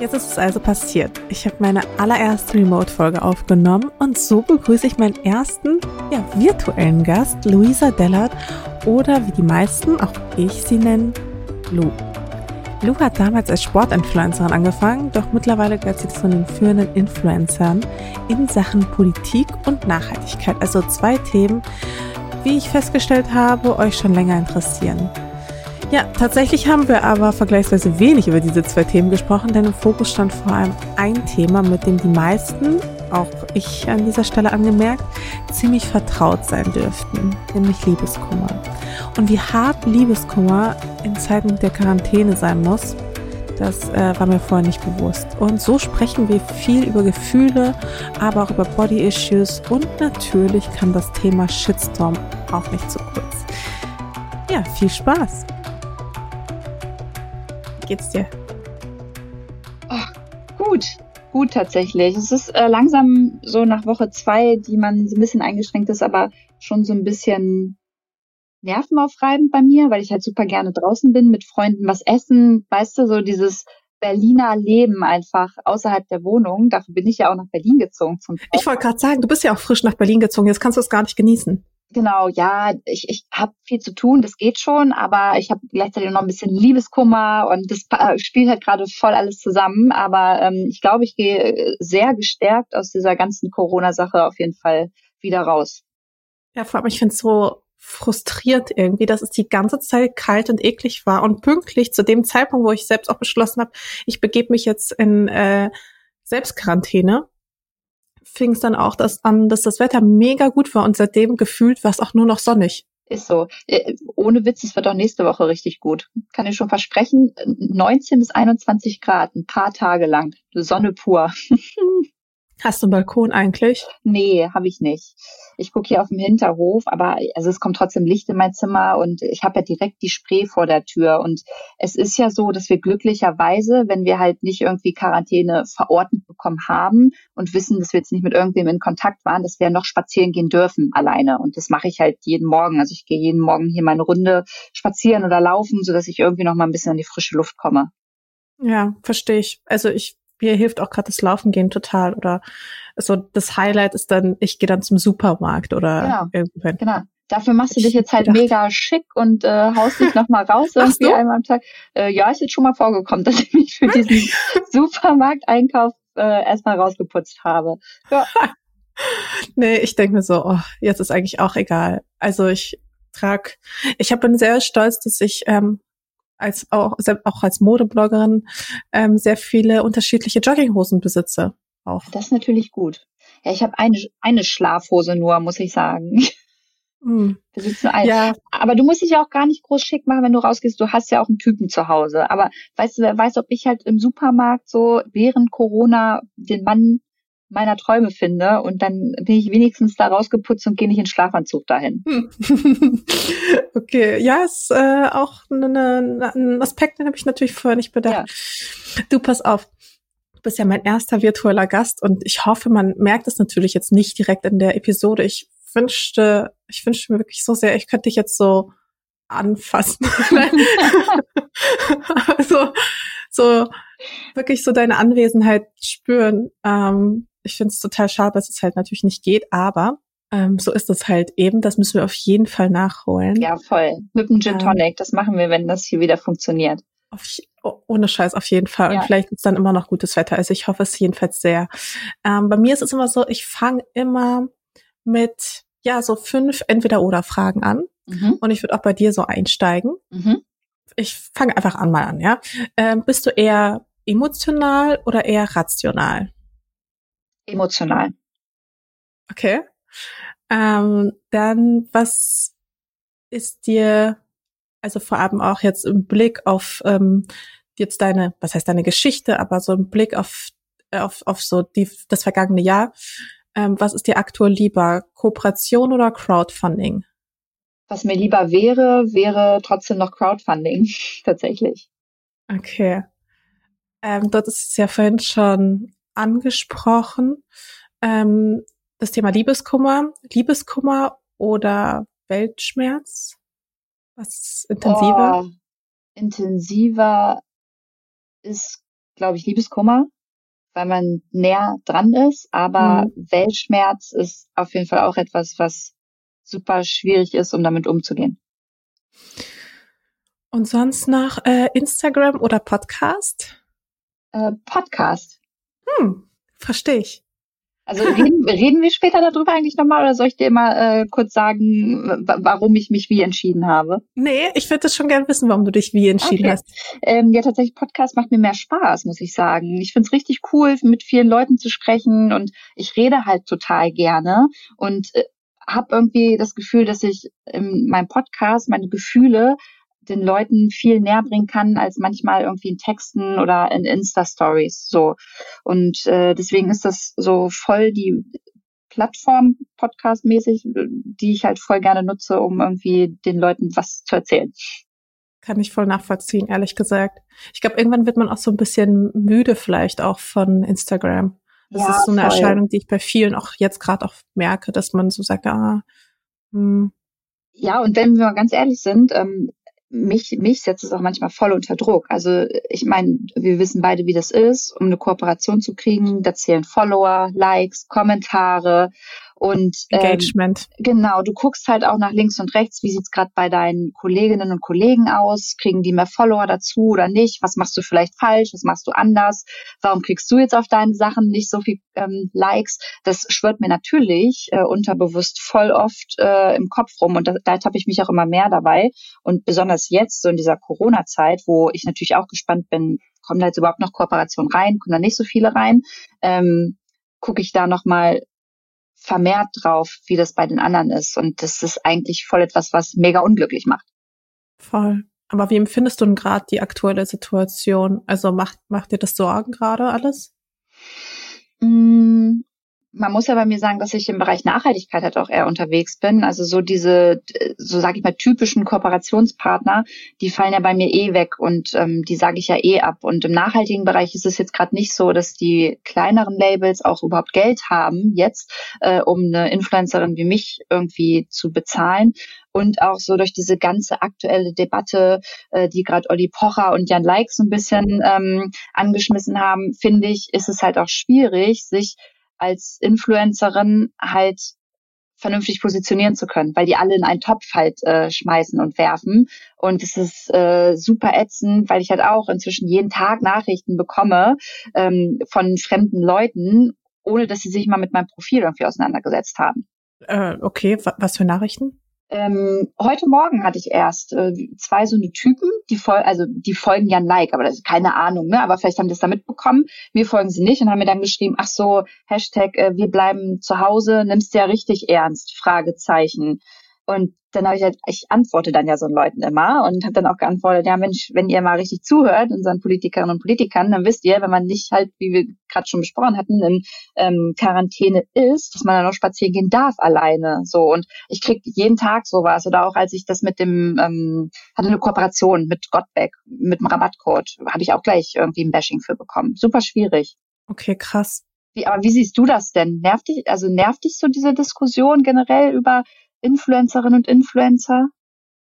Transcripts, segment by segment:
Jetzt ist es also passiert. Ich habe meine allererste Remote-Folge aufgenommen und so begrüße ich meinen ersten ja, virtuellen Gast, Luisa Dellert oder wie die meisten, auch ich sie nennen, Lou. Lou hat damals als Sportinfluencerin angefangen, doch mittlerweile gehört sie zu den führenden Influencern in Sachen Politik und Nachhaltigkeit. Also zwei Themen, wie ich festgestellt habe, euch schon länger interessieren. Ja, tatsächlich haben wir aber vergleichsweise wenig über diese zwei Themen gesprochen, denn im Fokus stand vor allem ein Thema, mit dem die meisten, auch ich an dieser Stelle angemerkt, ziemlich vertraut sein dürften, nämlich Liebeskummer. Und wie hart Liebeskummer in Zeiten der Quarantäne sein muss, das äh, war mir vorher nicht bewusst. Und so sprechen wir viel über Gefühle, aber auch über Body-Issues und natürlich kam das Thema Shitstorm auch nicht zu kurz. Ja, viel Spaß! Geht's dir? Oh, gut, gut tatsächlich. Es ist äh, langsam so nach Woche zwei, die man so ein bisschen eingeschränkt ist, aber schon so ein bisschen nervenaufreibend bei mir, weil ich halt super gerne draußen bin, mit Freunden was essen, weißt du, so dieses Berliner Leben einfach außerhalb der Wohnung. Dafür bin ich ja auch nach Berlin gezogen. Zum ich wollte gerade sagen, du bist ja auch frisch nach Berlin gezogen. Jetzt kannst du es gar nicht genießen. Genau, ja, ich, ich habe viel zu tun, das geht schon, aber ich habe gleichzeitig noch ein bisschen Liebeskummer und das spielt halt gerade voll alles zusammen. Aber ähm, ich glaube, ich gehe sehr gestärkt aus dieser ganzen Corona-Sache auf jeden Fall wieder raus. Ja, vor allem, ich finde es so frustriert irgendwie, dass es die ganze Zeit kalt und eklig war und pünktlich zu dem Zeitpunkt, wo ich selbst auch beschlossen habe, ich begebe mich jetzt in äh, Selbstquarantäne fing es dann auch das an, dass das Wetter mega gut war und seitdem gefühlt war es auch nur noch sonnig. Ist so. Äh, ohne Witz, es wird auch nächste Woche richtig gut. Kann ich schon versprechen. 19 bis 21 Grad, ein paar Tage lang. Sonne pur. Hast du einen Balkon eigentlich? Nee, habe ich nicht. Ich gucke hier auf dem Hinterhof, aber also es kommt trotzdem Licht in mein Zimmer und ich habe ja direkt die Spree vor der Tür. Und es ist ja so, dass wir glücklicherweise, wenn wir halt nicht irgendwie Quarantäne verordnet bekommen haben und wissen, dass wir jetzt nicht mit irgendwem in Kontakt waren, dass wir noch spazieren gehen dürfen alleine. Und das mache ich halt jeden Morgen. Also ich gehe jeden Morgen hier meine Runde spazieren oder laufen, sodass ich irgendwie noch mal ein bisschen an die frische Luft komme. Ja, verstehe ich. Also ich mir hilft auch gerade das Laufen gehen total. Oder so das Highlight ist dann, ich gehe dann zum Supermarkt oder genau, irgendwann. Genau. Dafür machst du dich jetzt halt mega schick und äh, haust dich nochmal raus irgendwie einmal am Tag. Äh, ja, ist jetzt schon mal vorgekommen, dass ich mich für diesen Supermarkteinkauf äh, erstmal rausgeputzt habe. Ja. nee, ich denke mir so, oh, jetzt ist eigentlich auch egal. Also ich trag, ich hab, bin sehr stolz, dass ich ähm, als auch, auch als Modebloggerin ähm, sehr viele unterschiedliche Jogginghosen besitze. Auch. Das ist natürlich gut. Ja, ich habe eine, eine Schlafhose nur, muss ich sagen. Mm. Ja. Aber du musst dich ja auch gar nicht groß schick machen, wenn du rausgehst. Du hast ja auch einen Typen zu Hause. Aber weißt du, wer weiß, ob ich halt im Supermarkt so während Corona den Mann meiner Träume finde und dann bin ich wenigstens da rausgeputzt und gehe nicht in Schlafanzug dahin. Hm. okay, ja, ist äh, auch ne, ne, ein Aspekt, den habe ich natürlich vorher nicht bedacht. Ja. Du, pass auf. Du bist ja mein erster virtueller Gast und ich hoffe, man merkt es natürlich jetzt nicht direkt in der Episode. Ich wünschte, ich wünschte mir wirklich so sehr, ich könnte dich jetzt so anfassen. also so wirklich so deine Anwesenheit spüren. Ähm, ich finde es total schade, dass es halt natürlich nicht geht, aber ähm, so ist es halt eben. Das müssen wir auf jeden Fall nachholen. Ja, voll. Mit dem Gin ähm, Tonic. Ähm, das machen wir, wenn das hier wieder funktioniert. Auf, oh, ohne Scheiß, auf jeden Fall. Ja. Und vielleicht ist dann immer noch gutes Wetter. Also ich hoffe es jedenfalls sehr. Ähm, bei mir ist es immer so, ich fange immer mit, ja, so fünf Entweder-Oder-Fragen an. Mhm. Und ich würde auch bei dir so einsteigen. Mhm. Ich fange einfach an mal an, ja. Ähm, bist du eher emotional oder eher rational? Emotional. Okay. Ähm, dann, was ist dir, also vor allem auch jetzt im Blick auf ähm, jetzt deine, was heißt deine Geschichte, aber so im Blick auf, auf, auf so die, das vergangene Jahr, ähm, was ist dir aktuell lieber, Kooperation oder Crowdfunding? Was mir lieber wäre, wäre trotzdem noch Crowdfunding, tatsächlich. Okay. Ähm, dort ist es ja vorhin schon angesprochen. Ähm, das Thema Liebeskummer, Liebeskummer oder Weltschmerz? Was ist intensiver? Oh, intensiver ist, glaube ich, Liebeskummer, weil man näher dran ist. Aber mhm. Weltschmerz ist auf jeden Fall auch etwas, was super schwierig ist, um damit umzugehen. Und sonst noch äh, Instagram oder Podcast? Äh, Podcast. Hm, verstehe ich. Also reden, reden wir später darüber eigentlich nochmal oder soll ich dir mal äh, kurz sagen, warum ich mich wie entschieden habe? Nee, ich würde das schon gerne wissen, warum du dich wie entschieden okay. hast. Ähm, ja, tatsächlich, Podcast macht mir mehr Spaß, muss ich sagen. Ich finde es richtig cool, mit vielen Leuten zu sprechen und ich rede halt total gerne und äh, habe irgendwie das Gefühl, dass ich in meinem Podcast meine Gefühle den Leuten viel näher bringen kann als manchmal irgendwie in Texten oder in Insta-Stories. So. Und äh, deswegen ist das so voll die Plattform Podcast-mäßig, die ich halt voll gerne nutze, um irgendwie den Leuten was zu erzählen. Kann ich voll nachvollziehen, ehrlich gesagt. Ich glaube, irgendwann wird man auch so ein bisschen müde vielleicht auch von Instagram. Das ja, ist so eine voll. Erscheinung, die ich bei vielen auch jetzt gerade auch merke, dass man so sagt, ah, hm. Ja, und wenn wir mal ganz ehrlich sind, ähm, mich, mich setzt es auch manchmal voll unter Druck. Also ich meine, wir wissen beide, wie das ist, um eine Kooperation zu kriegen. Da zählen Follower, Likes, Kommentare und ähm, Engagement. Genau, du guckst halt auch nach links und rechts, wie sieht's gerade bei deinen Kolleginnen und Kollegen aus? Kriegen die mehr Follower dazu oder nicht? Was machst du vielleicht falsch? Was machst du anders? Warum kriegst du jetzt auf deine Sachen nicht so viel ähm, Likes? Das schwört mir natürlich äh, unterbewusst voll oft äh, im Kopf rum und da, da habe ich mich auch immer mehr dabei. Und besonders jetzt, so in dieser Corona-Zeit, wo ich natürlich auch gespannt bin, kommen da jetzt überhaupt noch Kooperationen rein, kommen da nicht so viele rein, ähm, gucke ich da nochmal vermehrt drauf, wie das bei den anderen ist. Und das ist eigentlich voll etwas, was mega unglücklich macht. Voll. Aber wie empfindest du denn gerade die aktuelle Situation? Also macht, macht dir das Sorgen gerade alles? Mm, man muss ja bei mir sagen, dass ich im Bereich Nachhaltigkeit halt auch eher unterwegs bin. Also so diese, so sage ich mal, typischen Kooperationspartner, die fallen ja bei mir eh weg und ähm, die sage ich ja eh ab. Und im nachhaltigen Bereich ist es jetzt gerade nicht so, dass die kleineren Labels auch überhaupt Geld haben jetzt, äh, um eine Influencerin wie mich irgendwie zu bezahlen. Und auch so durch diese ganze aktuelle Debatte, äh, die gerade Olli Pocher und Jan Like so ein bisschen ähm, angeschmissen haben, finde ich, ist es halt auch schwierig, sich als Influencerin halt vernünftig positionieren zu können, weil die alle in einen Topf halt äh, schmeißen und werfen. Und es ist äh, super ätzend, weil ich halt auch inzwischen jeden Tag Nachrichten bekomme ähm, von fremden Leuten, ohne dass sie sich mal mit meinem Profil irgendwie auseinandergesetzt haben. Äh, okay, was für Nachrichten? Ähm, heute Morgen hatte ich erst äh, zwei so eine Typen, die fol also die folgen Jan Like, aber das ist keine Ahnung, ne? Aber vielleicht haben die das da mitbekommen. Mir folgen sie nicht und haben mir dann geschrieben, ach so, Hashtag, äh, wir bleiben zu Hause, nimmst du ja richtig ernst, Fragezeichen. Und dann habe ich halt, ich antworte dann ja so Leuten immer und habe dann auch geantwortet, ja Mensch, wenn ihr mal richtig zuhört, unseren Politikerinnen und Politikern, dann wisst ihr, wenn man nicht halt, wie wir gerade schon besprochen hatten, in ähm, Quarantäne ist, dass man dann noch spazieren gehen darf alleine. So und ich krieg jeden Tag sowas. Oder auch als ich das mit dem, ähm, hatte eine Kooperation mit Gottbeck, mit dem Rabattcode, habe ich auch gleich irgendwie ein Bashing für bekommen. Super schwierig. Okay, krass. Wie, aber wie siehst du das denn? Nervt dich, also nervt dich so diese Diskussion generell über Influencerinnen und Influencer?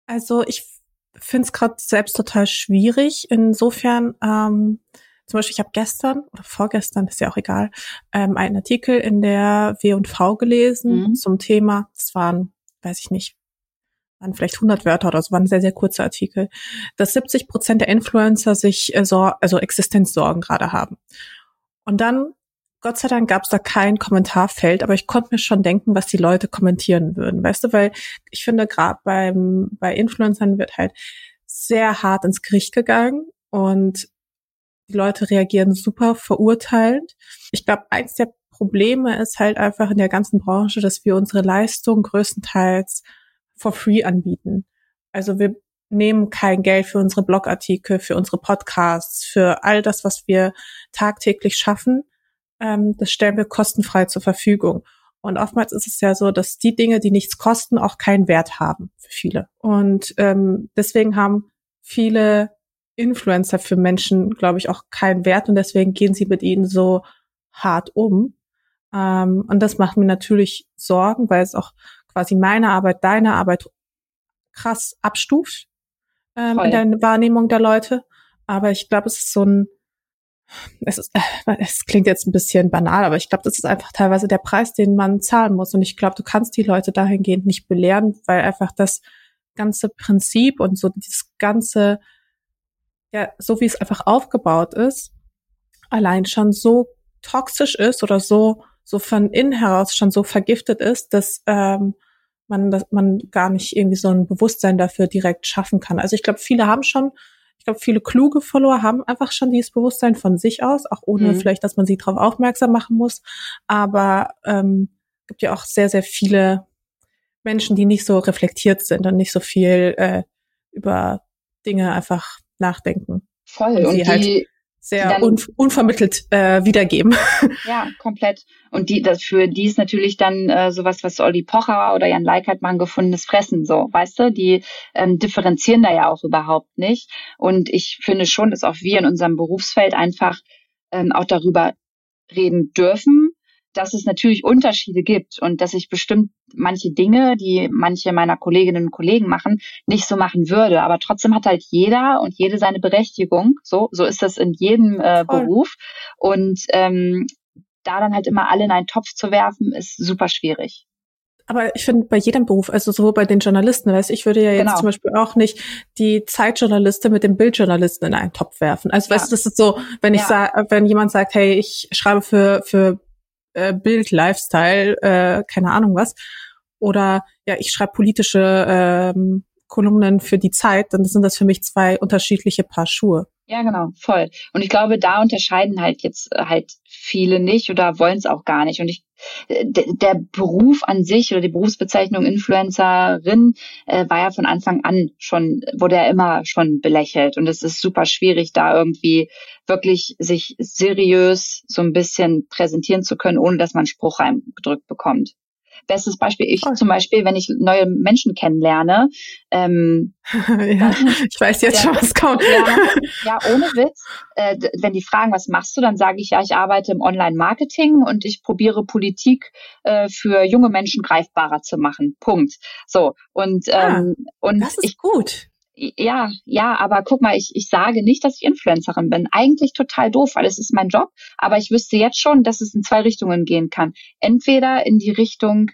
Also ich finde es gerade selbst total schwierig. Insofern, ähm, zum Beispiel, ich habe gestern oder vorgestern, ist ja auch egal, ähm, einen Artikel in der W&V gelesen mhm. zum Thema, es waren, weiß ich nicht, waren vielleicht 100 Wörter oder so, war ein sehr, sehr kurzer Artikel, dass 70 Prozent der Influencer sich äh, so, also Existenzsorgen gerade haben. Und dann Gott sei Dank gab es da kein Kommentarfeld, aber ich konnte mir schon denken, was die Leute kommentieren würden, weißt du, weil ich finde gerade beim bei Influencern wird halt sehr hart ins Gericht gegangen und die Leute reagieren super verurteilend. Ich glaube, eins der Probleme ist halt einfach in der ganzen Branche, dass wir unsere Leistung größtenteils for free anbieten. Also wir nehmen kein Geld für unsere Blogartikel, für unsere Podcasts, für all das, was wir tagtäglich schaffen. Ähm, das stellen wir kostenfrei zur Verfügung. Und oftmals ist es ja so, dass die Dinge, die nichts kosten, auch keinen Wert haben für viele. Und ähm, deswegen haben viele Influencer für Menschen, glaube ich, auch keinen Wert und deswegen gehen sie mit ihnen so hart um. Ähm, und das macht mir natürlich Sorgen, weil es auch quasi meine Arbeit, deine Arbeit krass abstuft ähm, in der Wahrnehmung der Leute. Aber ich glaube, es ist so ein, es, ist, äh, es klingt jetzt ein bisschen banal, aber ich glaube, das ist einfach teilweise der Preis, den man zahlen muss. Und ich glaube, du kannst die Leute dahingehend nicht belehren, weil einfach das ganze Prinzip und so dieses ganze, ja, so wie es einfach aufgebaut ist, allein schon so toxisch ist oder so, so von innen heraus schon so vergiftet ist, dass ähm, man, dass man gar nicht irgendwie so ein Bewusstsein dafür direkt schaffen kann. Also ich glaube, viele haben schon, ich glaube, viele kluge Follower haben einfach schon dieses Bewusstsein von sich aus, auch ohne mhm. vielleicht, dass man sie darauf aufmerksam machen muss. Aber ähm, gibt ja auch sehr, sehr viele Menschen, die nicht so reflektiert sind und nicht so viel äh, über Dinge einfach nachdenken. Voll. Und, und die, halt sehr un, unvermittelt äh, wiedergeben. Ja, komplett. Und die, das für die ist natürlich dann äh, sowas, was Olli Pocher oder Jan Leikert mal gefundenes Fressen, so, weißt du? Die ähm, differenzieren da ja auch überhaupt nicht. Und ich finde schon, dass auch wir in unserem Berufsfeld einfach ähm, auch darüber reden dürfen, dass es natürlich Unterschiede gibt und dass ich bestimmt manche Dinge, die manche meiner Kolleginnen und Kollegen machen, nicht so machen würde. Aber trotzdem hat halt jeder und jede seine Berechtigung. So, so ist das in jedem äh, Beruf. Und ähm, da dann halt immer alle in einen Topf zu werfen, ist super schwierig. Aber ich finde bei jedem Beruf, also sowohl bei den Journalisten, weißt ich würde ja jetzt genau. zum Beispiel auch nicht die Zeitjournalisten mit dem Bildjournalisten in einen Topf werfen. Also ja. weißt du, das ist so, wenn ich ja. sage, wenn jemand sagt, hey, ich schreibe für für äh, Bild, Lifestyle, äh, keine Ahnung was. Oder ja, ich schreibe politische ähm, Kolumnen für die Zeit, dann sind das für mich zwei unterschiedliche Paar Schuhe. Ja, genau, voll. Und ich glaube, da unterscheiden halt jetzt äh, halt viele nicht oder wollen es auch gar nicht. Und ich, äh, der Beruf an sich oder die Berufsbezeichnung Influencerin äh, war ja von Anfang an schon, wurde ja immer schon belächelt. Und es ist super schwierig, da irgendwie wirklich sich seriös so ein bisschen präsentieren zu können, ohne dass man Spruch reingedrückt bekommt. Bestes Beispiel, ich oh. zum Beispiel, wenn ich neue Menschen kennenlerne. Ähm, ja, ich weiß jetzt ja, schon, was kommt. Ja, ja ohne Witz. Äh, wenn die fragen, was machst du, dann sage ich, ja, ich arbeite im Online-Marketing und ich probiere Politik äh, für junge Menschen greifbarer zu machen. Punkt. So, und, ah, ähm, und das ist ich, gut ja, ja, aber guck mal, ich, ich sage nicht, dass ich Influencerin bin. Eigentlich total doof, weil es ist mein Job. Aber ich wüsste jetzt schon, dass es in zwei Richtungen gehen kann. Entweder in die Richtung,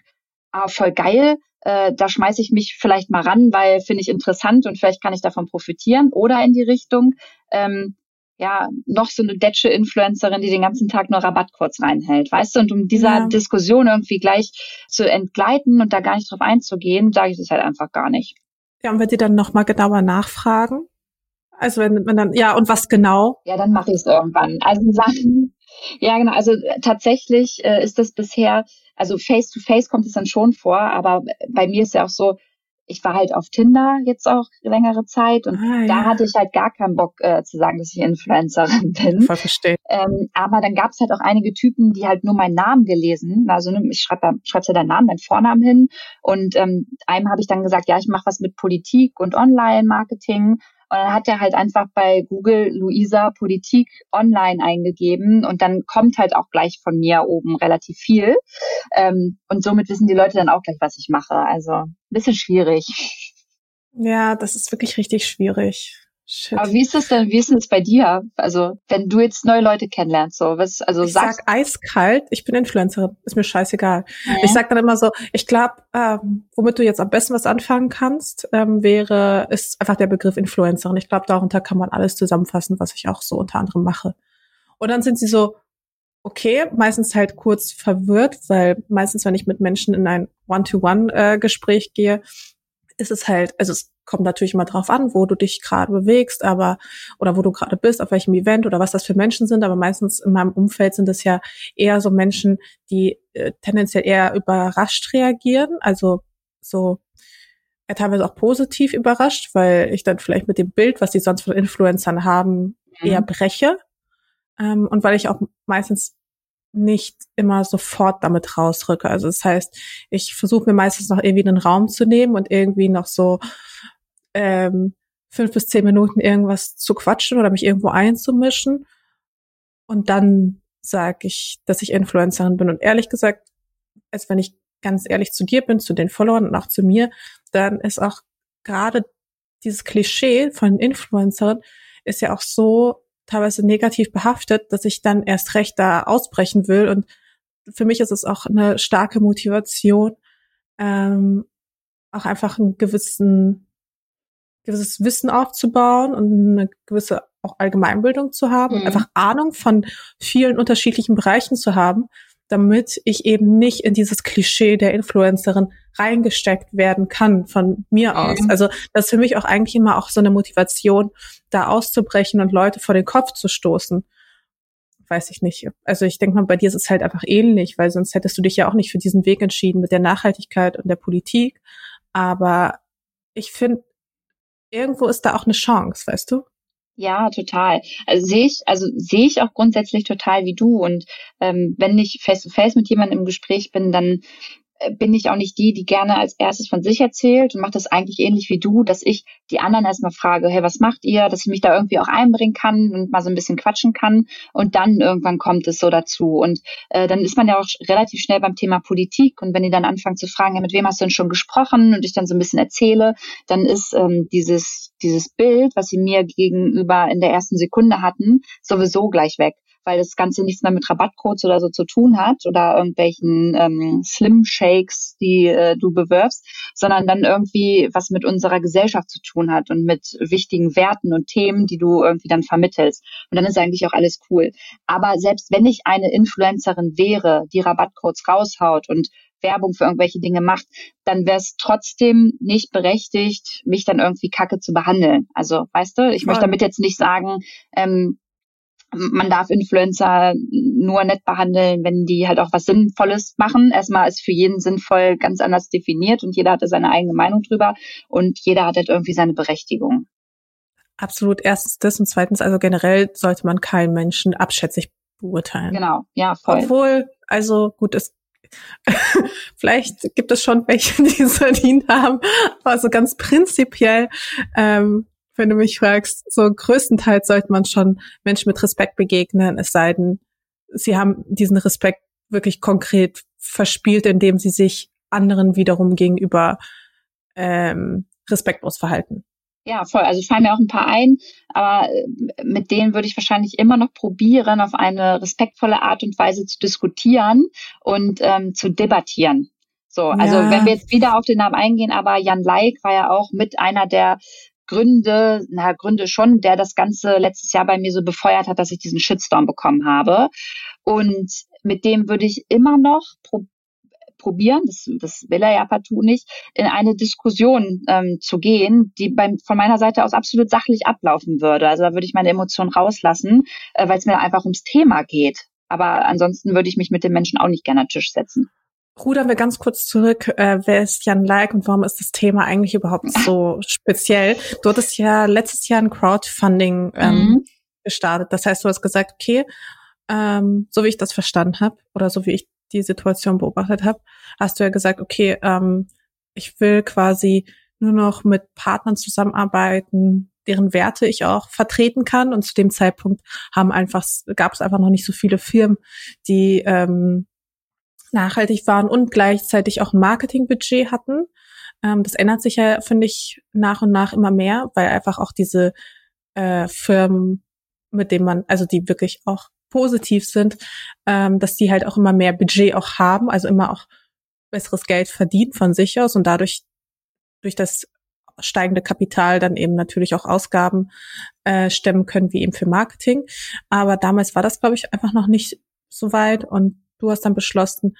ah, voll geil, äh, da schmeiße ich mich vielleicht mal ran, weil finde ich interessant und vielleicht kann ich davon profitieren. Oder in die Richtung, ähm, ja, noch so eine detsche Influencerin, die den ganzen Tag nur Rabattcodes reinhält, weißt du? Und um dieser ja. Diskussion irgendwie gleich zu entgleiten und da gar nicht drauf einzugehen, sage ich das halt einfach gar nicht. Ja, und wenn die dann nochmal genauer nachfragen? Also wenn man dann, ja, und was genau? Ja, dann mache ich es irgendwann. Also Sachen, ja genau, also äh, tatsächlich äh, ist das bisher, also face to face kommt es dann schon vor, aber bei mir ist ja auch so, ich war halt auf Tinder jetzt auch längere Zeit und ah, da ja. hatte ich halt gar keinen Bock äh, zu sagen, dass ich Influencerin bin. Voll verstehe. Ähm, aber dann gab es halt auch einige Typen, die halt nur meinen Namen gelesen. Also ne, ich schreibe schreibst ja deinen Namen, deinen Vornamen hin. Und ähm, einem habe ich dann gesagt, ja, ich mache was mit Politik und Online-Marketing. Und dann hat er halt einfach bei Google Luisa Politik online eingegeben und dann kommt halt auch gleich von mir oben relativ viel. Ähm, und somit wissen die Leute dann auch gleich, was ich mache. Also ein bisschen schwierig. Ja, das ist wirklich richtig schwierig. Shit. Aber wie ist das denn, wie ist das bei dir? Also, wenn du jetzt neue Leute kennenlernst, so, was, also ich sagst. sag eiskalt, ich bin Influencerin, ist mir scheißegal. Ja. Ich sag dann immer so, ich glaube, ähm, womit du jetzt am besten was anfangen kannst, ähm, wäre, ist einfach der Begriff Influencerin. Ich glaube, darunter kann man alles zusammenfassen, was ich auch so unter anderem mache. Und dann sind sie so, okay, meistens halt kurz verwirrt, weil meistens, wenn ich mit Menschen in ein One-to-One-Gespräch äh, gehe, ist es halt, also es kommt natürlich immer drauf an, wo du dich gerade bewegst, aber oder wo du gerade bist, auf welchem Event oder was das für Menschen sind. Aber meistens in meinem Umfeld sind es ja eher so Menschen, die äh, tendenziell eher überrascht reagieren, also so äh, teilweise auch positiv überrascht, weil ich dann vielleicht mit dem Bild, was die sonst von Influencern haben, mhm. eher breche. Ähm, und weil ich auch meistens nicht immer sofort damit rausrücke. Also das heißt, ich versuche mir meistens noch irgendwie einen Raum zu nehmen und irgendwie noch so ähm, fünf bis zehn Minuten irgendwas zu quatschen oder mich irgendwo einzumischen. Und dann sage ich, dass ich Influencerin bin. Und ehrlich gesagt, als wenn ich ganz ehrlich zu dir bin, zu den Followern und auch zu mir, dann ist auch gerade dieses Klischee von Influencerin ist ja auch so teilweise negativ behaftet, dass ich dann erst recht da ausbrechen will. Und für mich ist es auch eine starke Motivation, ähm, auch einfach einen gewissen, gewisses Wissen aufzubauen und eine gewisse auch Allgemeinbildung zu haben, mhm. einfach Ahnung von vielen unterschiedlichen Bereichen zu haben, damit ich eben nicht in dieses Klischee der Influencerin reingesteckt werden kann von mir aus. Mhm. Also das ist für mich auch eigentlich immer auch so eine Motivation, da auszubrechen und Leute vor den Kopf zu stoßen. Weiß ich nicht. Also ich denke mal, bei dir ist es halt einfach ähnlich, weil sonst hättest du dich ja auch nicht für diesen Weg entschieden mit der Nachhaltigkeit und der Politik. Aber ich finde, irgendwo ist da auch eine Chance, weißt du? Ja, total. Also sehe ich, also sehe ich auch grundsätzlich total wie du. Und ähm, wenn ich face to face mit jemandem im Gespräch bin, dann bin ich auch nicht die, die gerne als erstes von sich erzählt und mache das eigentlich ähnlich wie du, dass ich die anderen erstmal frage, hey, was macht ihr, dass ich mich da irgendwie auch einbringen kann und mal so ein bisschen quatschen kann. Und dann irgendwann kommt es so dazu. Und äh, dann ist man ja auch relativ schnell beim Thema Politik. Und wenn die dann anfangen zu fragen, ja, mit wem hast du denn schon gesprochen? Und ich dann so ein bisschen erzähle, dann ist ähm, dieses dieses Bild, was sie mir gegenüber in der ersten Sekunde hatten, sowieso gleich weg weil das Ganze nichts mehr mit Rabattcodes oder so zu tun hat oder irgendwelchen ähm, Slim Shakes, die äh, du bewirbst, sondern dann irgendwie was mit unserer Gesellschaft zu tun hat und mit wichtigen Werten und Themen, die du irgendwie dann vermittelst. Und dann ist eigentlich auch alles cool. Aber selbst wenn ich eine Influencerin wäre, die Rabattcodes raushaut und Werbung für irgendwelche Dinge macht, dann wäre es trotzdem nicht berechtigt, mich dann irgendwie kacke zu behandeln. Also, weißt du, ich Voll. möchte damit jetzt nicht sagen, ähm, man darf Influencer nur nett behandeln, wenn die halt auch was Sinnvolles machen. Erstmal ist für jeden sinnvoll ganz anders definiert und jeder hatte seine eigene Meinung drüber und jeder hat halt irgendwie seine Berechtigung. Absolut. Erstens das und zweitens, also generell sollte man keinen Menschen abschätzig beurteilen. Genau, ja, voll. Obwohl, also gut, es vielleicht gibt es schon welche, die es verdient haben, aber so ganz prinzipiell ähm, wenn du mich fragst, so größtenteils sollte man schon Menschen mit Respekt begegnen, es sei denn, sie haben diesen Respekt wirklich konkret verspielt, indem sie sich anderen wiederum gegenüber ähm, respektlos verhalten. Ja, voll. Also fallen mir auch ein paar ein, aber äh, mit denen würde ich wahrscheinlich immer noch probieren, auf eine respektvolle Art und Weise zu diskutieren und ähm, zu debattieren. So, also ja. wenn wir jetzt wieder auf den Namen eingehen, aber Jan Leik war ja auch mit einer der Gründe, na Gründe schon, der das Ganze letztes Jahr bei mir so befeuert hat, dass ich diesen Shitstorm bekommen habe. Und mit dem würde ich immer noch pro probieren, das, das will er ja partout nicht, in eine Diskussion ähm, zu gehen, die beim, von meiner Seite aus absolut sachlich ablaufen würde. Also da würde ich meine Emotionen rauslassen, äh, weil es mir einfach ums Thema geht. Aber ansonsten würde ich mich mit den Menschen auch nicht gerne an den Tisch setzen. Rudern wir ganz kurz zurück. Äh, wer ist Jan Like und warum ist das Thema eigentlich überhaupt so speziell? Du hattest ja letztes Jahr ein Crowdfunding ähm, mhm. gestartet. Das heißt, du hast gesagt, okay, ähm, so wie ich das verstanden habe oder so wie ich die Situation beobachtet habe, hast du ja gesagt, okay, ähm, ich will quasi nur noch mit Partnern zusammenarbeiten, deren Werte ich auch vertreten kann. Und zu dem Zeitpunkt haben einfach, gab es einfach noch nicht so viele Firmen, die ähm, nachhaltig waren und gleichzeitig auch ein Marketingbudget hatten. Ähm, das ändert sich ja, finde ich, nach und nach immer mehr, weil einfach auch diese äh, Firmen, mit denen man, also die wirklich auch positiv sind, ähm, dass die halt auch immer mehr Budget auch haben, also immer auch besseres Geld verdienen von sich aus und dadurch durch das steigende Kapital dann eben natürlich auch Ausgaben äh, stemmen können, wie eben für Marketing. Aber damals war das, glaube ich, einfach noch nicht so weit und du hast dann beschlossen,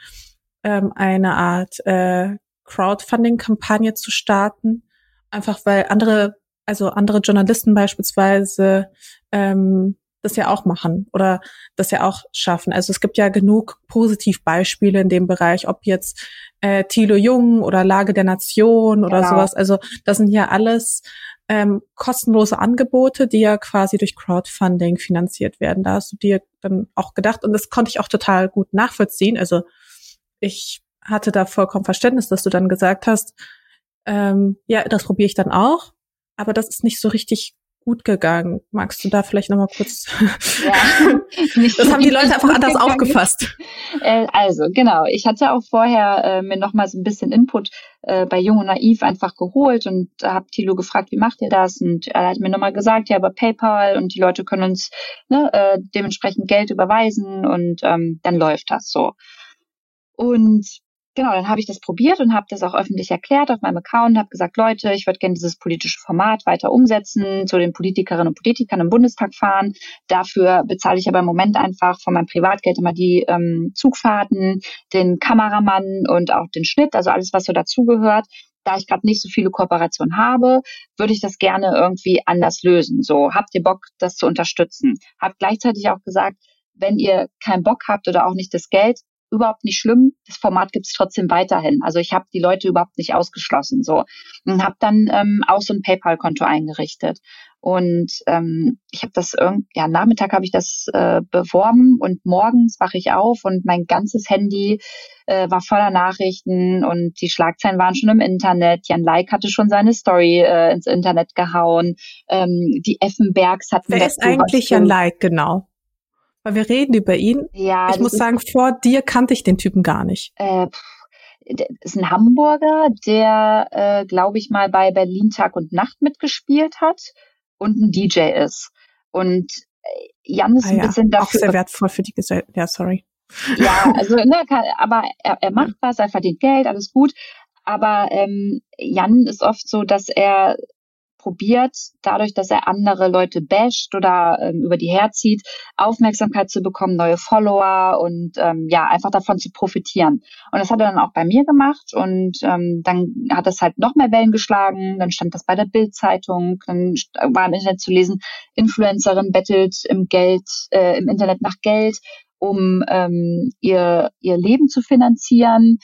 ähm, eine Art äh, Crowdfunding-Kampagne zu starten. Einfach weil andere, also andere Journalisten beispielsweise ähm, das ja auch machen oder das ja auch schaffen. Also es gibt ja genug Positivbeispiele in dem Bereich, ob jetzt äh, Thilo Jung oder Lage der Nation oder genau. sowas. Also das sind ja alles ähm, kostenlose Angebote, die ja quasi durch Crowdfunding finanziert werden. Da hast du dir dann auch gedacht und das konnte ich auch total gut nachvollziehen. Also ich hatte da vollkommen Verständnis, dass du dann gesagt hast, ähm, ja, das probiere ich dann auch, aber das ist nicht so richtig gut gegangen. Magst du da vielleicht nochmal kurz? Ja, das haben die Leute einfach anders gegangen. aufgefasst. Äh, also genau, ich hatte auch vorher äh, mir nochmal so ein bisschen Input äh, bei Jung und Naiv einfach geholt und habe Thilo gefragt, wie macht ihr das? Und er hat mir nochmal gesagt, ja, über PayPal und die Leute können uns ne, äh, dementsprechend Geld überweisen und ähm, dann läuft das so. Und genau, dann habe ich das probiert und habe das auch öffentlich erklärt auf meinem Account, habe gesagt, Leute, ich würde gerne dieses politische Format weiter umsetzen, zu den Politikerinnen und Politikern im Bundestag fahren. Dafür bezahle ich aber im Moment einfach von meinem Privatgeld immer die ähm, Zugfahrten, den Kameramann und auch den Schnitt, also alles, was so dazugehört. Da ich gerade nicht so viele Kooperationen habe, würde ich das gerne irgendwie anders lösen. So, habt ihr Bock, das zu unterstützen? Hab gleichzeitig auch gesagt, wenn ihr keinen Bock habt oder auch nicht das Geld, überhaupt nicht schlimm. Das Format gibt es trotzdem weiterhin. Also ich habe die Leute überhaupt nicht ausgeschlossen so und habe dann ähm, auch so ein PayPal-Konto eingerichtet. Und ähm, ich habe das irgendwie, ja, Nachmittag habe ich das äh, beworben und morgens wache ich auf und mein ganzes Handy äh, war voller Nachrichten und die Schlagzeilen waren schon im Internet. Jan Like hatte schon seine Story äh, ins Internet gehauen. Ähm, die Effenbergs hatten Wer ist eigentlich Jan Like, genau? Weil wir reden über ihn. Ja, ich muss sagen, vor dir kannte ich den Typen gar nicht. Äh, ist ein Hamburger, der, äh, glaube ich, mal bei Berlin Tag und Nacht mitgespielt hat und ein DJ ist. Und äh, Jan ist ah, ein bisschen dafür. Auch sehr wertvoll für die Gesellschaft. Ja, sorry. Ja, also, ne, kann, aber er, er macht was, er verdient Geld, alles gut. Aber ähm, Jan ist oft so, dass er probiert, dadurch, dass er andere Leute basht oder ähm, über die herzieht, Aufmerksamkeit zu bekommen, neue Follower und ähm, ja, einfach davon zu profitieren. Und das hat er dann auch bei mir gemacht und ähm, dann hat es halt noch mehr Wellen geschlagen, dann stand das bei der Bild-Zeitung, dann war im Internet zu lesen, Influencerin bettelt im Geld, äh, im Internet nach Geld, um ähm, ihr, ihr Leben zu finanzieren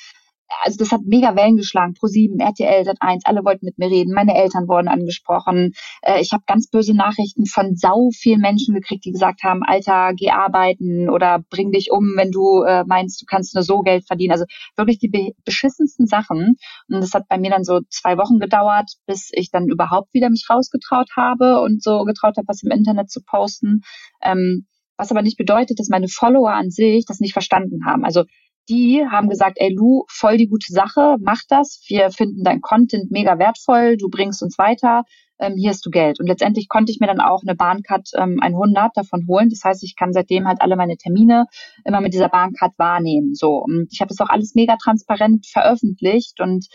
also das hat mega Wellen geschlagen. Pro7, RTL, Sat1, alle wollten mit mir reden. Meine Eltern wurden angesprochen. Äh, ich habe ganz böse Nachrichten von sau vielen Menschen gekriegt, die gesagt haben, Alter, geh arbeiten oder bring dich um, wenn du äh, meinst, du kannst nur so Geld verdienen. Also wirklich die be beschissensten Sachen. Und das hat bei mir dann so zwei Wochen gedauert, bis ich dann überhaupt wieder mich rausgetraut habe und so getraut habe, was im Internet zu posten. Ähm, was aber nicht bedeutet, dass meine Follower an sich das nicht verstanden haben. Also die haben gesagt, ey Lu, voll die gute Sache, mach das. Wir finden dein Content mega wertvoll, du bringst uns weiter, ähm, hier hast du Geld. Und letztendlich konnte ich mir dann auch eine Bahncard ähm, 100 davon holen. Das heißt, ich kann seitdem halt alle meine Termine immer mit dieser Bahncard wahrnehmen. So und ich habe das auch alles mega transparent veröffentlicht und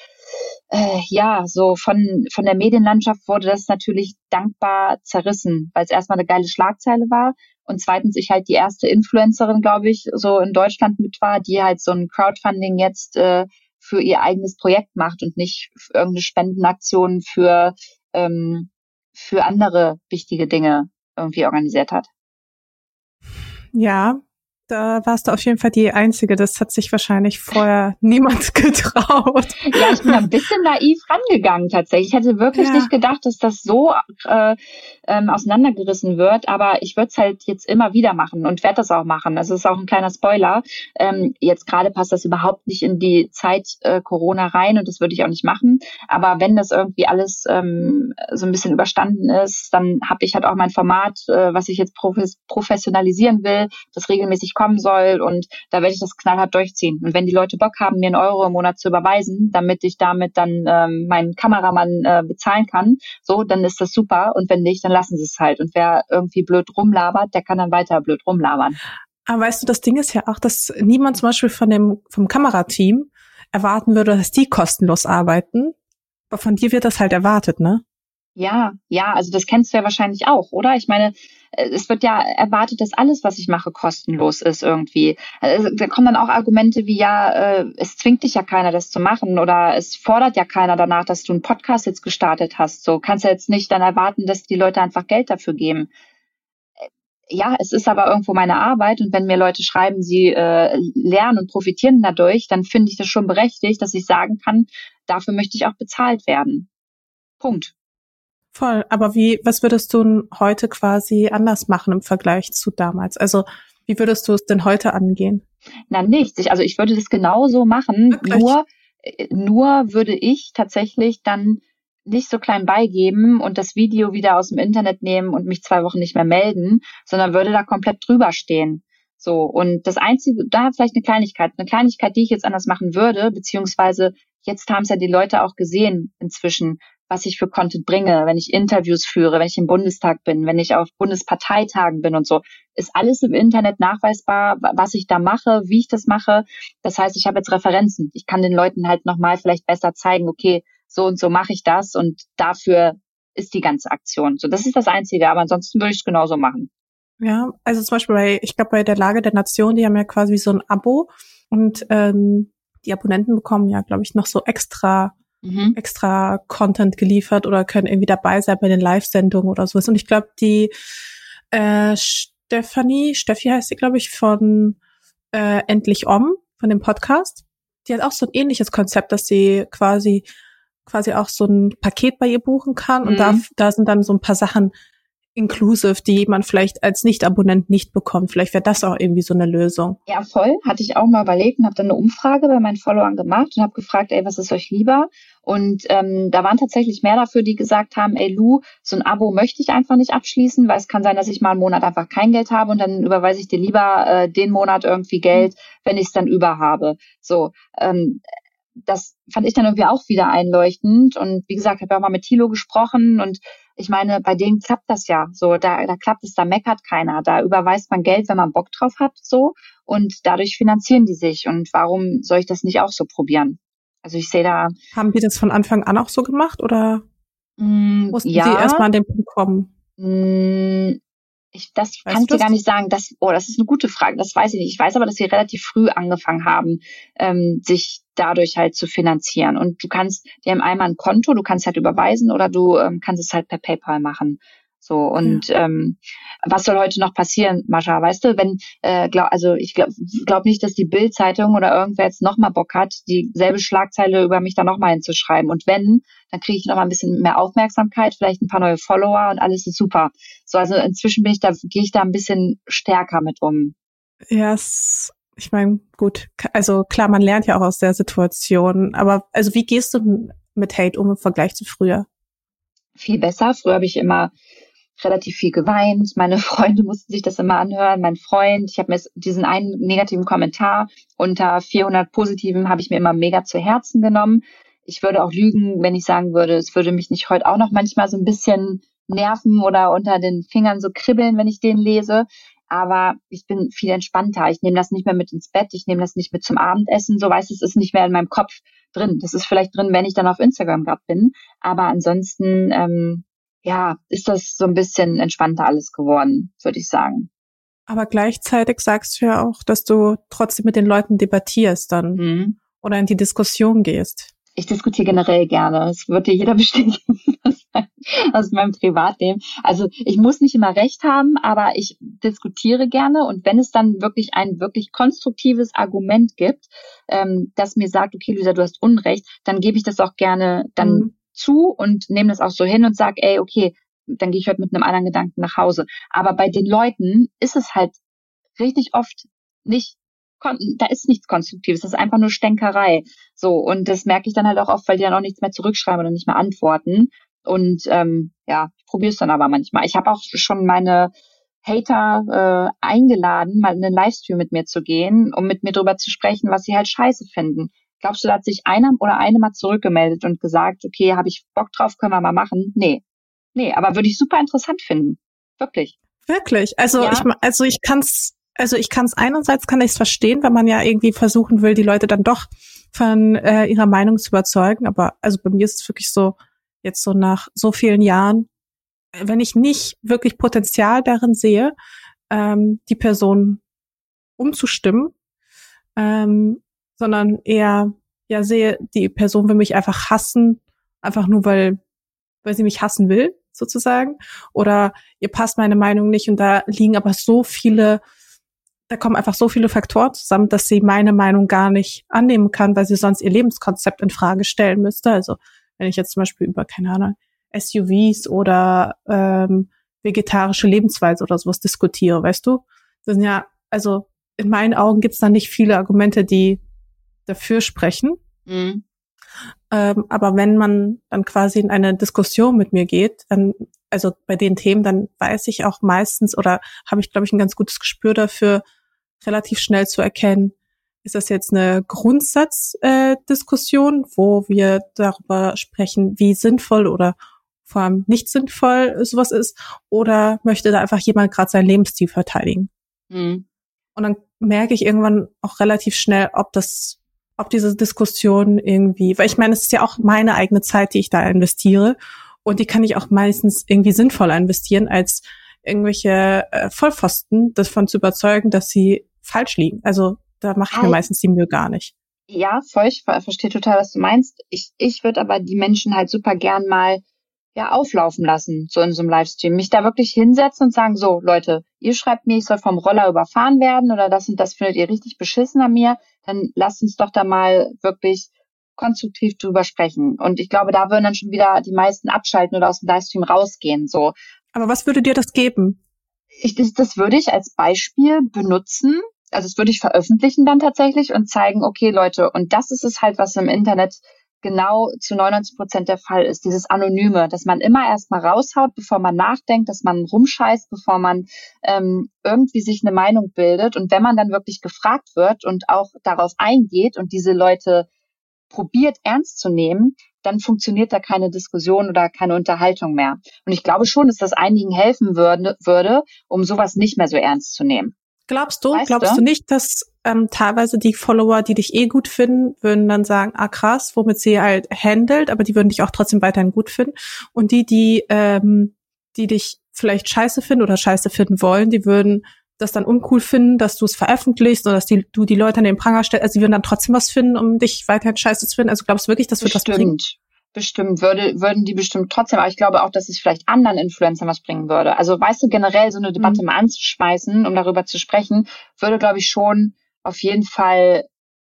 äh, ja, so von von der Medienlandschaft wurde das natürlich dankbar zerrissen, weil es erstmal eine geile Schlagzeile war und zweitens ich halt die erste Influencerin, glaube ich, so in Deutschland mit war, die halt so ein Crowdfunding jetzt äh, für ihr eigenes Projekt macht und nicht irgendeine Spendenaktion für, ähm, für andere wichtige Dinge irgendwie organisiert hat. Ja, da warst du auf jeden Fall die Einzige. Das hat sich wahrscheinlich vorher niemand getraut. Ja, ich bin ein bisschen naiv rangegangen tatsächlich. Ich hätte wirklich ja. nicht gedacht, dass das so äh, ähm, auseinandergerissen wird. Aber ich würde es halt jetzt immer wieder machen und werde das auch machen. Das ist auch ein kleiner Spoiler. Ähm, jetzt gerade passt das überhaupt nicht in die Zeit äh, Corona rein und das würde ich auch nicht machen. Aber wenn das irgendwie alles ähm, so ein bisschen überstanden ist, dann habe ich halt auch mein Format, äh, was ich jetzt professionalisieren will, das regelmäßig kommen soll und da werde ich das knallhart durchziehen. Und wenn die Leute Bock haben, mir einen Euro im Monat zu überweisen, damit ich damit dann ähm, meinen Kameramann äh, bezahlen kann, so, dann ist das super. Und wenn nicht, dann lassen sie es halt. Und wer irgendwie blöd rumlabert, der kann dann weiter blöd rumlabern. Aber weißt du, das Ding ist ja auch, dass niemand zum Beispiel von dem, vom Kamerateam erwarten würde, dass die kostenlos arbeiten. Aber von dir wird das halt erwartet, ne? Ja, ja, also das kennst du ja wahrscheinlich auch, oder? Ich meine, es wird ja erwartet, dass alles, was ich mache, kostenlos ist irgendwie. Also, da kommen dann auch Argumente wie, ja, äh, es zwingt dich ja keiner, das zu machen oder es fordert ja keiner danach, dass du einen Podcast jetzt gestartet hast. So kannst du jetzt nicht dann erwarten, dass die Leute einfach Geld dafür geben. Äh, ja, es ist aber irgendwo meine Arbeit und wenn mir Leute schreiben, sie äh, lernen und profitieren dadurch, dann finde ich das schon berechtigt, dass ich sagen kann, dafür möchte ich auch bezahlt werden. Punkt. Voll. Aber wie, was würdest du heute quasi anders machen im Vergleich zu damals? Also, wie würdest du es denn heute angehen? Na, nichts. Ich, also, ich würde das genauso machen. Wirklich? Nur, äh, nur würde ich tatsächlich dann nicht so klein beigeben und das Video wieder aus dem Internet nehmen und mich zwei Wochen nicht mehr melden, sondern würde da komplett drüber stehen. So. Und das einzige, da vielleicht eine Kleinigkeit, eine Kleinigkeit, die ich jetzt anders machen würde, beziehungsweise jetzt haben es ja die Leute auch gesehen inzwischen, was ich für Content bringe, wenn ich Interviews führe, wenn ich im Bundestag bin, wenn ich auf Bundesparteitagen bin und so, ist alles im Internet nachweisbar, was ich da mache, wie ich das mache. Das heißt, ich habe jetzt Referenzen. Ich kann den Leuten halt nochmal vielleicht besser zeigen, okay, so und so mache ich das und dafür ist die ganze Aktion. So, das ist das Einzige, aber ansonsten würde ich es genauso machen. Ja, also zum Beispiel bei, ich glaube, bei der Lage der Nation, die haben ja quasi so ein Abo und ähm, die Abonnenten bekommen ja, glaube ich, noch so extra mhm. extra Content geliefert oder können irgendwie dabei sein bei den Live-Sendungen oder sowas. Und ich glaube, die äh, Stephanie, Steffi heißt sie, glaube ich, von äh, Endlich Om, von dem Podcast. Die hat auch so ein ähnliches Konzept, dass sie quasi quasi auch so ein Paket bei ihr buchen kann. Und da, mhm. da sind dann so ein paar Sachen inclusive, die man vielleicht als Nicht-Abonnent nicht bekommt. Vielleicht wäre das auch irgendwie so eine Lösung. Ja, voll. Hatte ich auch mal überlegt und habe dann eine Umfrage bei meinen Followern gemacht und habe gefragt, ey, was ist euch lieber? Und ähm, da waren tatsächlich mehr dafür, die gesagt haben, ey Lu, so ein Abo möchte ich einfach nicht abschließen, weil es kann sein, dass ich mal einen Monat einfach kein Geld habe und dann überweise ich dir lieber äh, den Monat irgendwie Geld, wenn ich es dann über habe. So, ähm, das fand ich dann irgendwie auch wieder einleuchtend. Und wie gesagt, habe ja auch mal mit Thilo gesprochen und ich meine, bei denen klappt das ja. So, da, da klappt es, da meckert keiner. Da überweist man Geld, wenn man Bock drauf hat, so. Und dadurch finanzieren die sich. Und warum soll ich das nicht auch so probieren? Also ich sehe da. Haben die das von Anfang an auch so gemacht oder mm, mussten ja, sie erstmal an den Punkt kommen? Mm, ich, das weißt kann ich dir gar nicht sagen. Das, oh, das ist eine gute Frage. Das weiß ich nicht. Ich weiß aber, dass sie relativ früh angefangen haben, ähm, sich dadurch halt zu finanzieren. Und du kannst, die haben einmal ein Konto, du kannst halt überweisen oder du ähm, kannst es halt per PayPal machen. So und ja. ähm, was soll heute noch passieren, Mascha? Weißt du, wenn äh, glaub, also ich glaube glaub nicht, dass die Bild-Zeitung oder irgendwer jetzt noch mal Bock hat, dieselbe Schlagzeile über mich da noch mal hinzuschreiben. Und wenn, dann kriege ich noch mal ein bisschen mehr Aufmerksamkeit, vielleicht ein paar neue Follower und alles ist super. So also inzwischen bin ich da gehe ich da ein bisschen stärker mit um. Ja, yes. Ich meine, gut, also klar, man lernt ja auch aus der Situation, aber also wie gehst du mit Hate um im Vergleich zu früher? Viel besser. Früher habe ich immer relativ viel geweint. Meine Freunde mussten sich das immer anhören. Mein Freund, ich habe mir diesen einen negativen Kommentar unter 400 positiven habe ich mir immer mega zu Herzen genommen. Ich würde auch lügen, wenn ich sagen würde, es würde mich nicht heute auch noch manchmal so ein bisschen nerven oder unter den Fingern so kribbeln, wenn ich den lese. Aber ich bin viel entspannter. Ich nehme das nicht mehr mit ins Bett. Ich nehme das nicht mit zum Abendessen. So weiß es ist nicht mehr in meinem Kopf drin. Das ist vielleicht drin, wenn ich dann auf Instagram gerade bin. Aber ansonsten ähm, ja, ist das so ein bisschen entspannter alles geworden, würde ich sagen. Aber gleichzeitig sagst du ja auch, dass du trotzdem mit den Leuten debattierst dann mhm. oder in die Diskussion gehst. Ich diskutiere generell gerne. Das wird dir jeder bestätigen aus meinem Privatleben. Also ich muss nicht immer recht haben, aber ich diskutiere gerne und wenn es dann wirklich ein wirklich konstruktives Argument gibt, ähm, das mir sagt, okay, Lisa, du hast Unrecht, dann gebe ich das auch gerne dann mhm zu und nehme das auch so hin und sage, ey, okay, dann gehe ich heute mit einem anderen Gedanken nach Hause. Aber bei den Leuten ist es halt richtig oft nicht, da ist nichts Konstruktives, das ist einfach nur Stänkerei. So, und das merke ich dann halt auch oft, weil die dann auch nichts mehr zurückschreiben oder nicht mehr antworten. Und ähm, ja, ich probiere es dann aber manchmal. Ich habe auch schon meine Hater äh, eingeladen, mal in einen Livestream mit mir zu gehen, um mit mir drüber zu sprechen, was sie halt scheiße finden. Glaubst du, da hat sich einer oder eine mal zurückgemeldet und gesagt, okay, habe ich Bock drauf, können wir mal machen? Nee. Nee, aber würde ich super interessant finden. Wirklich. Wirklich. Also ja. ich also ich kann's also ich kann es einerseits kann ich es verstehen, wenn man ja irgendwie versuchen will, die Leute dann doch von äh, ihrer Meinung zu überzeugen, aber also bei mir ist es wirklich so, jetzt so nach so vielen Jahren, wenn ich nicht wirklich Potenzial darin sehe, ähm, die Person umzustimmen, ähm, sondern eher ja sehe, die Person will mich einfach hassen, einfach nur weil weil sie mich hassen will, sozusagen, oder ihr passt meine Meinung nicht und da liegen aber so viele da kommen einfach so viele Faktoren zusammen, dass sie meine Meinung gar nicht annehmen kann, weil sie sonst ihr Lebenskonzept in Frage stellen müsste. Also wenn ich jetzt zum Beispiel über, keine Ahnung, SUVs oder ähm, vegetarische Lebensweise oder sowas diskutiere, weißt du? Das sind ja, also in meinen Augen gibt es da nicht viele Argumente, die dafür sprechen. Mhm. Ähm, aber wenn man dann quasi in eine Diskussion mit mir geht, dann, also bei den Themen, dann weiß ich auch meistens oder habe ich, glaube ich, ein ganz gutes Gespür dafür, relativ schnell zu erkennen, ist das jetzt eine Grundsatzdiskussion, äh, wo wir darüber sprechen, wie sinnvoll oder vor allem nicht sinnvoll sowas ist, oder möchte da einfach jemand gerade seinen Lebensstil verteidigen? Mhm. Und dann merke ich irgendwann auch relativ schnell, ob das, ob diese Diskussion irgendwie, weil ich meine, es ist ja auch meine eigene Zeit, die ich da investiere, und die kann ich auch meistens irgendwie sinnvoller investieren, als irgendwelche äh, Vollpfosten davon zu überzeugen, dass sie falsch liegen. Also da mache ich mir meistens die Mühe gar nicht. Ja, voll, ich verstehe total, was du meinst. Ich, ich würde aber die Menschen halt super gern mal ja auflaufen lassen, so in so einem Livestream. Mich da wirklich hinsetzen und sagen, so, Leute, ihr schreibt mir, ich soll vom Roller überfahren werden oder das und das findet ihr richtig beschissen an mir, dann lasst uns doch da mal wirklich konstruktiv drüber sprechen. Und ich glaube, da würden dann schon wieder die meisten abschalten oder aus dem Livestream rausgehen, so. Aber was würde dir das geben? Ich, das, das würde ich als Beispiel benutzen, also das würde ich veröffentlichen dann tatsächlich und zeigen, okay Leute, und das ist es halt, was im Internet genau zu 99 Prozent der Fall ist, dieses Anonyme, dass man immer erstmal raushaut, bevor man nachdenkt, dass man rumscheißt, bevor man ähm, irgendwie sich eine Meinung bildet. Und wenn man dann wirklich gefragt wird und auch darauf eingeht und diese Leute probiert ernst zu nehmen, dann funktioniert da keine Diskussion oder keine Unterhaltung mehr. Und ich glaube schon, dass das einigen helfen würde, würde um sowas nicht mehr so ernst zu nehmen. Glaubst du, weißt glaubst du? du nicht, dass ähm, teilweise die Follower, die dich eh gut finden, würden dann sagen, ah krass, womit sie halt handelt, aber die würden dich auch trotzdem weiterhin gut finden. Und die, die, ähm, die dich vielleicht scheiße finden oder scheiße finden wollen, die würden das dann uncool finden, dass du es veröffentlichst oder dass die, du die Leute an den Pranger stellst. Also sie würden dann trotzdem was finden, um dich weiterhin scheiße zu finden. Also glaubst du wirklich, das wird Bestimmt. was bringen? Bestimmt würde, würden die bestimmt trotzdem, aber ich glaube auch, dass es vielleicht anderen Influencern was bringen würde. Also weißt du, generell so eine Debatte mhm. mal anzuschmeißen, um darüber zu sprechen, würde, glaube ich, schon auf jeden Fall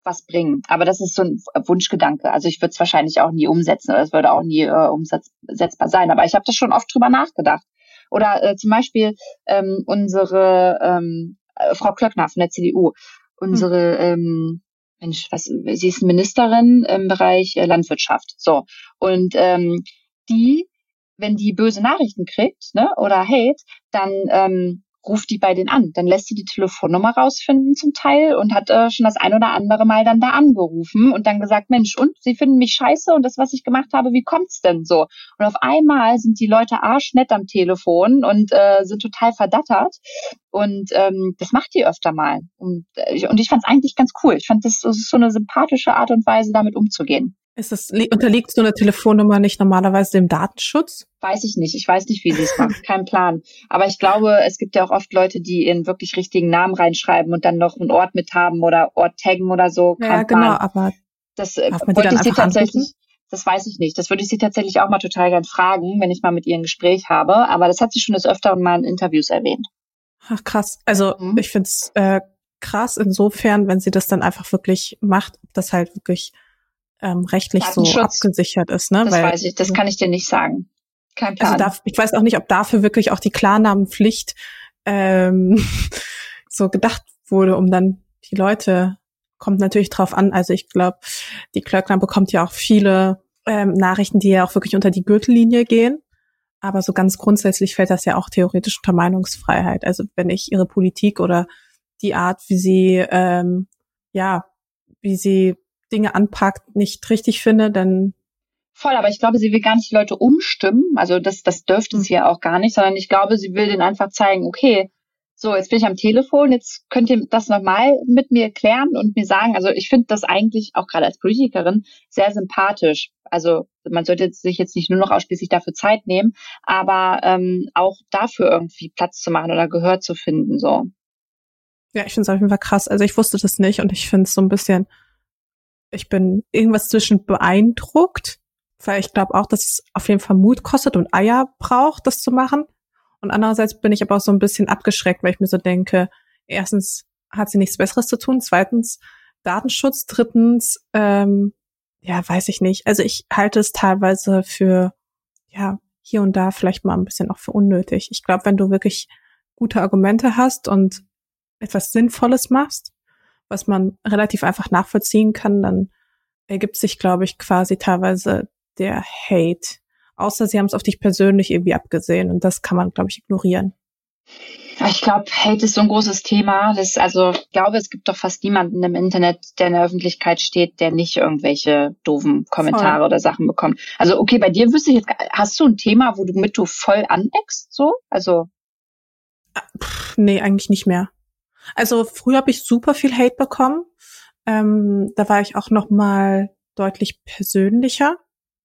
was bringen. Aber das ist so ein Wunschgedanke. Also ich würde es wahrscheinlich auch nie umsetzen oder es würde auch nie äh, umsetzbar sein. Aber ich habe da schon oft drüber nachgedacht. Oder äh, zum Beispiel ähm, unsere ähm, äh, Frau Klöckner von der CDU, unsere mhm. ähm, Mensch, was, sie ist Ministerin im Bereich äh, Landwirtschaft. So. Und ähm, die, wenn die böse Nachrichten kriegt, ne, oder Hate, dann ähm, ruft die bei denen an. Dann lässt sie die Telefonnummer rausfinden zum Teil und hat äh, schon das ein oder andere Mal dann da angerufen und dann gesagt, Mensch, und sie finden mich scheiße und das, was ich gemacht habe, wie kommt's denn so? Und auf einmal sind die Leute arschnett am Telefon und äh, sind total verdattert. Und ähm, das macht die öfter mal. Und, äh, und ich fand es eigentlich ganz cool. Ich fand, das, das ist so eine sympathische Art und Weise, damit umzugehen. Ist das, unterliegt so eine Telefonnummer nicht normalerweise dem Datenschutz? Weiß ich nicht. Ich weiß nicht, wie sie es macht. Kein Plan. Aber ich glaube, es gibt ja auch oft Leute, die ihren wirklich richtigen Namen reinschreiben und dann noch einen Ort mit haben oder Ort taggen oder so. Kein ja, genau, Plan. aber das äh, dann ich sie tatsächlich. Anrufen? Das weiß ich nicht. Das würde ich sie tatsächlich auch mal total gern fragen, wenn ich mal mit ihr ein Gespräch habe. Aber das hat sie schon des Öfteren mal in Interviews erwähnt. Ach krass. Also mhm. ich finde es äh, krass insofern, wenn sie das dann einfach wirklich macht, das halt wirklich ähm, rechtlich so abgesichert ist. Ne? Das Weil, weiß ich, das kann ich dir nicht sagen. Kein Plan. Also da, ich weiß auch nicht, ob dafür wirklich auch die Klarnamenpflicht ähm, so gedacht wurde, um dann die Leute, kommt natürlich drauf an. Also ich glaube, die Klöckner bekommt ja auch viele ähm, Nachrichten, die ja auch wirklich unter die Gürtellinie gehen. Aber so ganz grundsätzlich fällt das ja auch theoretisch unter Meinungsfreiheit. Also wenn ich ihre Politik oder die Art, wie sie ähm, ja, wie sie Dinge anpackt, nicht richtig finde, dann Voll, aber ich glaube, sie will gar nicht die Leute umstimmen. Also das, das dürfte sie ja auch gar nicht, sondern ich glaube, sie will denen einfach zeigen, okay, So, jetzt bin ich am Telefon. Jetzt könnt ihr das nochmal mit mir klären und mir sagen. Also ich finde das eigentlich auch gerade als Politikerin sehr sympathisch. Also man sollte sich jetzt nicht nur noch ausschließlich dafür Zeit nehmen, aber ähm, auch dafür irgendwie Platz zu machen oder Gehör zu finden. So. Ja, ich finde es auf jeden Fall krass. Also ich wusste das nicht und ich finde es so ein bisschen, ich bin irgendwas zwischen beeindruckt, weil ich glaube auch, dass es auf jeden Fall Mut kostet und Eier braucht, das zu machen. Und andererseits bin ich aber auch so ein bisschen abgeschreckt, weil ich mir so denke, erstens hat sie nichts Besseres zu tun, zweitens Datenschutz, drittens, ähm, ja, weiß ich nicht. Also ich halte es teilweise für, ja, hier und da vielleicht mal ein bisschen auch für unnötig. Ich glaube, wenn du wirklich gute Argumente hast und etwas Sinnvolles machst, was man relativ einfach nachvollziehen kann, dann ergibt sich, glaube ich, quasi teilweise der Hate außer sie haben es auf dich persönlich irgendwie abgesehen und das kann man, glaube ich, ignorieren. Ich glaube, Hate ist so ein großes Thema. Das, also, ich glaube, es gibt doch fast niemanden im Internet, der in der Öffentlichkeit steht, der nicht irgendwelche doofen Kommentare voll. oder Sachen bekommt. Also, okay, bei dir wüsste ich jetzt, hast du ein Thema, wo du mit du voll aneckst, so? Also. Pff, nee, eigentlich nicht mehr. Also, früher habe ich super viel Hate bekommen. Ähm, da war ich auch noch mal deutlich persönlicher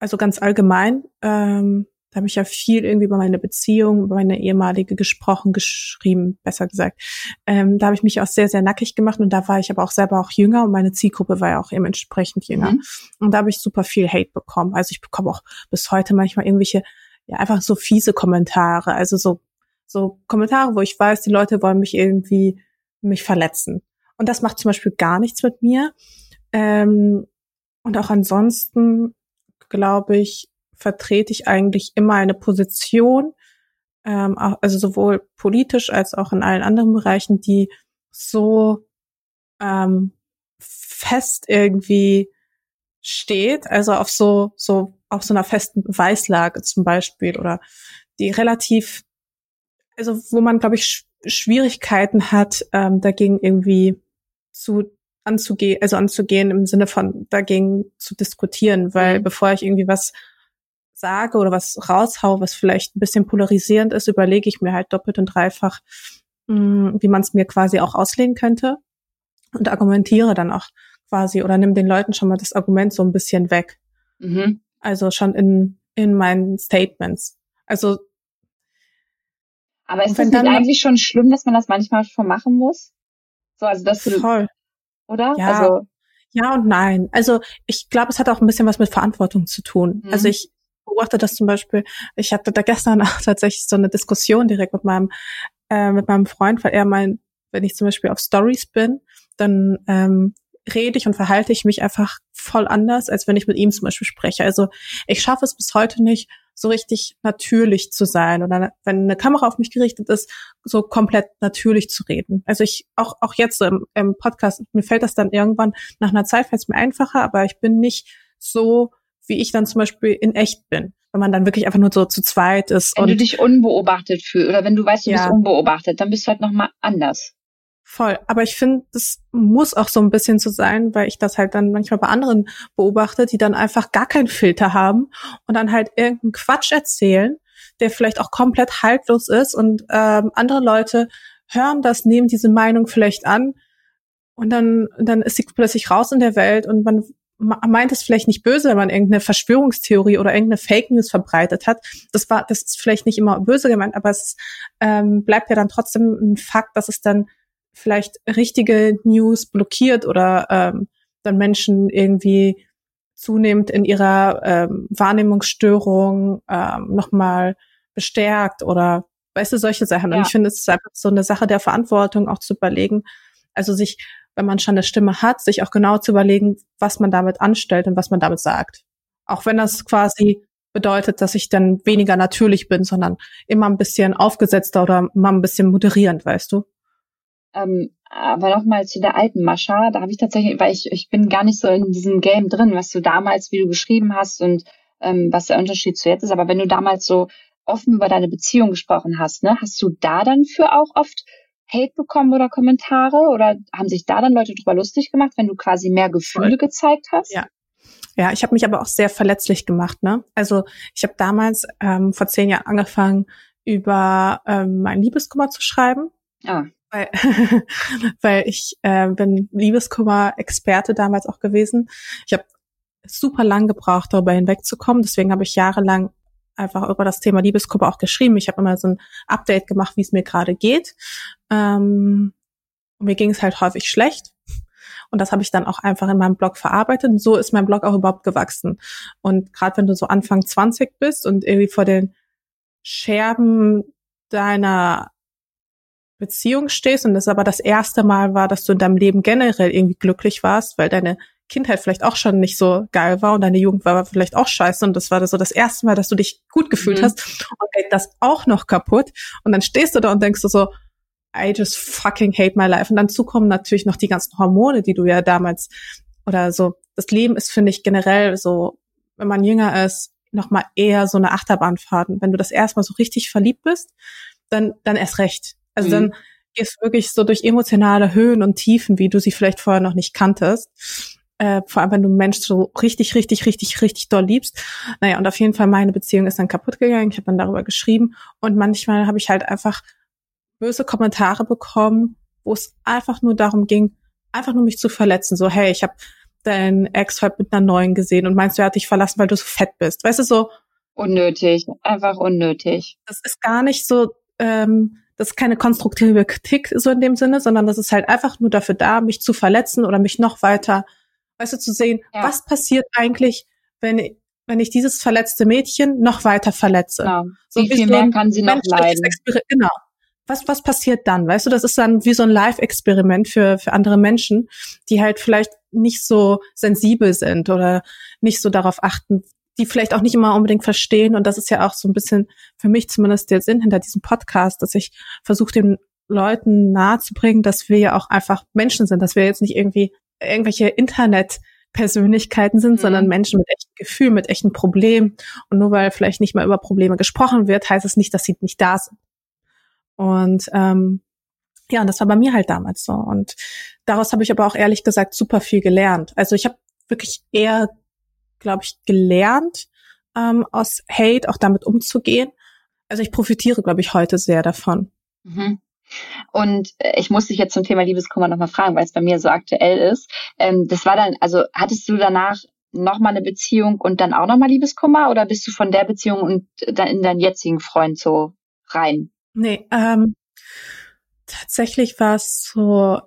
also ganz allgemein, ähm, da habe ich ja viel irgendwie über meine Beziehung, über meine ehemalige gesprochen, geschrieben, besser gesagt. Ähm, da habe ich mich auch sehr, sehr nackig gemacht und da war ich aber auch selber auch jünger und meine Zielgruppe war ja auch eben entsprechend jünger. Mhm. Und da habe ich super viel Hate bekommen. Also ich bekomme auch bis heute manchmal irgendwelche, ja, einfach so fiese Kommentare. Also so, so Kommentare, wo ich weiß, die Leute wollen mich irgendwie, mich verletzen. Und das macht zum Beispiel gar nichts mit mir. Ähm, und auch ansonsten glaube ich, vertrete ich eigentlich immer eine Position, ähm, also sowohl politisch als auch in allen anderen Bereichen, die so ähm, fest irgendwie steht, also auf so so auf so einer festen Beweislage zum Beispiel oder die relativ, also wo man glaube ich Schwierigkeiten hat, ähm, dagegen irgendwie zu anzugehen, also anzugehen im Sinne von dagegen zu diskutieren, weil mhm. bevor ich irgendwie was sage oder was raushau, was vielleicht ein bisschen polarisierend ist, überlege ich mir halt doppelt und dreifach, mh, mm, wie man es mir quasi auch auslegen könnte und argumentiere dann auch quasi oder nimm den Leuten schon mal das Argument so ein bisschen weg. Mhm. Also schon in, in meinen Statements. Also aber ist das nicht eigentlich schon schlimm, dass man das manchmal schon machen muss? So, also dass du voll oder? Ja, also, ja und nein. Also ich glaube, es hat auch ein bisschen was mit Verantwortung zu tun. Mhm. Also ich beobachte das zum Beispiel, ich hatte da gestern auch tatsächlich so eine Diskussion direkt mit meinem, äh, mit meinem Freund, weil er meint, wenn ich zum Beispiel auf Stories bin, dann ähm, rede ich und verhalte ich mich einfach voll anders, als wenn ich mit ihm zum Beispiel spreche. Also ich schaffe es bis heute nicht, so richtig natürlich zu sein oder wenn eine Kamera auf mich gerichtet ist, so komplett natürlich zu reden. Also ich auch auch jetzt so im, im Podcast mir fällt das dann irgendwann nach einer Zeit fällt es mir einfacher, aber ich bin nicht so wie ich dann zum Beispiel in echt bin, wenn man dann wirklich einfach nur so zu zweit ist. Wenn du dich unbeobachtet fühlst oder wenn du weißt, du ja. bist unbeobachtet, dann bist du halt noch mal anders. Voll. Aber ich finde, das muss auch so ein bisschen so sein, weil ich das halt dann manchmal bei anderen beobachte, die dann einfach gar keinen Filter haben und dann halt irgendeinen Quatsch erzählen, der vielleicht auch komplett haltlos ist und ähm, andere Leute hören das, nehmen diese Meinung vielleicht an und dann, dann ist sie plötzlich raus in der Welt und man meint es vielleicht nicht böse, wenn man irgendeine Verschwörungstheorie oder irgendeine Fake News verbreitet hat. Das war, das ist vielleicht nicht immer böse gemeint, aber es ähm, bleibt ja dann trotzdem ein Fakt, dass es dann vielleicht richtige News blockiert oder ähm, dann Menschen irgendwie zunehmend in ihrer ähm, Wahrnehmungsstörung ähm, nochmal bestärkt oder weißt du, solche Sachen. Ja. Und ich finde, es ist einfach so eine Sache der Verantwortung, auch zu überlegen, also sich, wenn man schon eine Stimme hat, sich auch genau zu überlegen, was man damit anstellt und was man damit sagt. Auch wenn das quasi bedeutet, dass ich dann weniger natürlich bin, sondern immer ein bisschen aufgesetzter oder mal ein bisschen moderierend, weißt du? Ähm, aber nochmal zu der alten Mascha, da habe ich tatsächlich, weil ich, ich bin gar nicht so in diesem Game drin, was du damals, wie du geschrieben hast und ähm, was der Unterschied zu jetzt ist. Aber wenn du damals so offen über deine Beziehung gesprochen hast, ne, hast du da dann für auch oft Hate bekommen oder Kommentare? Oder haben sich da dann Leute drüber lustig gemacht, wenn du quasi mehr Gefühle Voll. gezeigt hast? Ja. Ja, ich habe mich aber auch sehr verletzlich gemacht. Ne? Also ich habe damals ähm, vor zehn Jahren angefangen, über ähm, mein Liebeskummer zu schreiben Ah. Weil, weil ich äh, bin Liebeskummer-Experte damals auch gewesen. Ich habe super lang gebraucht, darüber hinwegzukommen. Deswegen habe ich jahrelang einfach über das Thema Liebeskummer auch geschrieben. Ich habe immer so ein Update gemacht, wie es mir gerade geht. Ähm, mir ging es halt häufig schlecht. Und das habe ich dann auch einfach in meinem Blog verarbeitet. Und so ist mein Blog auch überhaupt gewachsen. Und gerade wenn du so Anfang 20 bist und irgendwie vor den Scherben deiner Beziehung stehst und das aber das erste Mal war, dass du in deinem Leben generell irgendwie glücklich warst, weil deine Kindheit vielleicht auch schon nicht so geil war und deine Jugend war vielleicht auch scheiße und das war so das erste Mal, dass du dich gut gefühlt mhm. hast und geht das auch noch kaputt und dann stehst du da und denkst du so, I just fucking hate my life und dann zukommen natürlich noch die ganzen Hormone, die du ja damals oder so, das Leben ist, finde ich, generell so, wenn man jünger ist, noch mal eher so eine Achterbahnfahrt. wenn du das erstmal so richtig verliebt bist, dann, dann erst recht. Also mhm. dann gehst du wirklich so durch emotionale Höhen und Tiefen, wie du sie vielleicht vorher noch nicht kanntest. Äh, vor allem, wenn du einen Mensch so richtig, richtig, richtig, richtig doll liebst. Naja, und auf jeden Fall meine Beziehung ist dann kaputt gegangen. Ich habe dann darüber geschrieben und manchmal habe ich halt einfach böse Kommentare bekommen, wo es einfach nur darum ging, einfach nur mich zu verletzen. So, hey, ich habe deinen Ex heute mit einer neuen gesehen und meinst du, er hat dich verlassen, weil du so fett bist. Weißt du, so. Unnötig, einfach unnötig. Das ist gar nicht so, ähm, das ist keine konstruktive Kritik so in dem Sinne, sondern das ist halt einfach nur dafür da, mich zu verletzen oder mich noch weiter, weißt du, zu sehen, ja. was passiert eigentlich, wenn, wenn ich dieses verletzte Mädchen noch weiter verletze. Genau. So wie viel mehr kann sie noch leiden? Genau. Was, was passiert dann? Weißt du, das ist dann wie so ein Live-Experiment für, für andere Menschen, die halt vielleicht nicht so sensibel sind oder nicht so darauf achten, die vielleicht auch nicht immer unbedingt verstehen. Und das ist ja auch so ein bisschen für mich zumindest der Sinn hinter diesem Podcast, dass ich versuche, den Leuten nahezubringen, dass wir ja auch einfach Menschen sind, dass wir jetzt nicht irgendwie irgendwelche Internet-Persönlichkeiten sind, mhm. sondern Menschen mit echtem Gefühl, mit echten Problemen. Und nur weil vielleicht nicht mal über Probleme gesprochen wird, heißt es nicht, dass sie nicht da sind. Und ähm, ja, und das war bei mir halt damals so. Und daraus habe ich aber auch ehrlich gesagt super viel gelernt. Also ich habe wirklich eher glaube ich, gelernt, ähm, aus Hate auch damit umzugehen. Also ich profitiere, glaube ich, heute sehr davon. Mhm. Und äh, ich muss dich jetzt zum Thema Liebeskummer nochmal fragen, weil es bei mir so aktuell ist. Ähm, das war dann, also hattest du danach nochmal eine Beziehung und dann auch nochmal Liebeskummer oder bist du von der Beziehung und dann in deinen jetzigen Freund so rein? Nee, ähm, tatsächlich war es so,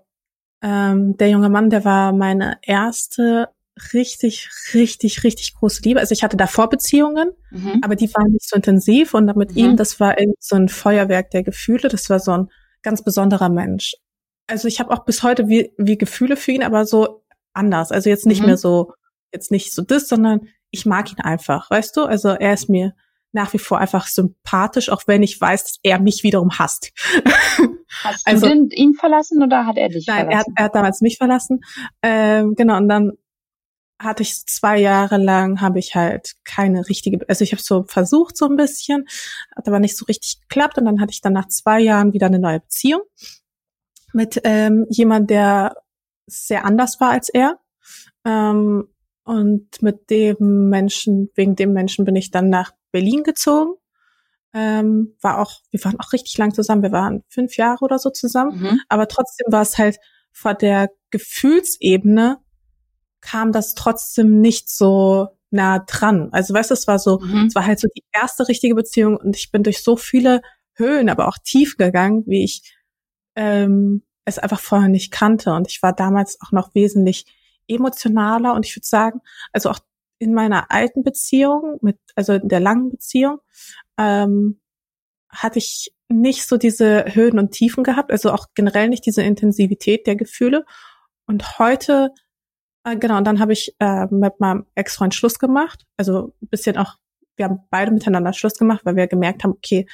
ähm, der junge Mann, der war meine erste richtig, richtig, richtig große Liebe. Also ich hatte davor Beziehungen, mhm. aber die waren nicht so intensiv und mit mhm. ihm, das war irgendwie so ein Feuerwerk der Gefühle. Das war so ein ganz besonderer Mensch. Also ich habe auch bis heute wie, wie Gefühle für ihn, aber so anders. Also jetzt nicht mhm. mehr so, jetzt nicht so das, sondern ich mag ihn einfach, weißt du? Also er ist mir nach wie vor einfach sympathisch, auch wenn ich weiß, dass er mich wiederum hasst. Hast also, du denn ihn verlassen oder hat er dich nein, verlassen? Nein, er hat, er hat damals mich verlassen. Ähm, genau, und dann hatte ich zwei Jahre lang, habe ich halt keine richtige, also ich habe so versucht so ein bisschen, hat aber nicht so richtig geklappt und dann hatte ich dann nach zwei Jahren wieder eine neue Beziehung mit ähm, jemand, der sehr anders war als er. Ähm, und mit dem Menschen, wegen dem Menschen bin ich dann nach Berlin gezogen. Ähm, war auch, wir waren auch richtig lang zusammen, wir waren fünf Jahre oder so zusammen, mhm. aber trotzdem war es halt vor der Gefühlsebene kam das trotzdem nicht so nah dran. Also weißt du, es war so, mhm. es war halt so die erste richtige Beziehung und ich bin durch so viele Höhen, aber auch tief gegangen, wie ich ähm, es einfach vorher nicht kannte. Und ich war damals auch noch wesentlich emotionaler und ich würde sagen, also auch in meiner alten Beziehung, mit, also in der langen Beziehung, ähm, hatte ich nicht so diese Höhen und Tiefen gehabt, also auch generell nicht diese Intensivität der Gefühle. Und heute genau, und dann habe ich äh, mit meinem Ex-Freund Schluss gemacht. Also ein bisschen auch, wir haben beide miteinander Schluss gemacht, weil wir gemerkt haben, okay,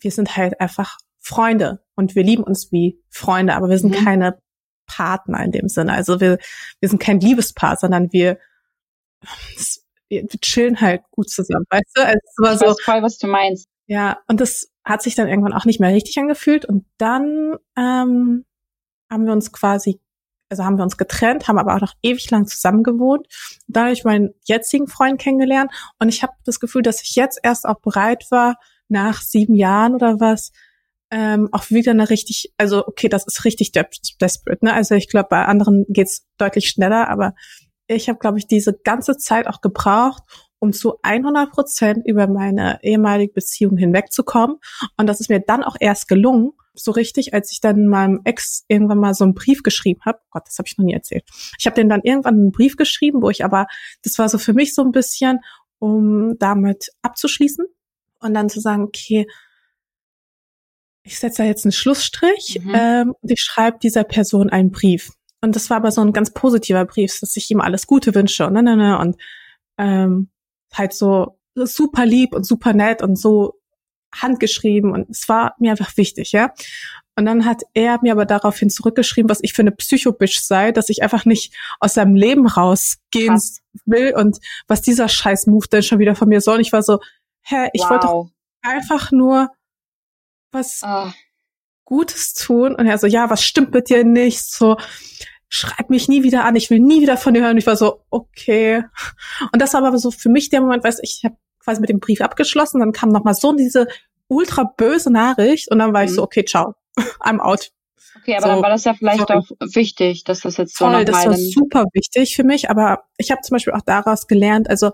wir sind halt einfach Freunde und wir lieben uns wie Freunde, aber wir sind mhm. keine Partner in dem Sinne. Also wir, wir sind kein Liebespaar, sondern wir, wir, wir chillen halt gut zusammen, weißt du? Also es war ich so, weiß voll, was du meinst. Ja, und das hat sich dann irgendwann auch nicht mehr richtig angefühlt. Und dann ähm, haben wir uns quasi also haben wir uns getrennt, haben aber auch noch ewig lang zusammen gewohnt. Da habe ich meinen jetzigen Freund kennengelernt und ich habe das Gefühl, dass ich jetzt erst auch bereit war, nach sieben Jahren oder was, ähm, auch wieder eine richtig, also okay, das ist richtig desperate, ne? Also ich glaube, bei anderen geht's deutlich schneller, aber ich habe, glaube ich, diese ganze Zeit auch gebraucht, um zu 100 Prozent über meine ehemalige Beziehung hinwegzukommen. Und das ist mir dann auch erst gelungen, so richtig, als ich dann meinem Ex irgendwann mal so einen Brief geschrieben habe. Gott, das habe ich noch nie erzählt. Ich habe den dann irgendwann einen Brief geschrieben, wo ich aber, das war so für mich so ein bisschen, um damit abzuschließen und dann zu sagen, okay, ich setze da jetzt einen Schlussstrich mhm. ähm, und ich schreibe dieser Person einen Brief. Und das war aber so ein ganz positiver Brief, dass ich ihm alles Gute wünsche und ne, ne, ne, und ähm, halt so super lieb und super nett und so handgeschrieben und es war mir einfach wichtig, ja. Und dann hat er mir aber daraufhin zurückgeschrieben, was ich für eine Psychobisch sei, dass ich einfach nicht aus seinem Leben rausgehen Krass. will und was dieser Scheiß-Move denn schon wieder von mir soll. Und ich war so, hä, ich wow. wollte doch einfach nur was oh. Gutes tun. Und er so, ja, was stimmt mit dir nicht? So, schreib mich nie wieder an, ich will nie wieder von dir hören. Und ich war so, okay. Und das war aber so für mich der Moment, weiß ich, ich habe quasi mit dem Brief abgeschlossen, dann kam nochmal so diese ultra böse Nachricht und dann war mhm. ich so, okay, ciao, I'm out. Okay, aber so, dann war das ja vielleicht sorry. auch wichtig, dass das jetzt so Voll, das war super wichtig für mich, aber ich habe zum Beispiel auch daraus gelernt, also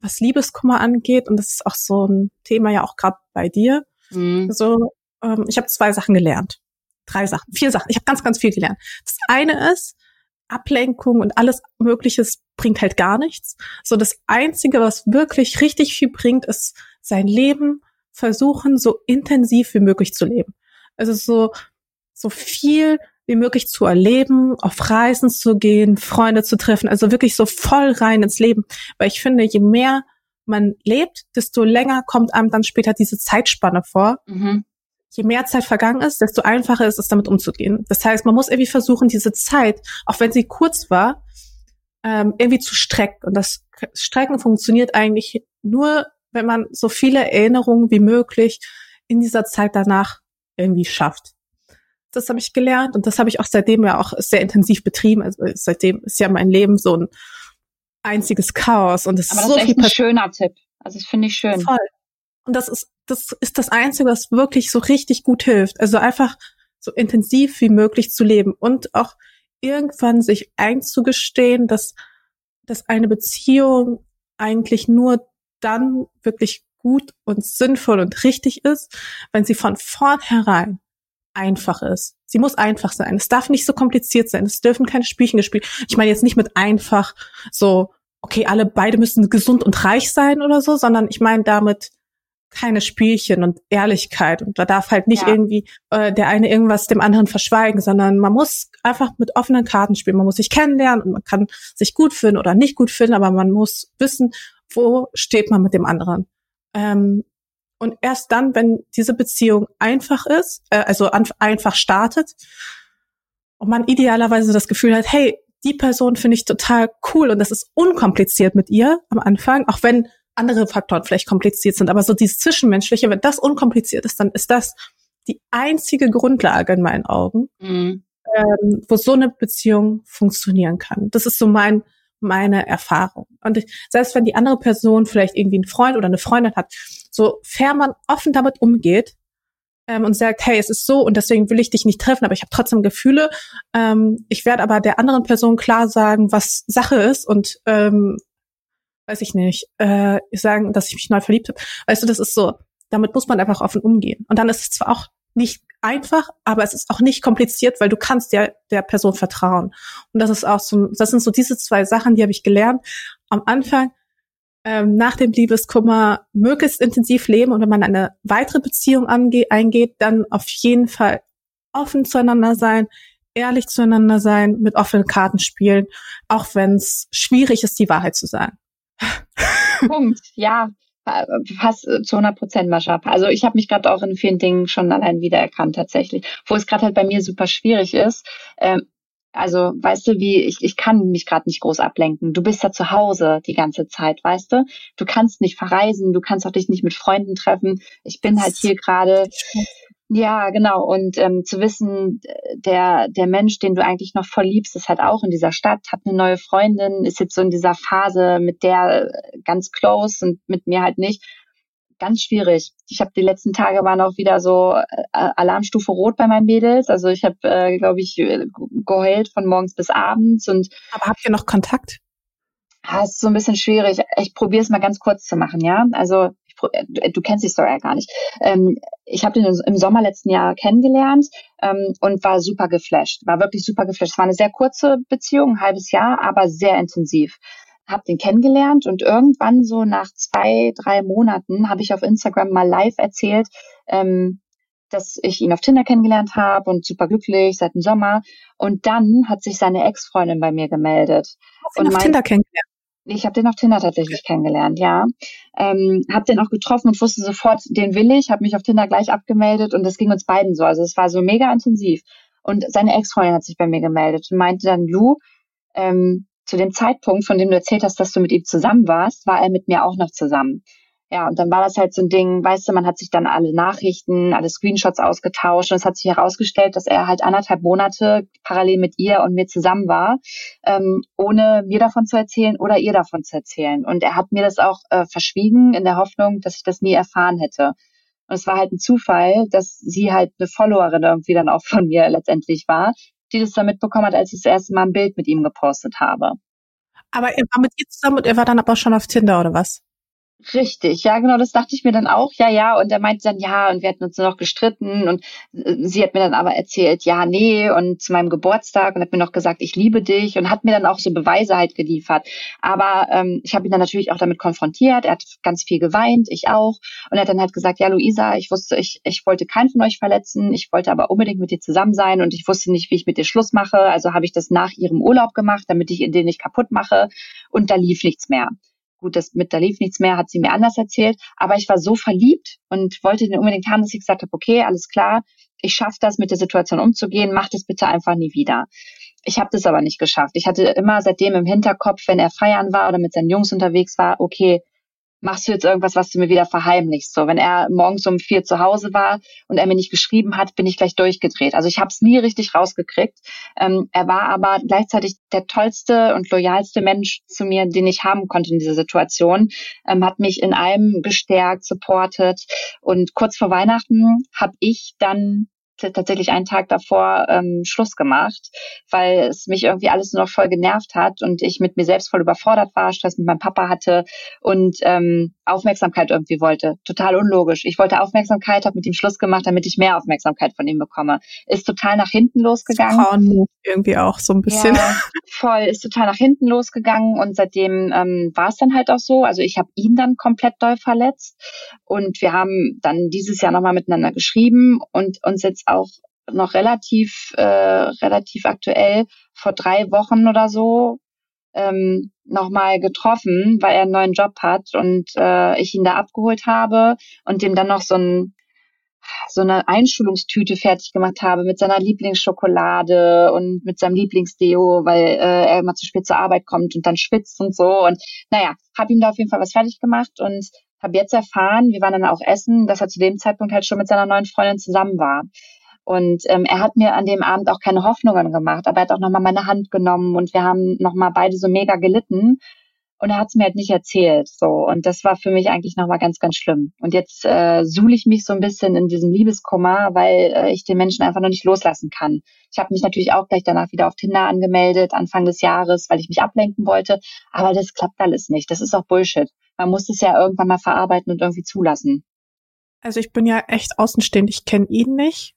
was Liebeskummer angeht, und das ist auch so ein Thema ja auch gerade bei dir, mhm. so, ähm, ich habe zwei Sachen gelernt drei Sachen, vier Sachen. Ich habe ganz, ganz viel gelernt. Das eine ist, Ablenkung und alles Mögliches bringt halt gar nichts. So das Einzige, was wirklich richtig viel bringt, ist sein Leben versuchen, so intensiv wie möglich zu leben. Also so, so viel wie möglich zu erleben, auf Reisen zu gehen, Freunde zu treffen, also wirklich so voll rein ins Leben. Weil ich finde, je mehr man lebt, desto länger kommt einem dann später diese Zeitspanne vor. Mhm je mehr Zeit vergangen ist, desto einfacher ist es, damit umzugehen. Das heißt, man muss irgendwie versuchen, diese Zeit, auch wenn sie kurz war, ähm, irgendwie zu strecken. Und das Strecken funktioniert eigentlich nur, wenn man so viele Erinnerungen wie möglich in dieser Zeit danach irgendwie schafft. Das habe ich gelernt und das habe ich auch seitdem ja auch sehr intensiv betrieben. Also seitdem ist ja mein Leben so ein einziges Chaos und es ist so ist echt ein schöner Tipp. Also das finde ich schön. Voll. Und das ist das ist das Einzige, was wirklich so richtig gut hilft. Also einfach so intensiv wie möglich zu leben und auch irgendwann sich einzugestehen, dass, dass eine Beziehung eigentlich nur dann wirklich gut und sinnvoll und richtig ist, wenn sie von vornherein einfach ist. Sie muss einfach sein. Es darf nicht so kompliziert sein. Es dürfen keine Spielchen gespielt. Ich meine jetzt nicht mit einfach so, okay, alle beide müssen gesund und reich sein oder so, sondern ich meine damit keine Spielchen und Ehrlichkeit und da darf halt nicht ja. irgendwie äh, der eine irgendwas dem anderen verschweigen, sondern man muss einfach mit offenen Karten spielen. Man muss sich kennenlernen und man kann sich gut finden oder nicht gut finden, aber man muss wissen, wo steht man mit dem anderen. Ähm, und erst dann, wenn diese Beziehung einfach ist, äh, also einfach startet und man idealerweise das Gefühl hat, hey, die Person finde ich total cool und das ist unkompliziert mit ihr am Anfang, auch wenn andere Faktoren vielleicht kompliziert sind, aber so dieses Zwischenmenschliche, wenn das unkompliziert ist, dann ist das die einzige Grundlage in meinen Augen, mhm. ähm, wo so eine Beziehung funktionieren kann. Das ist so mein meine Erfahrung. Und ich, selbst wenn die andere Person vielleicht irgendwie einen Freund oder eine Freundin hat, so fair man offen damit umgeht ähm, und sagt, hey, es ist so und deswegen will ich dich nicht treffen, aber ich habe trotzdem Gefühle. Ähm, ich werde aber der anderen Person klar sagen, was Sache ist und ähm, weiß ich nicht, äh, sagen, dass ich mich neu verliebt habe. Weißt du, das ist so, damit muss man einfach offen umgehen. Und dann ist es zwar auch nicht einfach, aber es ist auch nicht kompliziert, weil du kannst der, der Person vertrauen. Und das ist auch so, das sind so diese zwei Sachen, die habe ich gelernt. Am Anfang, ähm, nach dem Liebeskummer, möglichst intensiv leben und wenn man eine weitere Beziehung ange eingeht, dann auf jeden Fall offen zueinander sein, ehrlich zueinander sein, mit offenen Karten spielen, auch wenn es schwierig ist, die Wahrheit zu sagen. Punkt, ja. Fast zu 100 Prozent, Mascha. Also ich habe mich gerade auch in vielen Dingen schon allein wiedererkannt tatsächlich. Wo es gerade halt bei mir super schwierig ist. Ähm, also weißt du, wie ich, ich kann mich gerade nicht groß ablenken. Du bist ja zu Hause die ganze Zeit, weißt du? Du kannst nicht verreisen, du kannst auch dich nicht mit Freunden treffen. Ich bin halt hier gerade ja, genau. Und ähm, zu wissen, der, der Mensch, den du eigentlich noch voll liebst, ist halt auch in dieser Stadt, hat eine neue Freundin, ist jetzt so in dieser Phase mit der ganz close und mit mir halt nicht. ganz schwierig. Ich habe die letzten Tage waren auch wieder so äh, Alarmstufe rot bei meinen Mädels. Also ich habe, äh, glaube ich, geheult von morgens bis abends. Und aber habt ihr noch Kontakt? Ah, ist so ein bisschen schwierig. Ich probiere es mal ganz kurz zu machen, ja. Also äh, du kennst die Story ja gar nicht. Ähm, ich habe den im Sommer letzten Jahr kennengelernt ähm, und war super geflasht. War wirklich super geflasht. Es war eine sehr kurze Beziehung, ein halbes Jahr, aber sehr intensiv habe den kennengelernt und irgendwann so nach zwei, drei Monaten habe ich auf Instagram mal live erzählt, ähm, dass ich ihn auf Tinder kennengelernt habe und super glücklich seit dem Sommer. Und dann hat sich seine Ex-Freundin bei mir gemeldet. Hast du ihn auf mein, Tinder kennengelernt? Ich habe den auf Tinder tatsächlich kennengelernt, ja. Ähm, habe den auch getroffen und wusste sofort, den will ich, habe mich auf Tinder gleich abgemeldet und das ging uns beiden so. Also es war so mega intensiv. Und seine Ex-Freundin hat sich bei mir gemeldet und meinte dann, Lu, ähm, zu dem Zeitpunkt, von dem du erzählt hast, dass du mit ihm zusammen warst, war er mit mir auch noch zusammen. Ja, und dann war das halt so ein Ding, weißt du, man hat sich dann alle Nachrichten, alle Screenshots ausgetauscht und es hat sich herausgestellt, dass er halt anderthalb Monate parallel mit ihr und mir zusammen war, ähm, ohne mir davon zu erzählen oder ihr davon zu erzählen. Und er hat mir das auch äh, verschwiegen in der Hoffnung, dass ich das nie erfahren hätte. Und es war halt ein Zufall, dass sie halt eine Followerin irgendwie dann auch von mir letztendlich war, die das dann mitbekommen hat, als ich das erste Mal ein Bild mit ihm gepostet habe. Aber er war mit ihr zusammen und er war dann aber schon auf Tinder oder was? Richtig, ja, genau, das dachte ich mir dann auch, ja, ja, und er meinte dann, ja, und wir hatten uns nur noch gestritten und äh, sie hat mir dann aber erzählt, ja, nee, und zu meinem Geburtstag und hat mir noch gesagt, ich liebe dich und hat mir dann auch so Beweise halt geliefert. Aber ähm, ich habe ihn dann natürlich auch damit konfrontiert, er hat ganz viel geweint, ich auch, und er hat dann halt gesagt, ja, Luisa, ich wusste, ich, ich wollte keinen von euch verletzen, ich wollte aber unbedingt mit dir zusammen sein und ich wusste nicht, wie ich mit dir Schluss mache, also habe ich das nach ihrem Urlaub gemacht, damit ich den nicht kaputt mache. Und da lief nichts mehr. Gut, das mit da lief nichts mehr, hat sie mir anders erzählt. Aber ich war so verliebt und wollte den unbedingt haben, dass ich gesagt habe, okay, alles klar, ich schaffe das, mit der Situation umzugehen, mach das bitte einfach nie wieder. Ich habe das aber nicht geschafft. Ich hatte immer seitdem im Hinterkopf, wenn er feiern war oder mit seinen Jungs unterwegs war, okay, machst du jetzt irgendwas, was du mir wieder verheimlichst. So, wenn er morgens um vier zu Hause war und er mir nicht geschrieben hat, bin ich gleich durchgedreht. Also ich habe es nie richtig rausgekriegt. Ähm, er war aber gleichzeitig der tollste und loyalste Mensch zu mir, den ich haben konnte in dieser Situation. Ähm, hat mich in allem gestärkt, supportet. Und kurz vor Weihnachten habe ich dann tatsächlich einen Tag davor ähm, Schluss gemacht, weil es mich irgendwie alles nur noch voll genervt hat und ich mit mir selbst voll überfordert war, Stress mit meinem Papa hatte und ähm, Aufmerksamkeit irgendwie wollte. Total unlogisch. Ich wollte Aufmerksamkeit, habe mit ihm Schluss gemacht, damit ich mehr Aufmerksamkeit von ihm bekomme. Ist total nach hinten losgegangen. Frauen irgendwie auch so ein bisschen. Ja, voll, ist total nach hinten losgegangen und seitdem ähm, war es dann halt auch so. Also ich habe ihn dann komplett doll verletzt und wir haben dann dieses Jahr nochmal miteinander geschrieben und uns jetzt auch noch relativ, äh, relativ aktuell vor drei Wochen oder so ähm, nochmal getroffen, weil er einen neuen Job hat und äh, ich ihn da abgeholt habe und dem dann noch so ein so eine Einschulungstüte fertig gemacht habe mit seiner Lieblingsschokolade und mit seinem Lieblingsdeo, weil äh, er immer zu spät zur Arbeit kommt und dann schwitzt und so. Und naja, habe ihm da auf jeden Fall was fertig gemacht und habe jetzt erfahren, wir waren dann auch essen, dass er zu dem Zeitpunkt halt schon mit seiner neuen Freundin zusammen war. Und ähm, er hat mir an dem Abend auch keine Hoffnungen gemacht, aber er hat auch nochmal meine Hand genommen und wir haben nochmal beide so mega gelitten. Und er hat es mir halt nicht erzählt. So. Und das war für mich eigentlich nochmal ganz, ganz schlimm. Und jetzt äh, suhle ich mich so ein bisschen in diesem Liebeskummer, weil äh, ich den Menschen einfach noch nicht loslassen kann. Ich habe mich natürlich auch gleich danach wieder auf Tinder angemeldet, Anfang des Jahres, weil ich mich ablenken wollte. Aber das klappt alles nicht. Das ist auch Bullshit. Man muss es ja irgendwann mal verarbeiten und irgendwie zulassen. Also ich bin ja echt außenstehend. Ich kenne ihn nicht.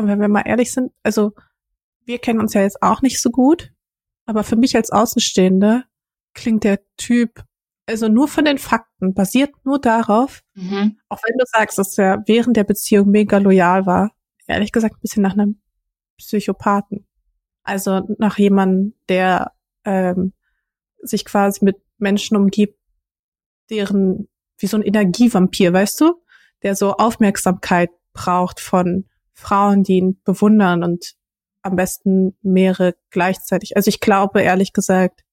Und wenn wir mal ehrlich sind, also wir kennen uns ja jetzt auch nicht so gut, aber für mich als Außenstehende klingt der Typ, also nur von den Fakten, basiert nur darauf, mhm. auch wenn du sagst, dass er während der Beziehung mega loyal war, ehrlich gesagt ein bisschen nach einem Psychopathen. Also nach jemandem, der ähm, sich quasi mit Menschen umgibt, deren, wie so ein Energievampir, weißt du, der so Aufmerksamkeit braucht von Frauen, die ihn bewundern und am besten mehrere gleichzeitig. Also ich glaube ehrlich gesagt,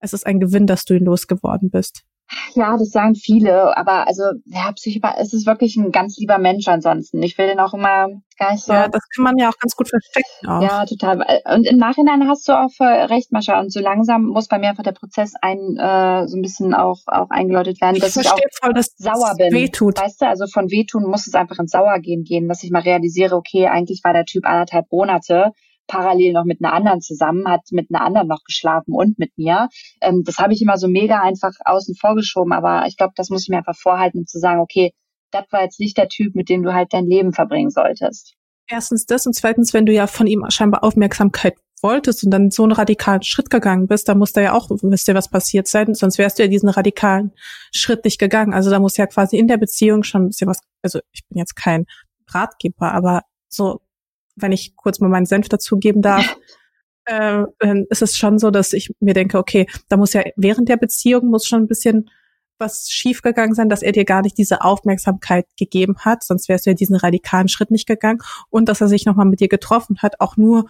es ist ein Gewinn, dass du ihn losgeworden bist. Ja, das sagen viele, aber also ja, Psychopath, es ist wirklich ein ganz lieber Mensch ansonsten. Ich will den auch immer gar nicht so. Ja, das kann man ja auch ganz gut verstecken. Auch. Ja, total. Und im Nachhinein hast du auch recht, Mascha. Und so langsam muss bei mir einfach der Prozess ein äh, so ein bisschen auch auch eingeläutet werden, ich dass ich auch voll, dass sauer bin. Wehtut. Weißt du, also von wehtun muss es einfach ins Sauergehen gehen, dass ich mal realisiere, okay, eigentlich war der Typ anderthalb Monate parallel noch mit einer anderen zusammen, hat mit einer anderen noch geschlafen und mit mir. Ähm, das habe ich immer so mega einfach außen vor geschoben, aber ich glaube, das muss ich mir einfach vorhalten, um zu sagen, okay, das war jetzt nicht der Typ, mit dem du halt dein Leben verbringen solltest. Erstens das und zweitens, wenn du ja von ihm scheinbar Aufmerksamkeit wolltest und dann so einen radikalen Schritt gegangen bist, da muss da ja auch, ihr, was passiert sein, sonst wärst du ja diesen radikalen Schritt nicht gegangen. Also da muss ja quasi in der Beziehung schon ein bisschen was, also ich bin jetzt kein Ratgeber, aber so wenn ich kurz mal meinen Senf dazugeben darf, äh, ist es schon so, dass ich mir denke, okay, da muss ja während der Beziehung muss schon ein bisschen was schiefgegangen sein, dass er dir gar nicht diese Aufmerksamkeit gegeben hat, sonst wärst du ja diesen radikalen Schritt nicht gegangen und dass er sich nochmal mit dir getroffen hat, auch nur,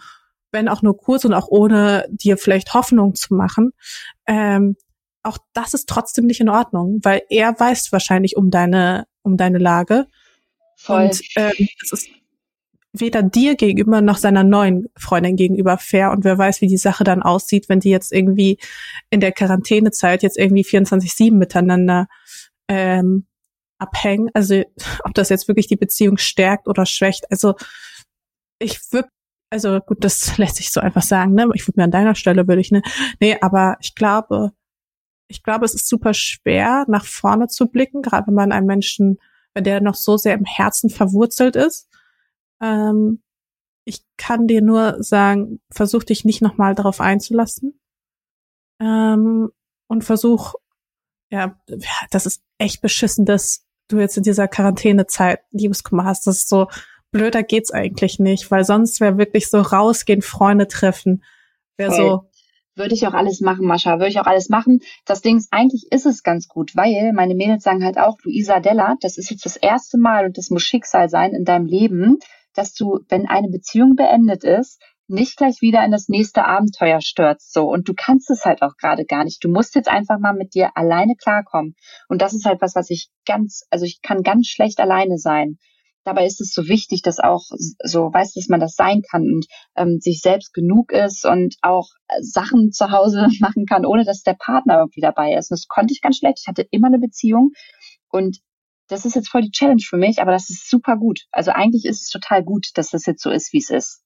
wenn auch nur kurz und auch ohne dir vielleicht Hoffnung zu machen. Ähm, auch das ist trotzdem nicht in Ordnung, weil er weiß wahrscheinlich um deine, um deine Lage. Voll. Und ähm, es ist weder dir gegenüber noch seiner neuen Freundin gegenüber fair und wer weiß, wie die Sache dann aussieht, wenn die jetzt irgendwie in der Quarantänezeit jetzt irgendwie 24-7 miteinander ähm, abhängen. Also ob das jetzt wirklich die Beziehung stärkt oder schwächt. Also ich würde, also gut, das lässt sich so einfach sagen, ne? Ich würde mir an deiner Stelle würde ich, ne? Nee, aber ich glaube, ich glaube, es ist super schwer, nach vorne zu blicken, gerade wenn man einen Menschen, wenn der noch so sehr im Herzen verwurzelt ist ähm, ich kann dir nur sagen, versuch dich nicht nochmal darauf einzulassen. Ähm, und versuch, ja, das ist echt beschissen, dass du jetzt in dieser Quarantänezeit Liebeskummer hast. Das ist so, blöder geht's eigentlich nicht, weil sonst wäre wirklich so rausgehen, Freunde treffen, wäre so. Würde ich auch alles machen, Mascha, würde ich auch alles machen. Das Ding ist, eigentlich ist es ganz gut, weil meine Mädels sagen halt auch, du Isadella, das ist jetzt das erste Mal und das muss Schicksal sein in deinem Leben, dass du, wenn eine Beziehung beendet ist, nicht gleich wieder in das nächste Abenteuer stürzt, so. Und du kannst es halt auch gerade gar nicht. Du musst jetzt einfach mal mit dir alleine klarkommen. Und das ist halt was, was ich ganz, also ich kann ganz schlecht alleine sein. Dabei ist es so wichtig, dass auch so weiß, dass man das sein kann und ähm, sich selbst genug ist und auch Sachen zu Hause machen kann, ohne dass der Partner irgendwie dabei ist. Und das konnte ich ganz schlecht. Ich hatte immer eine Beziehung und das ist jetzt voll die Challenge für mich, aber das ist super gut. Also eigentlich ist es total gut, dass das jetzt so ist, wie es ist.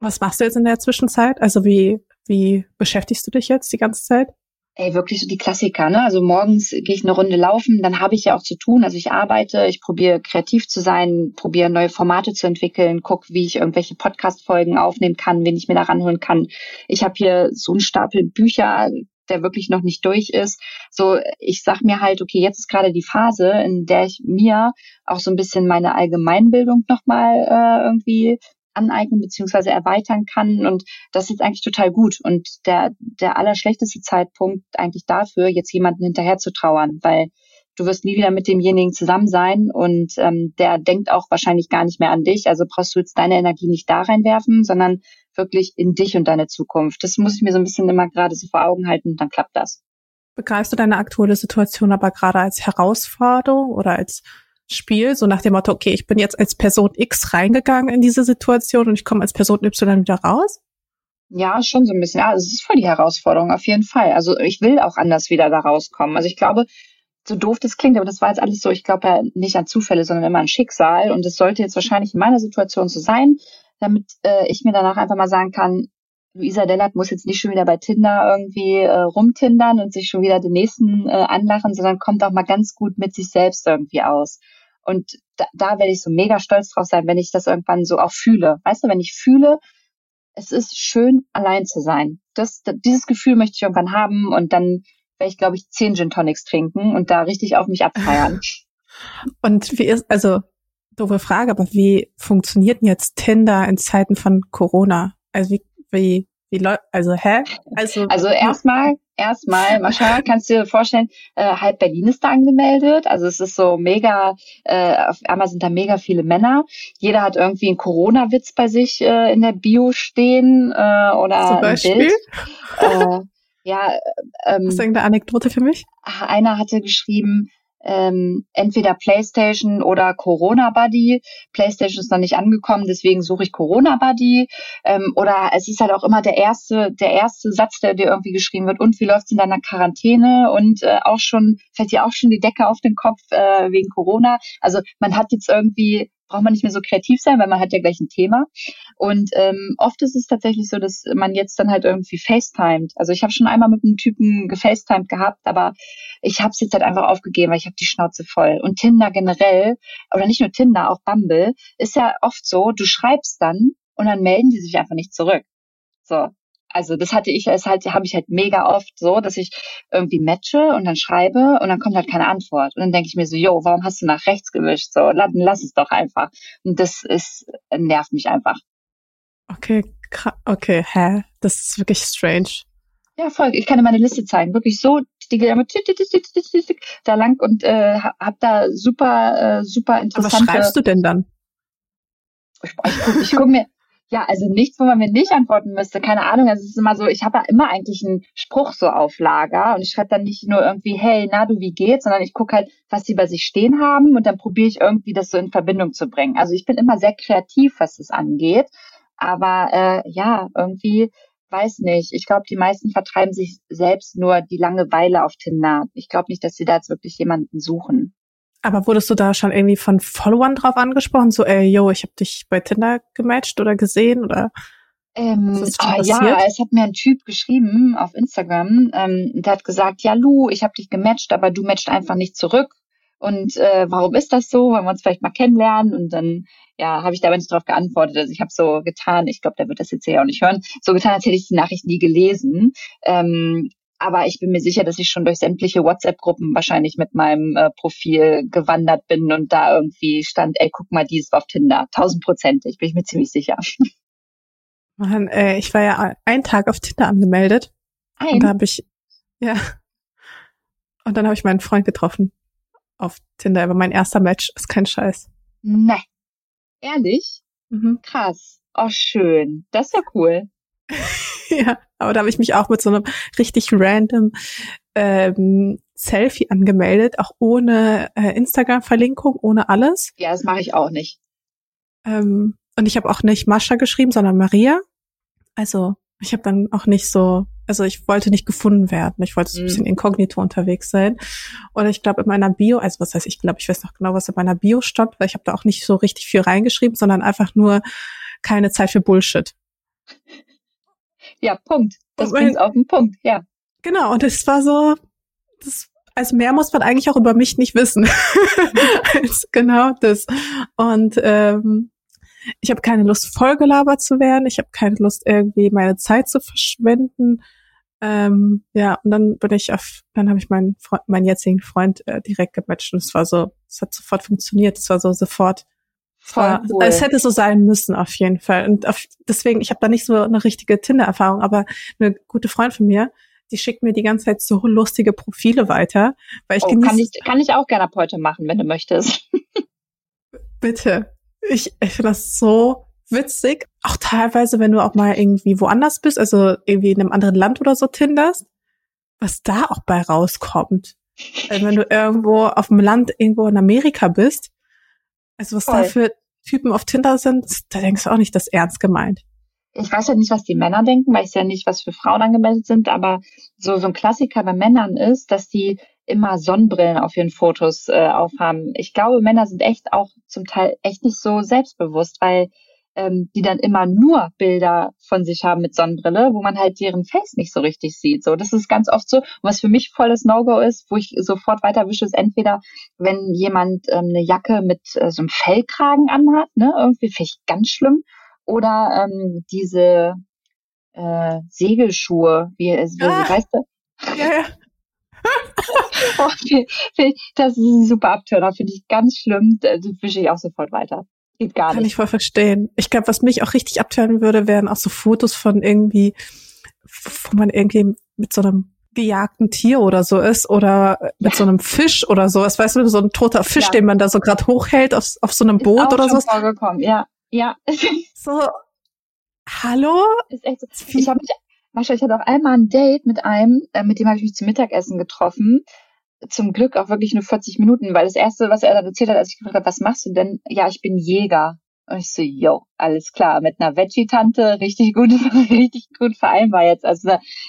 Was machst du jetzt in der Zwischenzeit? Also wie, wie beschäftigst du dich jetzt die ganze Zeit? Ey, wirklich so die Klassiker, ne? Also morgens gehe ich eine Runde laufen, dann habe ich ja auch zu tun. Also ich arbeite, ich probiere kreativ zu sein, probiere neue Formate zu entwickeln, guck, wie ich irgendwelche Podcast-Folgen aufnehmen kann, wen ich mir da ranholen kann. Ich habe hier so einen Stapel Bücher, der wirklich noch nicht durch ist. So, ich sag mir halt, okay, jetzt ist gerade die Phase, in der ich mir auch so ein bisschen meine Allgemeinbildung nochmal äh, irgendwie aneignen beziehungsweise erweitern kann. Und das ist eigentlich total gut. Und der, der allerschlechteste Zeitpunkt eigentlich dafür, jetzt jemanden hinterher zu trauern, weil du wirst nie wieder mit demjenigen zusammen sein und ähm, der denkt auch wahrscheinlich gar nicht mehr an dich. Also brauchst du jetzt deine Energie nicht da reinwerfen, sondern wirklich in dich und deine Zukunft. Das muss ich mir so ein bisschen immer gerade so vor Augen halten, dann klappt das. Begreifst du deine aktuelle Situation aber gerade als Herausforderung oder als Spiel, so nach dem Motto, okay, ich bin jetzt als Person X reingegangen in diese Situation und ich komme als Person Y wieder raus? Ja, schon so ein bisschen. Ja, es ist voll die Herausforderung, auf jeden Fall. Also ich will auch anders wieder da rauskommen. Also ich glaube, so doof das klingt, aber das war jetzt alles so, ich glaube ja nicht an Zufälle, sondern immer an Schicksal. Und es sollte jetzt wahrscheinlich in meiner Situation so sein, damit äh, ich mir danach einfach mal sagen kann, Luisa Dellert muss jetzt nicht schon wieder bei Tinder irgendwie äh, rumtindern und sich schon wieder den nächsten äh, anlachen, sondern kommt auch mal ganz gut mit sich selbst irgendwie aus. Und da, da werde ich so mega stolz drauf sein, wenn ich das irgendwann so auch fühle. Weißt du, wenn ich fühle, es ist schön, allein zu sein. Das, dieses Gefühl möchte ich irgendwann haben und dann werde ich, glaube ich, zehn Gin Tonics trinken und da richtig auf mich abfeiern. Und wie ist, also doofe Frage, aber wie funktioniert denn jetzt Tinder in Zeiten von Corona? Also wie, wie, wie läuft, also hä? Also, also erstmal, erstmal, Mascha, kannst du dir vorstellen, äh, halb Berlin ist da angemeldet. Also es ist so mega, äh, auf einmal sind da mega viele Männer. Jeder hat irgendwie einen Corona-Witz bei sich äh, in der Bio stehen äh, oder Zum Beispiel? ein Bild. Äh, Ja, ähm, Hast du irgendeine Anekdote für mich? Einer hatte geschrieben, ähm, entweder PlayStation oder Corona Buddy. PlayStation ist noch nicht angekommen, deswegen suche ich Corona Buddy. Ähm, oder es ist halt auch immer der erste, der erste Satz, der dir irgendwie geschrieben wird. Und wie läuft's in deiner Quarantäne? Und äh, auch schon fällt dir auch schon die Decke auf den Kopf äh, wegen Corona. Also man hat jetzt irgendwie braucht man nicht mehr so kreativ sein, weil man hat ja gleich ein Thema. Und ähm, oft ist es tatsächlich so, dass man jetzt dann halt irgendwie FaceTimed. Also ich habe schon einmal mit einem Typen gefacetimed gehabt, aber ich habe es jetzt halt einfach aufgegeben, weil ich habe die Schnauze voll. Und Tinder generell, oder nicht nur Tinder, auch Bumble, ist ja oft so, du schreibst dann und dann melden die sich einfach nicht zurück. So, also das hatte ich, es halt, habe ich halt mega oft so, dass ich irgendwie matche und dann schreibe und dann kommt halt keine Antwort. Und dann denke ich mir so, yo, warum hast du nach rechts gewischt? So, lass, lass es doch einfach. Und das ist, nervt mich einfach. Okay, okay, hä? Das ist wirklich strange. Ja, voll. Ich kann dir meine Liste zeigen. Wirklich so, die geht immer da lang und äh, hab da super, äh, super interessante. Aber was schreibst du denn dann? Ich, ich, ich guck mir, ja, also nichts, wo man mir nicht antworten müsste. Keine Ahnung. Also es ist immer so, ich habe ja immer eigentlich einen Spruch so auf Lager und ich schreibe dann nicht nur irgendwie, hey, na du, wie geht's, sondern ich gucke halt, was die bei sich stehen haben und dann probiere ich irgendwie das so in Verbindung zu bringen. Also ich bin immer sehr kreativ, was das angeht. Aber äh, ja, irgendwie weiß nicht. Ich glaube, die meisten vertreiben sich selbst nur die Langeweile auf Tinder. Ich glaube nicht, dass sie da jetzt wirklich jemanden suchen. Aber wurdest du da schon irgendwie von Followern drauf angesprochen? So, ey, yo, ich habe dich bei Tinder gematcht oder gesehen oder? Ähm, oh, ja, es hat mir ein Typ geschrieben auf Instagram, ähm, der hat gesagt, ja Lu, ich habe dich gematcht, aber du matcht einfach nicht zurück. Und äh, warum ist das so? Wollen wir uns vielleicht mal kennenlernen? Und dann, ja, habe ich da aber nicht drauf geantwortet. Also ich habe so getan, ich glaube, der wird das jetzt hier auch nicht hören, so getan, als hätte ich die Nachricht nie gelesen. Ähm, aber ich bin mir sicher, dass ich schon durch sämtliche WhatsApp-Gruppen wahrscheinlich mit meinem äh, Profil gewandert bin und da irgendwie stand, ey, guck mal, die ist auf Tinder. Tausendprozentig, bin ich mir ziemlich sicher. Mann, äh, ich war ja einen Tag auf Tinder angemeldet. Ein? Und da habe ich, ja. Und dann habe ich meinen Freund getroffen auf Tinder. Aber mein erster Match ist kein Scheiß. Ne. Ehrlich? Mhm. Krass. Oh, schön. Das ist ja cool. ja, aber da habe ich mich auch mit so einem richtig random ähm, Selfie angemeldet, auch ohne äh, Instagram-Verlinkung, ohne alles. Ja, das mache ich auch nicht. Ähm, und ich habe auch nicht Mascha geschrieben, sondern Maria. Also ich habe dann auch nicht so, also ich wollte nicht gefunden werden. Ich wollte so ein mhm. bisschen inkognito unterwegs sein. Und ich glaube in meiner Bio, also was heißt, ich glaube, ich weiß noch genau, was in meiner Bio stand, weil ich habe da auch nicht so richtig viel reingeschrieben, sondern einfach nur keine Zeit für Bullshit. Ja, Punkt. Das bringt auf den Punkt, ja. Genau, und es war so, das, also mehr muss man eigentlich auch über mich nicht wissen. als genau das. Und ähm, ich habe keine Lust, vollgelabert zu werden. Ich habe keine Lust, irgendwie meine Zeit zu verschwenden. Ähm, ja, und dann bin ich auf, dann habe ich meinen Freund, meinen jetzigen Freund äh, direkt gematcht und es war so, es hat sofort funktioniert. Es war so sofort Voll cool. Es hätte so sein müssen, auf jeden Fall. Und auf, deswegen, ich habe da nicht so eine richtige Tinder-Erfahrung, aber eine gute Freundin von mir, die schickt mir die ganze Zeit so lustige Profile weiter. Weil ich oh, kann, ich, kann ich auch gerne ab heute machen, wenn du möchtest. Bitte. Ich, ich finde das so witzig. Auch teilweise, wenn du auch mal irgendwie woanders bist, also irgendwie in einem anderen Land oder so tinderst, was da auch bei rauskommt. Also wenn du irgendwo auf dem Land irgendwo in Amerika bist, also was Voll. da für Typen auf Tinder sind, da denkst du auch nicht, das ernst gemeint. Ich weiß ja nicht, was die Männer denken, weil ich ja nicht, was für Frauen angemeldet sind, aber so, so ein Klassiker bei Männern ist, dass die immer Sonnenbrillen auf ihren Fotos äh, aufhaben. Ich glaube, Männer sind echt auch zum Teil echt nicht so selbstbewusst, weil ähm, die dann immer nur Bilder von sich haben mit Sonnenbrille, wo man halt deren Face nicht so richtig sieht. So, das ist ganz oft so. Und was für mich volles No-Go ist, wo ich sofort weiterwische, ist entweder, wenn jemand ähm, eine Jacke mit äh, so einem Fellkragen anhat, ne, irgendwie finde ich ganz schlimm. Oder ähm, diese äh, Segelschuhe, wie, wie ah. weißt du? Ja, ja. oh, das ist ein super Abtörner, finde ich ganz schlimm. Das wische ich auch sofort weiter. Geht gar nicht. Kann ich voll verstehen. Ich glaube, was mich auch richtig abtören würde, wären auch so Fotos von irgendwie, wo man irgendwie mit so einem gejagten Tier oder so ist oder mit so einem Fisch oder sowas, weißt du, so ein toter Fisch, ja. den man da so gerade hochhält auf, auf so einem ist Boot oder so. vorgekommen, ja, ja. So, hallo? Ist echt so. Ich habe mich Mascha, ich hatte auch einmal ein Date mit einem, äh, mit dem habe ich mich zum Mittagessen getroffen. Zum Glück auch wirklich nur 40 Minuten, weil das erste, was er dann erzählt hat, als ich gefragt habe, was machst du denn? Ja, ich bin Jäger. Und ich so, yo, alles klar, mit einer Veggie-Tante richtig gut, richtig gut vereinbar jetzt. Also,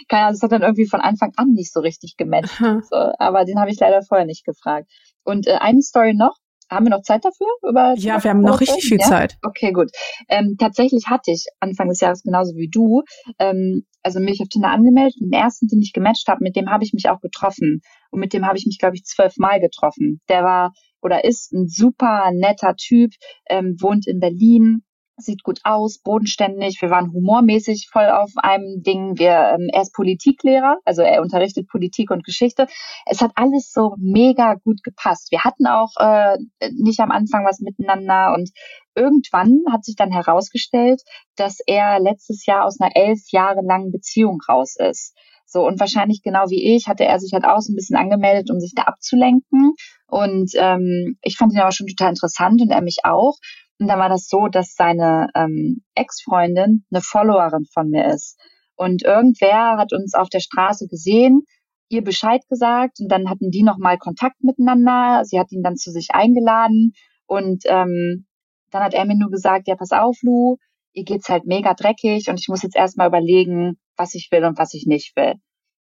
keine Ahnung, das hat dann irgendwie von Anfang an nicht so richtig gematcht. So, aber den habe ich leider vorher nicht gefragt. Und äh, eine Story noch, haben wir noch Zeit dafür? Über ja, wir haben noch richtig viel ja? Zeit. Okay, gut. Ähm, tatsächlich hatte ich Anfang des Jahres genauso wie du, ähm, also mich auf Tinder angemeldet. Den ersten, den ich gematcht habe, mit dem habe ich mich auch getroffen. Und mit dem habe ich mich, glaube ich, zwölfmal getroffen. Der war oder ist ein super netter Typ, ähm, wohnt in Berlin, sieht gut aus, bodenständig. Wir waren humormäßig voll auf einem Ding. Wir, ähm, er ist Politiklehrer, also er unterrichtet Politik und Geschichte. Es hat alles so mega gut gepasst. Wir hatten auch äh, nicht am Anfang was miteinander und irgendwann hat sich dann herausgestellt, dass er letztes Jahr aus einer elf Jahre langen Beziehung raus ist. So, und wahrscheinlich genau wie ich hatte er sich halt auch so ein bisschen angemeldet, um sich da abzulenken. Und ähm, ich fand ihn aber schon total interessant und er mich auch. Und dann war das so, dass seine ähm, Ex-Freundin eine Followerin von mir ist. Und irgendwer hat uns auf der Straße gesehen, ihr Bescheid gesagt und dann hatten die nochmal Kontakt miteinander. Sie hat ihn dann zu sich eingeladen und ähm, dann hat er mir nur gesagt, ja, pass auf, Lu, ihr geht's halt mega dreckig und ich muss jetzt erstmal überlegen, was ich will und was ich nicht will.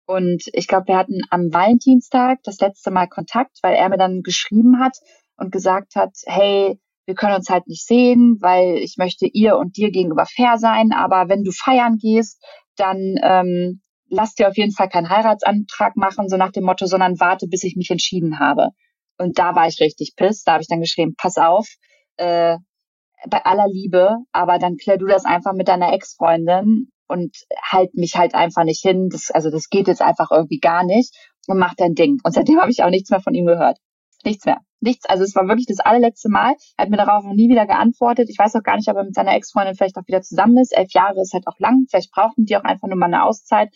Und ich glaube, wir hatten am Valentinstag das letzte Mal Kontakt, weil er mir dann geschrieben hat und gesagt hat, hey, wir können uns halt nicht sehen, weil ich möchte ihr und dir gegenüber fair sein, aber wenn du feiern gehst, dann ähm, lass dir auf jeden Fall keinen Heiratsantrag machen, so nach dem Motto, sondern warte, bis ich mich entschieden habe. Und da war ich richtig piss. Da habe ich dann geschrieben, pass auf, äh, bei aller Liebe, aber dann klär du das einfach mit deiner Ex-Freundin und halt mich halt einfach nicht hin. Das, also das geht jetzt einfach irgendwie gar nicht und mach dein Ding. Und seitdem habe ich auch nichts mehr von ihm gehört. Nichts mehr. Nichts. Also es war wirklich das allerletzte Mal. Er hat mir darauf noch nie wieder geantwortet. Ich weiß auch gar nicht, ob er mit seiner Ex-Freundin vielleicht auch wieder zusammen ist. Elf Jahre ist halt auch lang. Vielleicht brauchten die auch einfach nur mal eine Auszeit.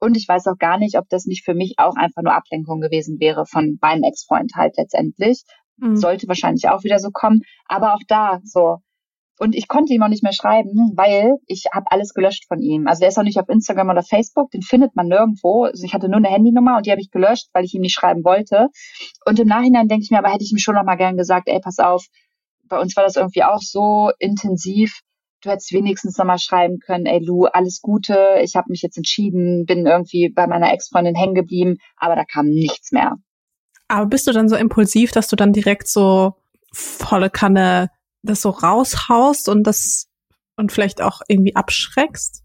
Und ich weiß auch gar nicht, ob das nicht für mich auch einfach nur Ablenkung gewesen wäre von meinem Ex-Freund halt letztendlich. Mhm. Sollte wahrscheinlich auch wieder so kommen. Aber auch da so, und ich konnte ihm auch nicht mehr schreiben, weil ich habe alles gelöscht von ihm. Also der ist auch nicht auf Instagram oder Facebook, den findet man nirgendwo. Also ich hatte nur eine Handynummer und die habe ich gelöscht, weil ich ihm nicht schreiben wollte. Und im Nachhinein denke ich mir, aber hätte ich ihm schon noch mal gern gesagt, ey, pass auf, bei uns war das irgendwie auch so intensiv. Du hättest wenigstens noch mal schreiben können, ey Lu, alles Gute, ich habe mich jetzt entschieden, bin irgendwie bei meiner Ex-Freundin hängen geblieben, aber da kam nichts mehr. Aber bist du dann so impulsiv, dass du dann direkt so volle Kanne das so raushaust und das und vielleicht auch irgendwie abschreckst?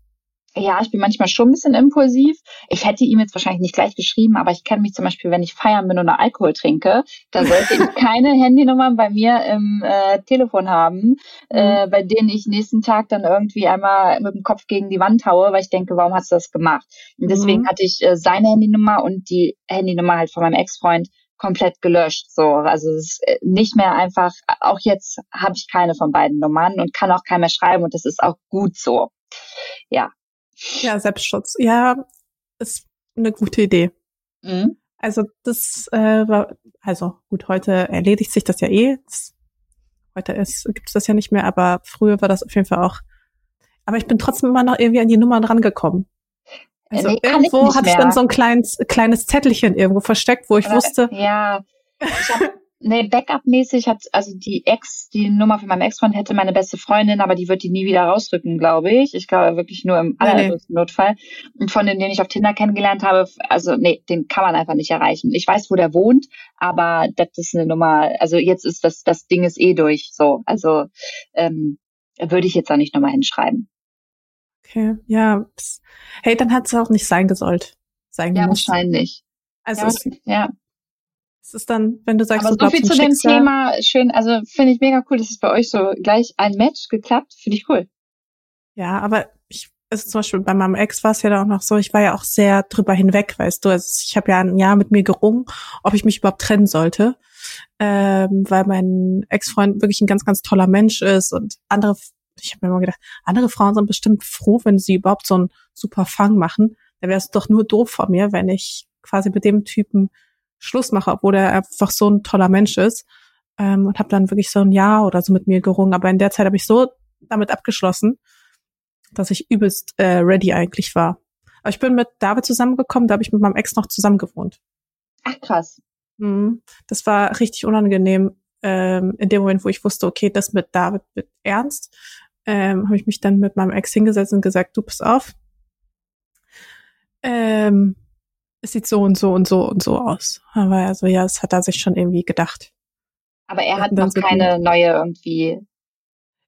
Ja, ich bin manchmal schon ein bisschen impulsiv. Ich hätte ihm jetzt wahrscheinlich nicht gleich geschrieben, aber ich kenne mich zum Beispiel, wenn ich feiern bin oder Alkohol trinke, da sollte ich keine Handynummern bei mir im äh, Telefon haben, äh, mhm. bei denen ich nächsten Tag dann irgendwie einmal mit dem Kopf gegen die Wand haue, weil ich denke, warum hast du das gemacht? Und deswegen mhm. hatte ich äh, seine Handynummer und die Handynummer halt von meinem Ex-Freund komplett gelöscht. So, also es ist äh, nicht mehr einfach. Auch jetzt habe ich keine von beiden Nummern und kann auch keiner mehr schreiben und das ist auch gut so. Ja. Ja, Selbstschutz. Ja, ist eine gute Idee. Mhm. Also das äh, war, also gut, heute erledigt sich das ja eh. Das, heute ist, gibt es das ja nicht mehr, aber früher war das auf jeden Fall auch. Aber ich bin trotzdem immer noch irgendwie an die Nummern rangekommen. Also nee, irgendwo hatte ich dann so ein kleines, kleines Zettelchen irgendwo versteckt, wo ich Oder, wusste. Ja, ich hab, nee, Backup-mäßig hat, also die Ex, die Nummer von meinem Ex-Freund hätte meine beste Freundin, aber die wird die nie wieder rausrücken, glaube ich. Ich glaube wirklich nur im allergrößten nee. Notfall. Und von denen, den ich auf Tinder kennengelernt habe, also nee, den kann man einfach nicht erreichen. Ich weiß, wo der wohnt, aber das ist eine Nummer, also jetzt ist das, das Ding ist eh durch, so. Also, ähm, würde ich jetzt auch nicht nochmal hinschreiben. Okay, ja. Hey, dann hat es auch nicht sein gesollt. Sein ja, wahrscheinlich. Also ja, es, ja. Es ist dann, wenn du sagst, Aber du so viel zu dem Thema. Schön, also finde ich mega cool, dass es bei euch so gleich ein Match geklappt. Finde ich cool. Ja, aber ich, also zum Beispiel bei meinem Ex war es ja da auch noch so, ich war ja auch sehr drüber hinweg, weißt du. Also ich habe ja ein Jahr mit mir gerungen, ob ich mich überhaupt trennen sollte. Ähm, weil mein Ex-Freund wirklich ein ganz, ganz toller Mensch ist und andere ich habe mir immer gedacht, andere Frauen sind bestimmt froh, wenn sie überhaupt so einen super Fang machen. Da wäre es doch nur doof von mir, wenn ich quasi mit dem Typen Schluss mache, obwohl er einfach so ein toller Mensch ist. Ähm, und habe dann wirklich so ein Jahr oder so mit mir gerungen. Aber in der Zeit habe ich so damit abgeschlossen, dass ich übelst äh, ready eigentlich war. Aber ich bin mit David zusammengekommen, da habe ich mit meinem Ex noch zusammen gewohnt. Ach krass. Mhm. Das war richtig unangenehm. Ähm, in dem Moment, wo ich wusste, okay, das mit David wird ernst, ähm, habe ich mich dann mit meinem Ex hingesetzt und gesagt, du pass auf. Ähm, es sieht so und so und so und so aus. Aber er so, ja, das hat er sich schon irgendwie gedacht. Aber er hat noch keine neue irgendwie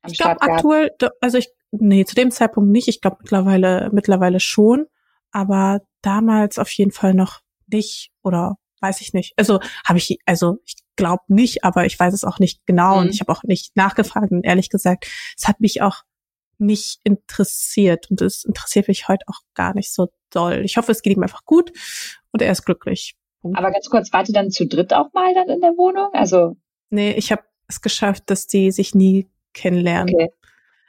am ich glaube aktuell, also ich, nee, zu dem Zeitpunkt nicht. Ich glaube mittlerweile, mittlerweile schon. Aber damals auf jeden Fall noch nicht oder weiß ich nicht. Also habe ich, also ich glaube nicht, aber ich weiß es auch nicht genau mhm. und ich habe auch nicht nachgefragt und ehrlich gesagt, es hat mich auch nicht interessiert und es interessiert mich heute auch gar nicht so doll. Ich hoffe, es geht ihm einfach gut und er ist glücklich. Punkt. Aber ganz kurz, wart ihr dann zu dritt auch mal dann in der Wohnung? Also nee, ich habe es geschafft, dass die sich nie kennenlernen. Okay.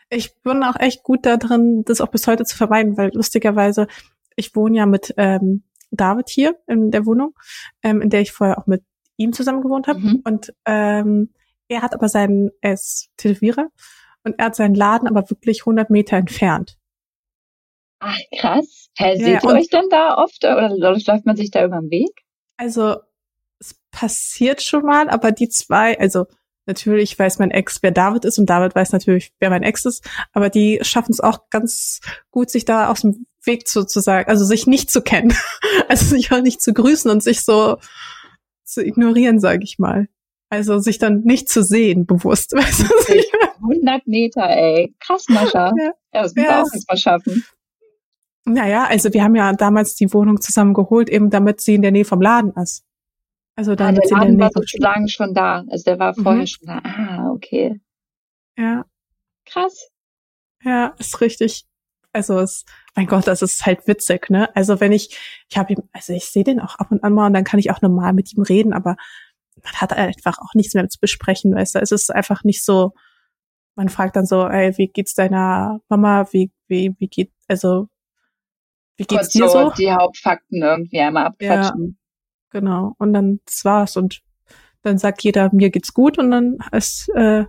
Ich bin auch echt gut da drin, das auch bis heute zu vermeiden, weil lustigerweise ich wohne ja mit ähm, David hier in der Wohnung, ähm, in der ich vorher auch mit ihm zusammen gewohnt habe. Mhm. Und ähm, er hat aber seinen, er ist Tätowierer und er hat seinen Laden aber wirklich 100 Meter entfernt. Ach krass. Hä, seht ja, ihr euch dann da oft oder läuft man sich da über den Weg? Also es passiert schon mal, aber die zwei, also natürlich weiß mein Ex, wer David ist und David weiß natürlich, wer mein Ex ist, aber die schaffen es auch ganz gut, sich da aus dem Weg zu, zu sagen, also sich nicht zu kennen, also sich auch nicht zu grüßen und sich so zu ignorieren, sage ich mal. Also sich dann nicht zu sehen, bewusst. Weißt du, 100 Meter, ey. Krass, Mascha. Ja, ja das muss ja, auch erst mal schaffen. Naja, also wir haben ja damals die Wohnung zusammen geholt, eben damit sie in der Nähe vom Laden ist. Also damit ah, der Laden war sozusagen schon da. Also der war vorher mhm. schon da. Ah, okay. Ja. Krass. Ja, ist richtig. Also es, mein Gott, das ist halt witzig, ne? Also wenn ich, ich habe ihm, also ich sehe den auch ab und an mal und dann kann ich auch normal mit ihm reden, aber man hat einfach auch nichts mehr zu besprechen, weißt du? Es ist einfach nicht so, man fragt dann so, ey, wie geht's deiner Mama, wie, wie, wie geht, also, wie geht's Kurz dir so? Die Hauptfakten irgendwie einmal abquatschen. Ja, genau. Und dann das war's und dann sagt jeder, mir geht's gut und dann ist, äh,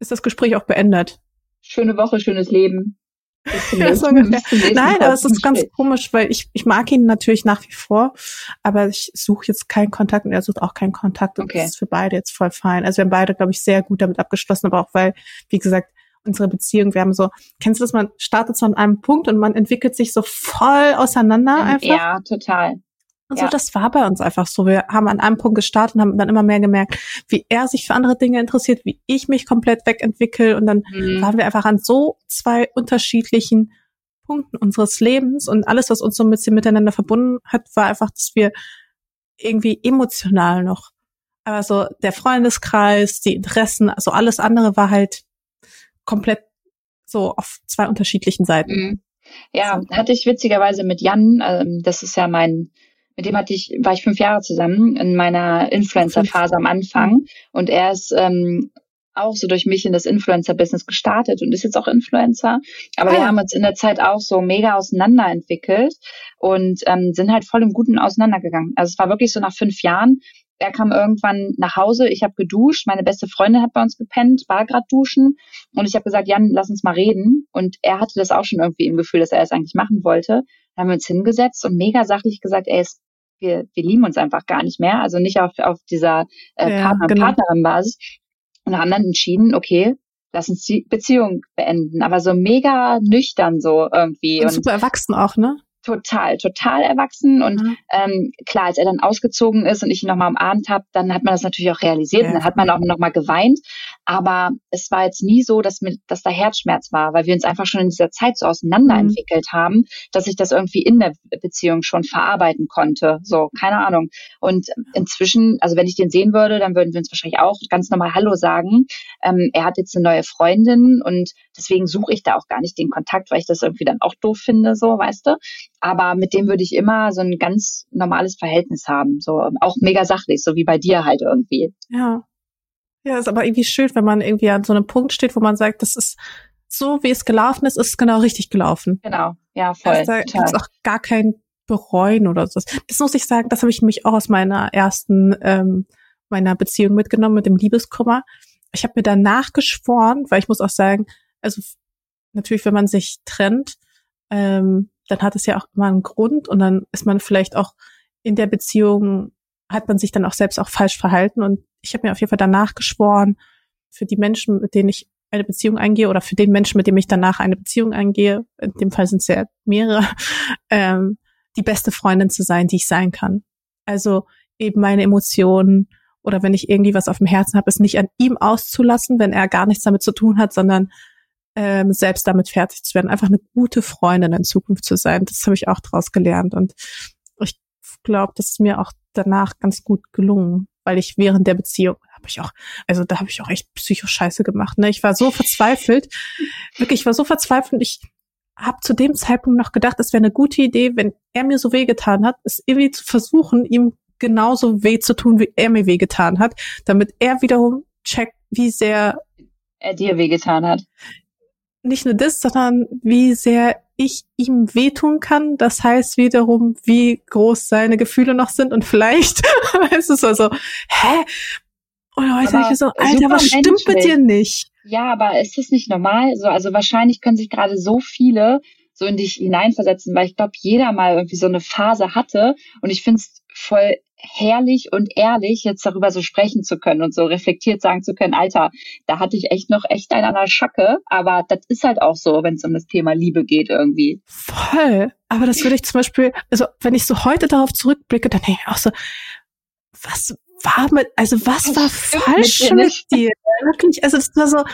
ist das Gespräch auch beendet. Schöne Woche, schönes Leben. Ja, so Nein, aber es ist ganz komisch, weil ich, ich mag ihn natürlich nach wie vor, aber ich suche jetzt keinen Kontakt und er sucht auch keinen Kontakt und okay. das ist für beide jetzt voll fein. Also wir haben beide, glaube ich, sehr gut damit abgeschlossen, aber auch weil, wie gesagt, unsere Beziehung, wir haben so, kennst du das, man startet so an einem Punkt und man entwickelt sich so voll auseinander einfach? Ja, total. Und so, das war bei uns einfach so. Wir haben an einem Punkt gestartet und haben dann immer mehr gemerkt, wie er sich für andere Dinge interessiert, wie ich mich komplett wegentwickle. Und dann mhm. waren wir einfach an so zwei unterschiedlichen Punkten unseres Lebens und alles, was uns so ein bisschen miteinander verbunden hat, war einfach, dass wir irgendwie emotional noch, aber so der Freundeskreis, die Interessen, also alles andere war halt komplett so auf zwei unterschiedlichen Seiten. Mhm. Ja, hatte ich witzigerweise mit Jan, ähm, das ist ja mein mit dem hatte ich, war ich fünf Jahre zusammen in meiner Influencer-Phase am Anfang. Und er ist ähm, auch so durch mich in das Influencer-Business gestartet und ist jetzt auch Influencer. Aber ah. wir haben uns in der Zeit auch so mega auseinanderentwickelt und ähm, sind halt voll im Guten auseinandergegangen. Also es war wirklich so nach fünf Jahren. Er kam irgendwann nach Hause, ich habe geduscht, meine beste Freundin hat bei uns gepennt, war gerade duschen und ich habe gesagt, Jan, lass uns mal reden. Und er hatte das auch schon irgendwie im Gefühl, dass er es eigentlich machen wollte. Dann haben wir uns hingesetzt und mega sachlich gesagt, ey, es, wir, wir lieben uns einfach gar nicht mehr. Also nicht auf, auf dieser äh, ja, Partner- genau. Partnerin-Basis. Und haben dann entschieden, okay, lass uns die Beziehung beenden. Aber so mega nüchtern so irgendwie. Und, und super erwachsen auch, ne? total, total erwachsen. Und mhm. ähm, klar, als er dann ausgezogen ist und ich ihn nochmal umarmt habe, dann hat man das natürlich auch realisiert ja. und dann hat man auch nochmal geweint. Aber es war jetzt nie so, dass, mir, dass da Herzschmerz war, weil wir uns einfach schon in dieser Zeit so auseinanderentwickelt mhm. haben, dass ich das irgendwie in der Beziehung schon verarbeiten konnte. So, keine Ahnung. Und inzwischen, also wenn ich den sehen würde, dann würden wir uns wahrscheinlich auch ganz normal Hallo sagen. Ähm, er hat jetzt eine neue Freundin und deswegen suche ich da auch gar nicht den Kontakt, weil ich das irgendwie dann auch doof finde, so, weißt du. Aber mit dem würde ich immer so ein ganz normales Verhältnis haben, so auch mega sachlich, so wie bei dir halt irgendwie. Ja. Ja, ist aber irgendwie schön, wenn man irgendwie an so einem Punkt steht, wo man sagt, das ist so, wie es gelaufen ist, ist es genau richtig gelaufen. Genau, ja, voll. Also da gibt es auch gar kein Bereuen oder so. Das muss ich sagen, das habe ich mich auch aus meiner ersten, ähm, meiner Beziehung mitgenommen mit dem Liebeskummer. Ich habe mir danach geschworen, weil ich muss auch sagen, also natürlich, wenn man sich trennt, ähm, dann hat es ja auch immer einen Grund und dann ist man vielleicht auch in der Beziehung, hat man sich dann auch selbst auch falsch verhalten. Und ich habe mir auf jeden Fall danach geschworen, für die Menschen, mit denen ich eine Beziehung eingehe oder für den Menschen, mit dem ich danach eine Beziehung eingehe, in dem Fall sind es ja mehrere, ähm, die beste Freundin zu sein, die ich sein kann. Also eben meine Emotionen oder wenn ich irgendwie was auf dem Herzen habe, es nicht an ihm auszulassen, wenn er gar nichts damit zu tun hat, sondern ähm, selbst damit fertig zu werden, einfach eine gute Freundin in Zukunft zu sein. Das habe ich auch daraus gelernt und ich glaube, das ist mir auch danach ganz gut gelungen, weil ich während der Beziehung habe ich auch, also da habe ich auch echt Psycho-Scheiße gemacht. Ne? Ich war so verzweifelt, wirklich, ich war so verzweifelt. Ich habe zu dem Zeitpunkt noch gedacht, es wäre eine gute Idee, wenn er mir so wehgetan hat, es irgendwie zu versuchen, ihm genauso weh zu tun, wie er mir wehgetan hat, damit er wiederum checkt, wie sehr er dir wehgetan hat. Nicht nur das, sondern wie sehr ich ihm wehtun kann. Das heißt wiederum, wie groß seine Gefühle noch sind und vielleicht ist es also, hä? Oder weiß ich so, Alter, was stimmt menschlich. mit dir nicht? Ja, aber ist das nicht normal? So, also wahrscheinlich können sich gerade so viele so in dich hineinversetzen, weil ich glaube, jeder mal irgendwie so eine Phase hatte und ich finde es voll herrlich und ehrlich, jetzt darüber so sprechen zu können und so reflektiert sagen zu können, Alter, da hatte ich echt noch echt einen an der Schacke, aber das ist halt auch so, wenn es um das Thema Liebe geht irgendwie. Voll. Aber das würde ich zum Beispiel, also wenn ich so heute darauf zurückblicke, dann denke ich auch so, was war mit, also was war falsch mit dir, mit dir? Wirklich, also es war so,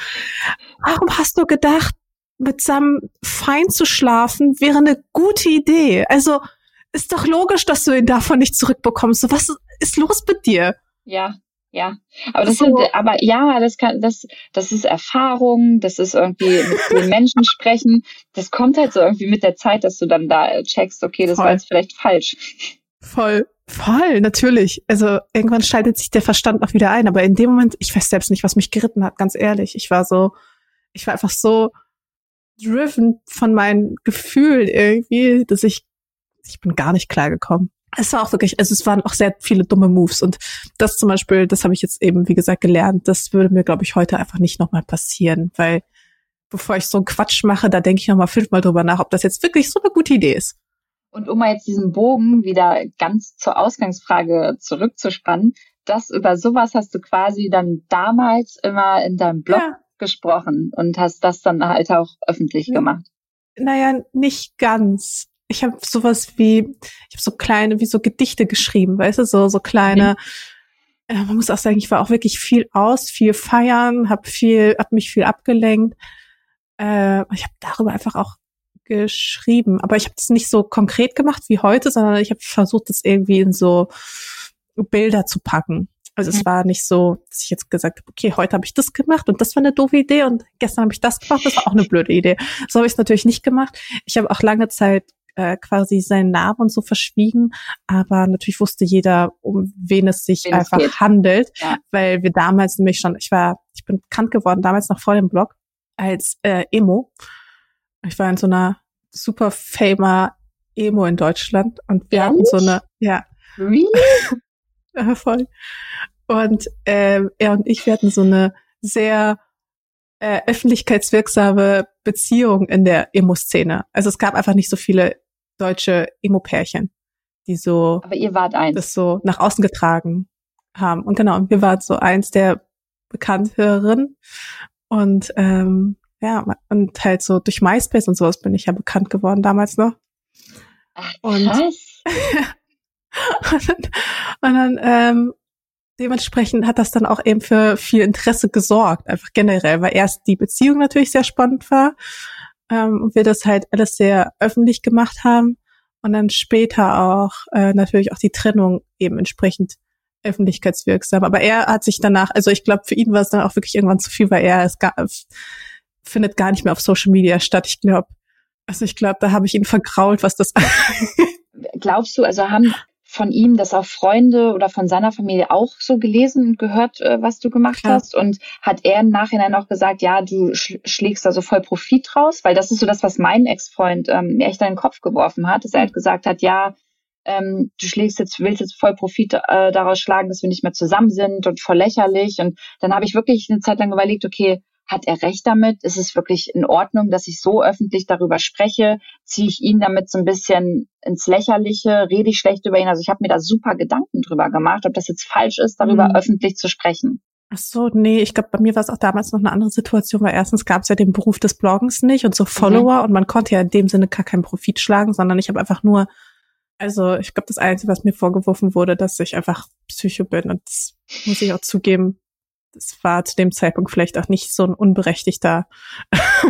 warum hast du gedacht, mit seinem Feind zu schlafen wäre eine gute Idee? Also ist doch logisch, dass du ihn davon nicht zurückbekommst. So, was ist los mit dir? Ja, ja. Aber das so. sind, aber ja, das kann, das, das ist Erfahrung, das ist irgendwie mit den Menschen sprechen. Das kommt halt so irgendwie mit der Zeit, dass du dann da checkst, okay, das Voll. war jetzt vielleicht falsch. Voll. Voll, natürlich. Also irgendwann schaltet sich der Verstand auch wieder ein. Aber in dem Moment, ich weiß selbst nicht, was mich geritten hat, ganz ehrlich. Ich war so, ich war einfach so driven von meinen Gefühlen irgendwie, dass ich ich bin gar nicht klar gekommen. Es war auch wirklich, also es waren auch sehr viele dumme Moves und das zum Beispiel, das habe ich jetzt eben, wie gesagt, gelernt. Das würde mir, glaube ich, heute einfach nicht nochmal passieren, weil bevor ich so einen Quatsch mache, da denke ich nochmal fünfmal drüber nach, ob das jetzt wirklich so eine gute Idee ist. Und um mal jetzt diesen Bogen wieder ganz zur Ausgangsfrage zurückzuspannen, das über sowas hast du quasi dann damals immer in deinem Blog ja. gesprochen und hast das dann halt auch öffentlich ja. gemacht. Naja, nicht ganz ich habe sowas wie, ich habe so kleine, wie so Gedichte geschrieben, weißt du, so, so kleine, mhm. äh, man muss auch sagen, ich war auch wirklich viel aus, viel feiern, habe viel, hab mich viel abgelenkt. Äh, ich habe darüber einfach auch geschrieben, aber ich habe das nicht so konkret gemacht wie heute, sondern ich habe versucht, das irgendwie in so Bilder zu packen. Also es mhm. war nicht so, dass ich jetzt gesagt habe, okay, heute habe ich das gemacht und das war eine doofe Idee und gestern habe ich das gemacht, das war auch eine blöde Idee. So habe ich es natürlich nicht gemacht. Ich habe auch lange Zeit äh, quasi seinen Namen und so verschwiegen, aber natürlich wusste jeder, um wen es sich wen einfach es handelt, ja. weil wir damals nämlich schon, ich war, ich bin bekannt geworden, damals noch vor dem Blog, als äh, Emo. Ich war in so einer super famer Emo in Deutschland und wir Ehrlich? hatten so eine, ja. Really? voll. Und äh, er und ich, wir hatten so eine sehr äh, öffentlichkeitswirksame Beziehung in der Emo-Szene. Also es gab einfach nicht so viele deutsche Emo-Pärchen, die so Aber ihr wart eins. das so nach außen getragen haben. Und genau, wir waren so eins der bekannteren. Und ähm, ja, und halt so durch MySpace und sowas bin ich ja bekannt geworden damals noch. Ach, und, krass. und dann, und dann ähm, dementsprechend hat das dann auch eben für viel Interesse gesorgt, einfach generell, weil erst die Beziehung natürlich sehr spannend war ähm, und wir das halt alles sehr öffentlich gemacht haben und dann später auch äh, natürlich auch die Trennung eben entsprechend öffentlichkeitswirksam. Aber er hat sich danach, also ich glaube, für ihn war es dann auch wirklich irgendwann zu viel, weil er es gar, findet gar nicht mehr auf Social Media statt. Ich glaube, also ich glaube, da habe ich ihn vergrault, was das Glaubst du, also haben von ihm das auch Freunde oder von seiner Familie auch so gelesen und gehört, äh, was du gemacht Klar. hast? Und hat er im Nachhinein auch gesagt, ja, du sch schlägst da so voll Profit raus? Weil das ist so das, was mein Ex-Freund ähm, mir echt in den Kopf geworfen hat, dass er halt gesagt hat, ja, ähm, du schlägst jetzt, willst jetzt voll Profit äh, daraus schlagen, dass wir nicht mehr zusammen sind und voll lächerlich. Und dann habe ich wirklich eine Zeit lang überlegt, okay, Hat er recht damit? Ist es wirklich in Ordnung, dass ich so öffentlich darüber spreche? Ziehe ich ihn damit so ein bisschen ins Lächerliche? Rede ich schlecht über ihn? Also ich habe mir da super Gedanken drüber gemacht, ob das jetzt falsch ist, darüber mhm. öffentlich zu sprechen. Ach so, nee, ich glaube, bei mir war es auch damals noch eine andere Situation, weil erstens gab es ja den Beruf des Bloggens nicht und so mhm. Follower mhm. und man konnte ja in dem Sinne gar keinen Profit schlagen, sondern ich habe einfach nur, also ich glaube, das Einzige, was mir vorgeworfen wurde, dass ich einfach Psycho bin und das muss ich auch zugeben, das war zu dem Zeitpunkt vielleicht auch nicht so ein unberechtigter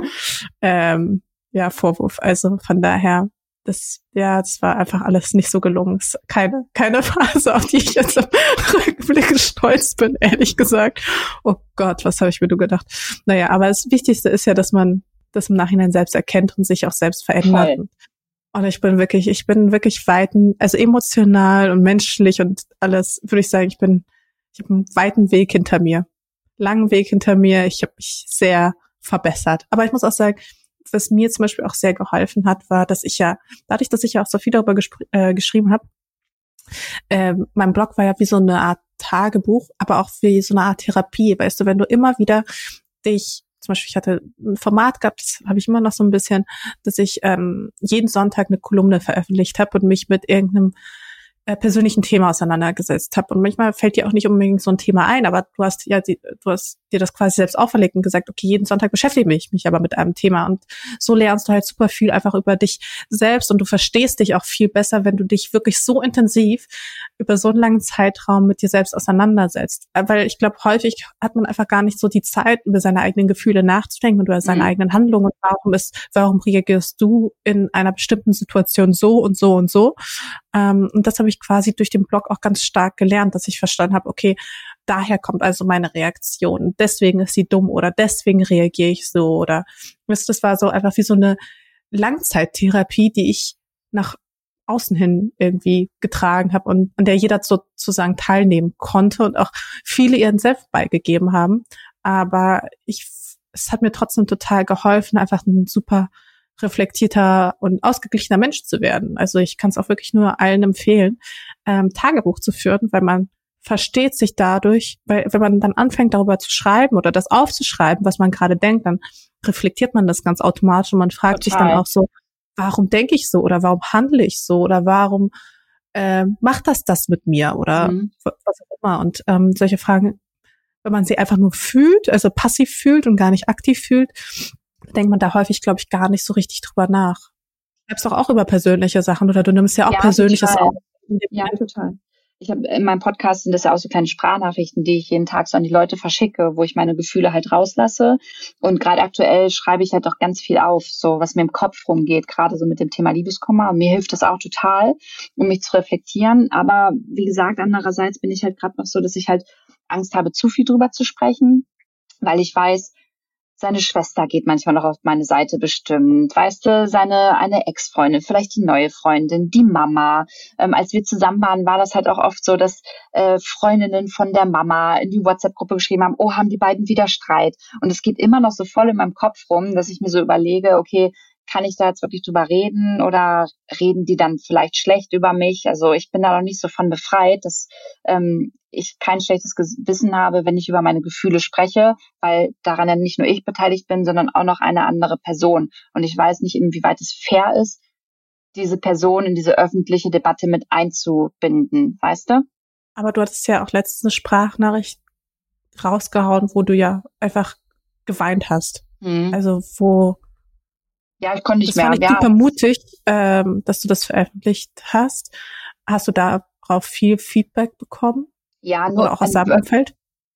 ähm, ja, Vorwurf. Also von daher, das, ja, das war einfach alles nicht so gelungen. keine, keine Phase, auf die ich jetzt im Rückblick stolz bin, ehrlich gesagt. Oh Gott, was habe ich mir du gedacht? Naja, aber das Wichtigste ist ja, dass man das im Nachhinein selbst erkennt und sich auch selbst verändert. Voll. Und ich bin wirklich, ich bin wirklich weiten, also emotional und menschlich und alles, würde ich sagen, ich bin, ich habe einen weiten Weg hinter mir. Langen Weg hinter mir. Ich habe mich sehr verbessert. Aber ich muss auch sagen, was mir zum Beispiel auch sehr geholfen hat, war, dass ich ja, dadurch, dass ich ja auch so viel darüber äh, geschrieben habe, äh, mein Blog war ja wie so eine Art Tagebuch, aber auch wie so eine Art Therapie, weißt du, wenn du immer wieder dich zum Beispiel, ich hatte ein Format gehabt, das habe ich immer noch so ein bisschen, dass ich ähm, jeden Sonntag eine Kolumne veröffentlicht habe und mich mit irgendeinem äh, persönlichen Thema auseinandergesetzt habe. Und manchmal fällt dir auch nicht unbedingt so ein Thema ein, aber du hast ja, du hast dir das quasi selbst auferlegt und gesagt, okay, jeden Sonntag beschäftige ich mich aber mit einem Thema. Und so lernst du halt super viel einfach über dich selbst und du verstehst dich auch viel besser, wenn du dich wirklich so intensiv über so einen langen Zeitraum mit dir selbst auseinandersetzt. Weil ich glaube, häufig hat man einfach gar nicht so die Zeit, über seine eigenen Gefühle nachzudenken und über seine mhm. eigenen Handlungen. Warum ist, warum reagierst du in einer bestimmten Situation so und so und so? Ähm, und das habe ich quasi durch den Blog auch ganz stark gelernt, dass ich verstanden habe, okay, daher kommt also meine Reaktion. Deswegen ist sie dumm oder deswegen reagiere ich so oder das war so einfach wie so eine Langzeittherapie, die ich nach außen hin irgendwie getragen habe und an der jeder sozusagen teilnehmen konnte und auch viele ihren Selbst beigegeben haben. Aber ich, es hat mir trotzdem total geholfen, einfach ein super reflektierter und ausgeglichener Mensch zu werden. Also ich kann es auch wirklich nur allen empfehlen, ähm, Tagebuch zu führen, weil man versteht sich dadurch, weil wenn man dann anfängt darüber zu schreiben oder das aufzuschreiben, was man gerade denkt, dann reflektiert man das ganz automatisch und man fragt Total. sich dann auch so, warum denke ich so oder warum handle ich so oder warum äh, macht das das mit mir oder mhm. was auch immer. Und ähm, solche Fragen, wenn man sie einfach nur fühlt, also passiv fühlt und gar nicht aktiv fühlt, denkt man da häufig, glaube ich, gar nicht so richtig drüber nach. Du schreibst doch auch über persönliche Sachen oder du nimmst ja auch ja, Persönliches total. auf. Ja, total. Ich habe in meinem Podcast sind das ja auch so kleine Sprachnachrichten, die ich jeden Tag so an die Leute verschicke, wo ich meine Gefühle halt rauslasse. Und gerade aktuell schreibe ich halt auch ganz viel auf, so was mir im Kopf rumgeht, gerade so mit dem Thema Liebeskummer. Und mir hilft das auch total, um mich zu reflektieren. Aber wie gesagt, andererseits bin ich halt gerade noch so, dass ich halt Angst habe, zu viel drüber zu sprechen, weil ich weiß, seine Schwester geht manchmal noch auf meine Seite bestimmt, weißt du, seine eine Ex-Freundin, vielleicht die neue Freundin, die Mama. Ähm, als wir zusammen waren, war das halt auch oft so, dass äh, Freundinnen von der Mama in die WhatsApp-Gruppe geschrieben haben, oh, haben die beiden wieder Streit. Und es geht immer noch so voll in meinem Kopf rum, dass ich mir so überlege, okay, kann ich da jetzt wirklich drüber reden oder reden die dann vielleicht schlecht über mich? Also ich bin da noch nicht so von befreit, dass ähm, ich kein schlechtes Gewissen habe, wenn ich über meine Gefühle spreche, weil daran ja nicht nur ich beteiligt bin, sondern auch noch eine andere Person. Und ich weiß nicht, inwieweit es fair ist, diese Person in diese öffentliche Debatte mit einzubinden, weißt du? Aber du hattest ja auch letztens eine Sprachnachricht rausgehauen, wo du ja einfach geweint hast. Mhm. Also wo ja, ich konnte nicht das mehr. Fand ich ja. super mutig, ähm, dass du das veröffentlicht hast. Hast du darauf viel Feedback bekommen? Ja, nur Oder auch aus seinem Umfeld?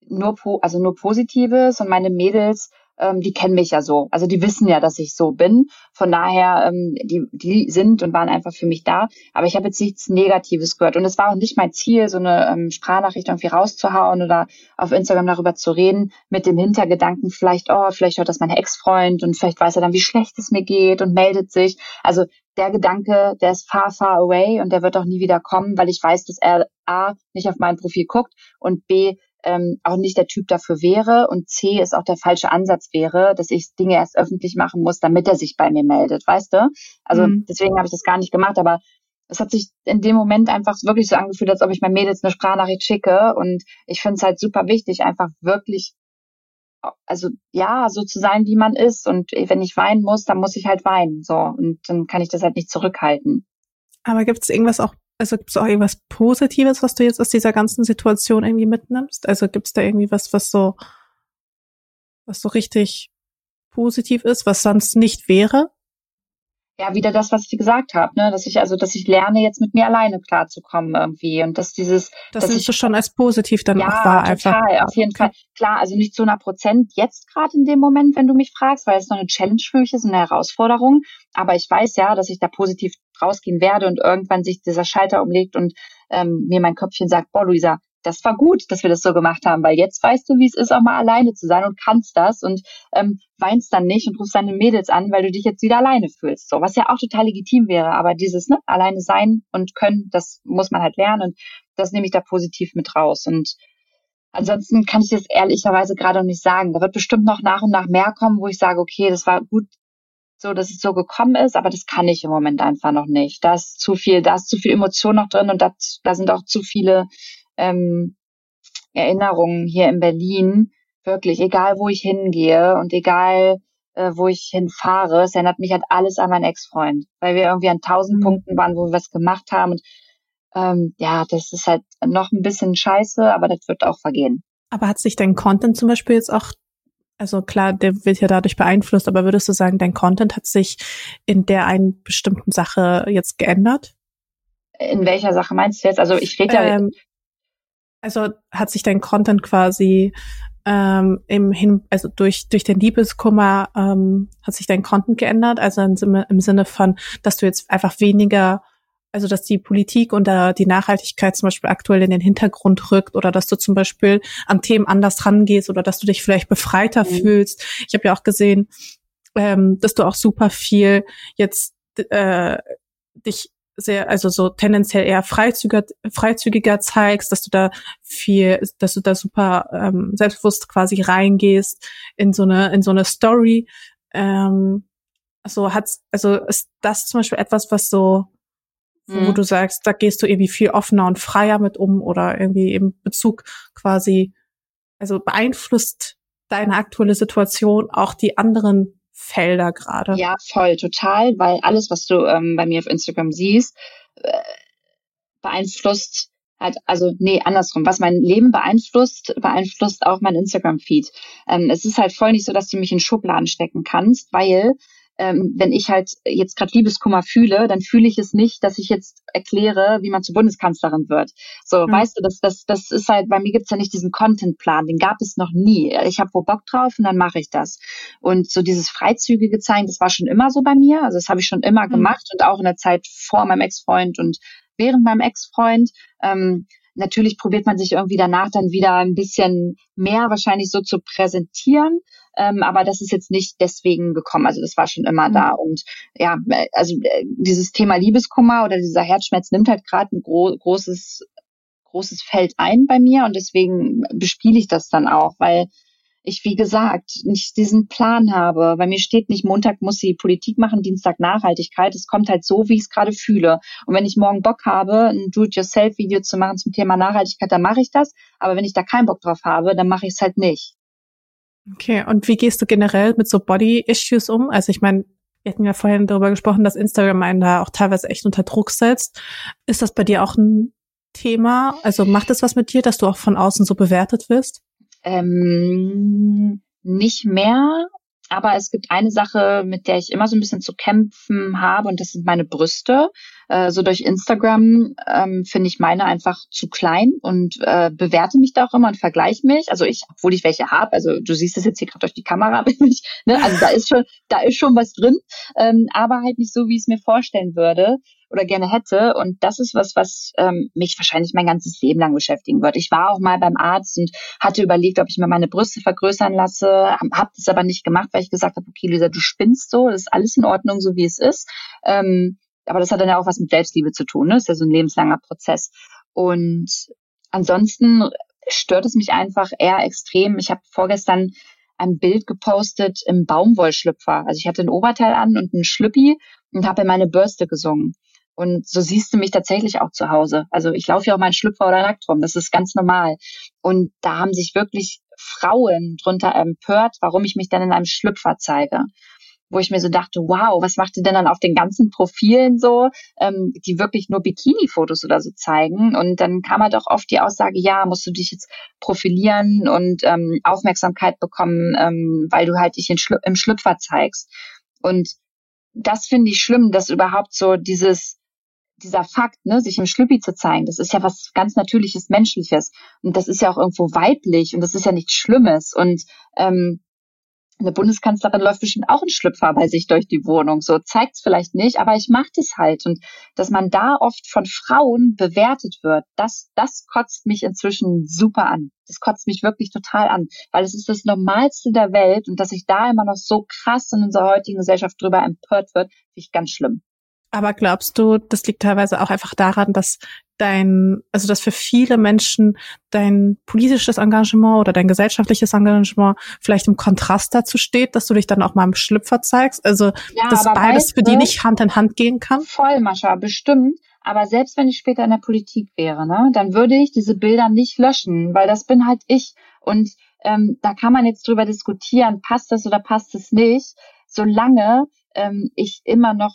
Nur, also nur Positives und meine Mädels ähm, die kennen mich ja so. Also die wissen ja, dass ich so bin. Von daher, ähm, die, die sind und waren einfach für mich da. Aber ich habe jetzt nichts Negatives gehört. Und es war auch nicht mein Ziel, so eine ähm, Sprachnachricht irgendwie rauszuhauen oder auf Instagram darüber zu reden, mit dem Hintergedanken vielleicht, oh, vielleicht hört das mein Ex-Freund und vielleicht weiß er dann, wie schlecht es mir geht und meldet sich. Also der Gedanke, der ist far, far away und der wird auch nie wieder kommen, weil ich weiß, dass er A, nicht auf mein Profil guckt und B, ähm, auch nicht der Typ dafür wäre und C ist auch der falsche Ansatz wäre, dass ich Dinge erst öffentlich machen muss, damit er sich bei mir meldet, weißt du? Also mhm. deswegen habe ich das gar nicht gemacht, aber es hat sich in dem Moment einfach wirklich so angefühlt, als ob ich meinen Mädels eine Sprachnachricht schicke und ich finde es halt super wichtig, einfach wirklich also ja, so zu sein, wie man ist. Und wenn ich weinen muss, dann muss ich halt weinen. So. Und dann kann ich das halt nicht zurückhalten. Aber gibt es irgendwas auch, also gibt es auch irgendwas Positives, was du jetzt aus dieser ganzen Situation irgendwie mitnimmst? Also gibt es da irgendwie was, was so, was so richtig positiv ist, was sonst nicht wäre? ja, wieder das, was ich gesagt habe, ne, dass ich also, dass ich lerne, jetzt mit mir alleine klarzukommen irgendwie und dass dieses, das nimmst du schon als positiv dann ja, auch wahr total, einfach. auf jeden Fall. Klar, also nicht zu einer Prozent jetzt gerade in dem Moment, wenn du mich fragst, weil es noch eine Challenge für mich ist, eine Herausforderung. Aber ich weiß ja, dass ich da positiv rausgehen werde und irgendwann sich dieser Schalter umlegt und ähm, mir mein Köpfchen sagt, boah, Luisa, das war gut, dass wir das so gemacht haben, weil jetzt weißt du, wie es ist, auch mal alleine zu sein und kannst das und ähm, weinst dann nicht und rufst deine Mädels an, weil du dich jetzt wieder alleine fühlst. So, was ja auch total legitim wäre, aber dieses ne, alleine sein und können, das muss man halt lernen und das nehme ich da positiv mit raus. Und ansonsten kann ich das ehrlicherweise gerade noch nicht sagen. Da wird bestimmt noch nach und nach mehr kommen, wo ich sage, okay, das war gut, so, dass es so gekommen ist, aber das kann ich im Moment einfach noch nicht. Da ist zu viel, da ist zu viel Emotion noch drin und da, da sind auch zu viele ähm, Erinnerungen hier in Berlin. Wirklich, egal wo ich hingehe und egal äh, wo ich hinfahre, es erinnert mich halt alles an meinen Ex-Freund, weil wir irgendwie an tausend mhm. Punkten waren, wo wir was gemacht haben. Und ähm, ja, das ist halt noch ein bisschen scheiße, aber das wird auch vergehen. Aber hat sich dein Content zum Beispiel jetzt auch, also klar, der wird ja dadurch beeinflusst, aber würdest du sagen, dein Content hat sich in der einen bestimmten Sache jetzt geändert? In welcher Sache meinst du jetzt? Also ich rede ja, ähm, also hat sich dein Content quasi ähm, im Hin, also durch durch den Liebeskummer ähm, hat sich dein Content geändert, also im Sinne, im Sinne von, dass du jetzt einfach weniger, also dass die Politik und da die Nachhaltigkeit zum Beispiel aktuell in den Hintergrund rückt oder dass du zum Beispiel an Themen anders rangehst oder dass du dich vielleicht befreiter mhm. fühlst. Ich habe ja auch gesehen, ähm, dass du auch super viel jetzt äh, dich sehr, also so tendenziell eher freizügiger, freizügiger zeigst, dass du da viel, dass du da super ähm, selbstbewusst quasi reingehst in so eine, in so eine Story. Ähm, so hat's, also ist das zum Beispiel etwas, was so, mhm. wo du sagst, da gehst du irgendwie viel offener und freier mit um oder irgendwie im Bezug quasi, also beeinflusst deine aktuelle Situation auch die anderen Felder gerade. Ja, voll, total, weil alles, was du ähm, bei mir auf Instagram siehst, äh, beeinflusst halt, also nee, andersrum, was mein Leben beeinflusst, beeinflusst auch mein Instagram-Feed. Ähm, es ist halt voll nicht so, dass du mich in Schubladen stecken kannst, weil ähm, wenn ich halt jetzt gerade Liebeskummer fühle, dann fühle ich es nicht, dass ich jetzt erkläre, wie man zur Bundeskanzlerin wird. So, mhm. weißt du, das, das, das ist halt, bei mir gibt's ja nicht diesen Contentplan, den gab es noch nie. Ich habe wo Bock drauf und dann mache ich das. Und so dieses freizügige zeigen, das war schon immer so bei mir. Also das habe ich schon immer mhm. gemacht und auch in der Zeit vor meinem Ex-Freund und während meinem Ex-Freund. Ähm, natürlich probiert man sich irgendwie danach dann wieder ein bisschen mehr wahrscheinlich so zu präsentieren. Ähm, aber das ist jetzt nicht deswegen gekommen. Also das war schon immer mhm. da. Und ja, also äh, dieses Thema Liebeskummer oder dieser Herzschmerz nimmt halt gerade ein gro großes, großes Feld ein bei mir und deswegen bespiele ich das dann auch, weil ich, wie gesagt, nicht diesen Plan habe. Bei mir steht nicht, Montag muss sie Politik machen, Dienstag Nachhaltigkeit. Es kommt halt so, wie ich es gerade fühle. Und wenn ich morgen Bock habe, ein Do-it-yourself-Video zu machen zum Thema Nachhaltigkeit, dann mache ich das. Aber wenn ich da keinen Bock drauf habe, dann mache ich es halt nicht. Okay, und wie gehst du generell mit so Body-Issues um? Also ich meine, wir hatten ja vorhin darüber gesprochen, dass Instagram einen da auch teilweise echt unter Druck setzt. Ist das bei dir auch ein Thema? Also macht es was mit dir, dass du auch von außen so bewertet wirst? Ähm, nicht mehr, aber es gibt eine Sache, mit der ich immer so ein bisschen zu kämpfen habe und das sind meine Brüste. Äh, so durch Instagram ähm, finde ich meine einfach zu klein und äh, bewerte mich da auch immer und vergleiche mich. Also ich, obwohl ich welche habe, also du siehst es jetzt hier gerade durch die Kamera, ich, ne? also da ist schon, da ist schon was drin, ähm, aber halt nicht so, wie ich es mir vorstellen würde oder gerne hätte. Und das ist was, was ähm, mich wahrscheinlich mein ganzes Leben lang beschäftigen wird. Ich war auch mal beim Arzt und hatte überlegt, ob ich mir meine Brüste vergrößern lasse, habe das aber nicht gemacht, weil ich gesagt habe, okay, Lisa, du spinnst so, das ist alles in Ordnung, so wie es ist. Ähm, aber das hat dann ja auch was mit Selbstliebe zu tun, ne? Das ist ja so ein lebenslanger Prozess. Und ansonsten stört es mich einfach eher extrem. Ich habe vorgestern ein Bild gepostet im Baumwollschlüpfer. Also ich hatte ein Oberteil an und einen Schlüppi und habe in meine Bürste gesungen. Und so siehst du mich tatsächlich auch zu Hause. Also ich laufe ja auch in Schlüpfer oder nackt rum. Das ist ganz normal. Und da haben sich wirklich Frauen drunter empört, warum ich mich dann in einem Schlüpfer zeige wo ich mir so dachte, wow, was macht ihr denn dann auf den ganzen Profilen so, ähm, die wirklich nur Bikini-Fotos oder so zeigen? Und dann kam halt auch oft die Aussage, ja, musst du dich jetzt profilieren und ähm, Aufmerksamkeit bekommen, ähm, weil du halt dich in Schlü im Schlüpfer zeigst. Und das finde ich schlimm, dass überhaupt so dieses dieser Fakt, ne, sich im Schlüppi zu zeigen, das ist ja was ganz Natürliches, Menschliches. Und das ist ja auch irgendwo weiblich und das ist ja nichts Schlimmes. Und ähm, eine Bundeskanzlerin läuft bestimmt auch in Schlüpfer bei sich durch die Wohnung. So zeigt's vielleicht nicht, aber ich mache das halt. Und dass man da oft von Frauen bewertet wird, das, das kotzt mich inzwischen super an. Das kotzt mich wirklich total an, weil es ist das Normalste der Welt und dass sich da immer noch so krass in unserer heutigen Gesellschaft drüber empört wird, finde ich ganz schlimm. Aber glaubst du, das liegt teilweise auch einfach daran, dass dein, also dass für viele Menschen dein politisches Engagement oder dein gesellschaftliches Engagement vielleicht im Kontrast dazu steht, dass du dich dann auch mal im Schlüpfer zeigst? Also ja, dass beides für die nicht Hand in Hand gehen kann? Voll, Mascha, bestimmt. Aber selbst wenn ich später in der Politik wäre, ne, dann würde ich diese Bilder nicht löschen, weil das bin halt ich. Und ähm, da kann man jetzt drüber diskutieren, passt das oder passt es nicht. Solange ähm, ich immer noch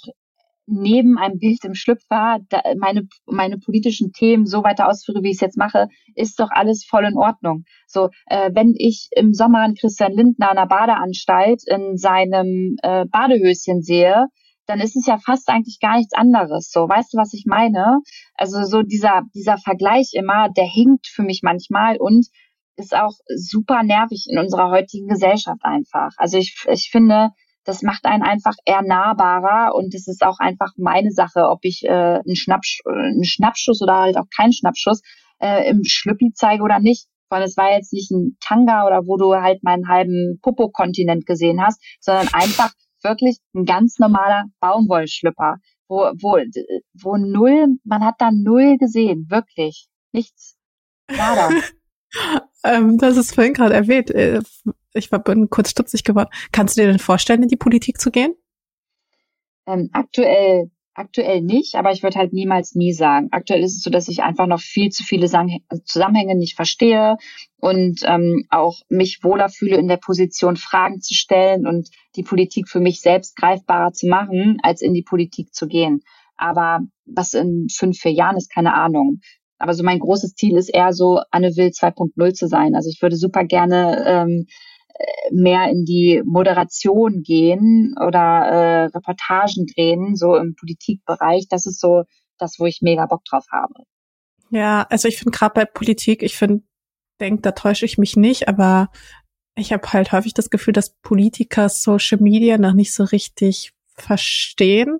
neben einem Bild im Schlüpfer meine, meine politischen Themen so weiter ausführe, wie ich es jetzt mache, ist doch alles voll in Ordnung. So, äh, wenn ich im Sommer einen Christian Lindner an der Badeanstalt in seinem äh, Badehöschen sehe, dann ist es ja fast eigentlich gar nichts anderes. So, weißt du, was ich meine? Also so dieser, dieser Vergleich immer, der hinkt für mich manchmal und ist auch super nervig in unserer heutigen Gesellschaft einfach. Also ich, ich finde, das macht einen einfach eher nahbarer und es ist auch einfach meine Sache, ob ich äh, einen, Schnappsch einen Schnappschuss oder halt auch keinen Schnappschuss äh, im Schlüppi zeige oder nicht. Weil es war jetzt nicht ein Tanga oder wo du halt meinen halben Popo-Kontinent gesehen hast, sondern einfach wirklich ein ganz normaler Baumwollschlüpper, wo, wo, wo null, man hat da null gesehen, wirklich. Nichts. Nada. ähm, das ist vorhin gerade erwähnt. Ich bin kurz stutzig geworden. Kannst du dir denn vorstellen, in die Politik zu gehen? Ähm, aktuell, aktuell nicht, aber ich würde halt niemals nie sagen. Aktuell ist es so, dass ich einfach noch viel zu viele Zusammenhänge nicht verstehe und ähm, auch mich wohler fühle in der Position, Fragen zu stellen und die Politik für mich selbst greifbarer zu machen, als in die Politik zu gehen. Aber was in fünf, vier Jahren ist, keine Ahnung. Aber so mein großes Ziel ist eher so Anne Will 2.0 zu sein. Also ich würde super gerne ähm, mehr in die Moderation gehen oder äh, Reportagen drehen, so im Politikbereich. Das ist so das, wo ich mega Bock drauf habe. Ja, also ich finde gerade bei Politik, ich finde, denk, da täusche ich mich nicht, aber ich habe halt häufig das Gefühl, dass Politiker Social Media noch nicht so richtig verstehen,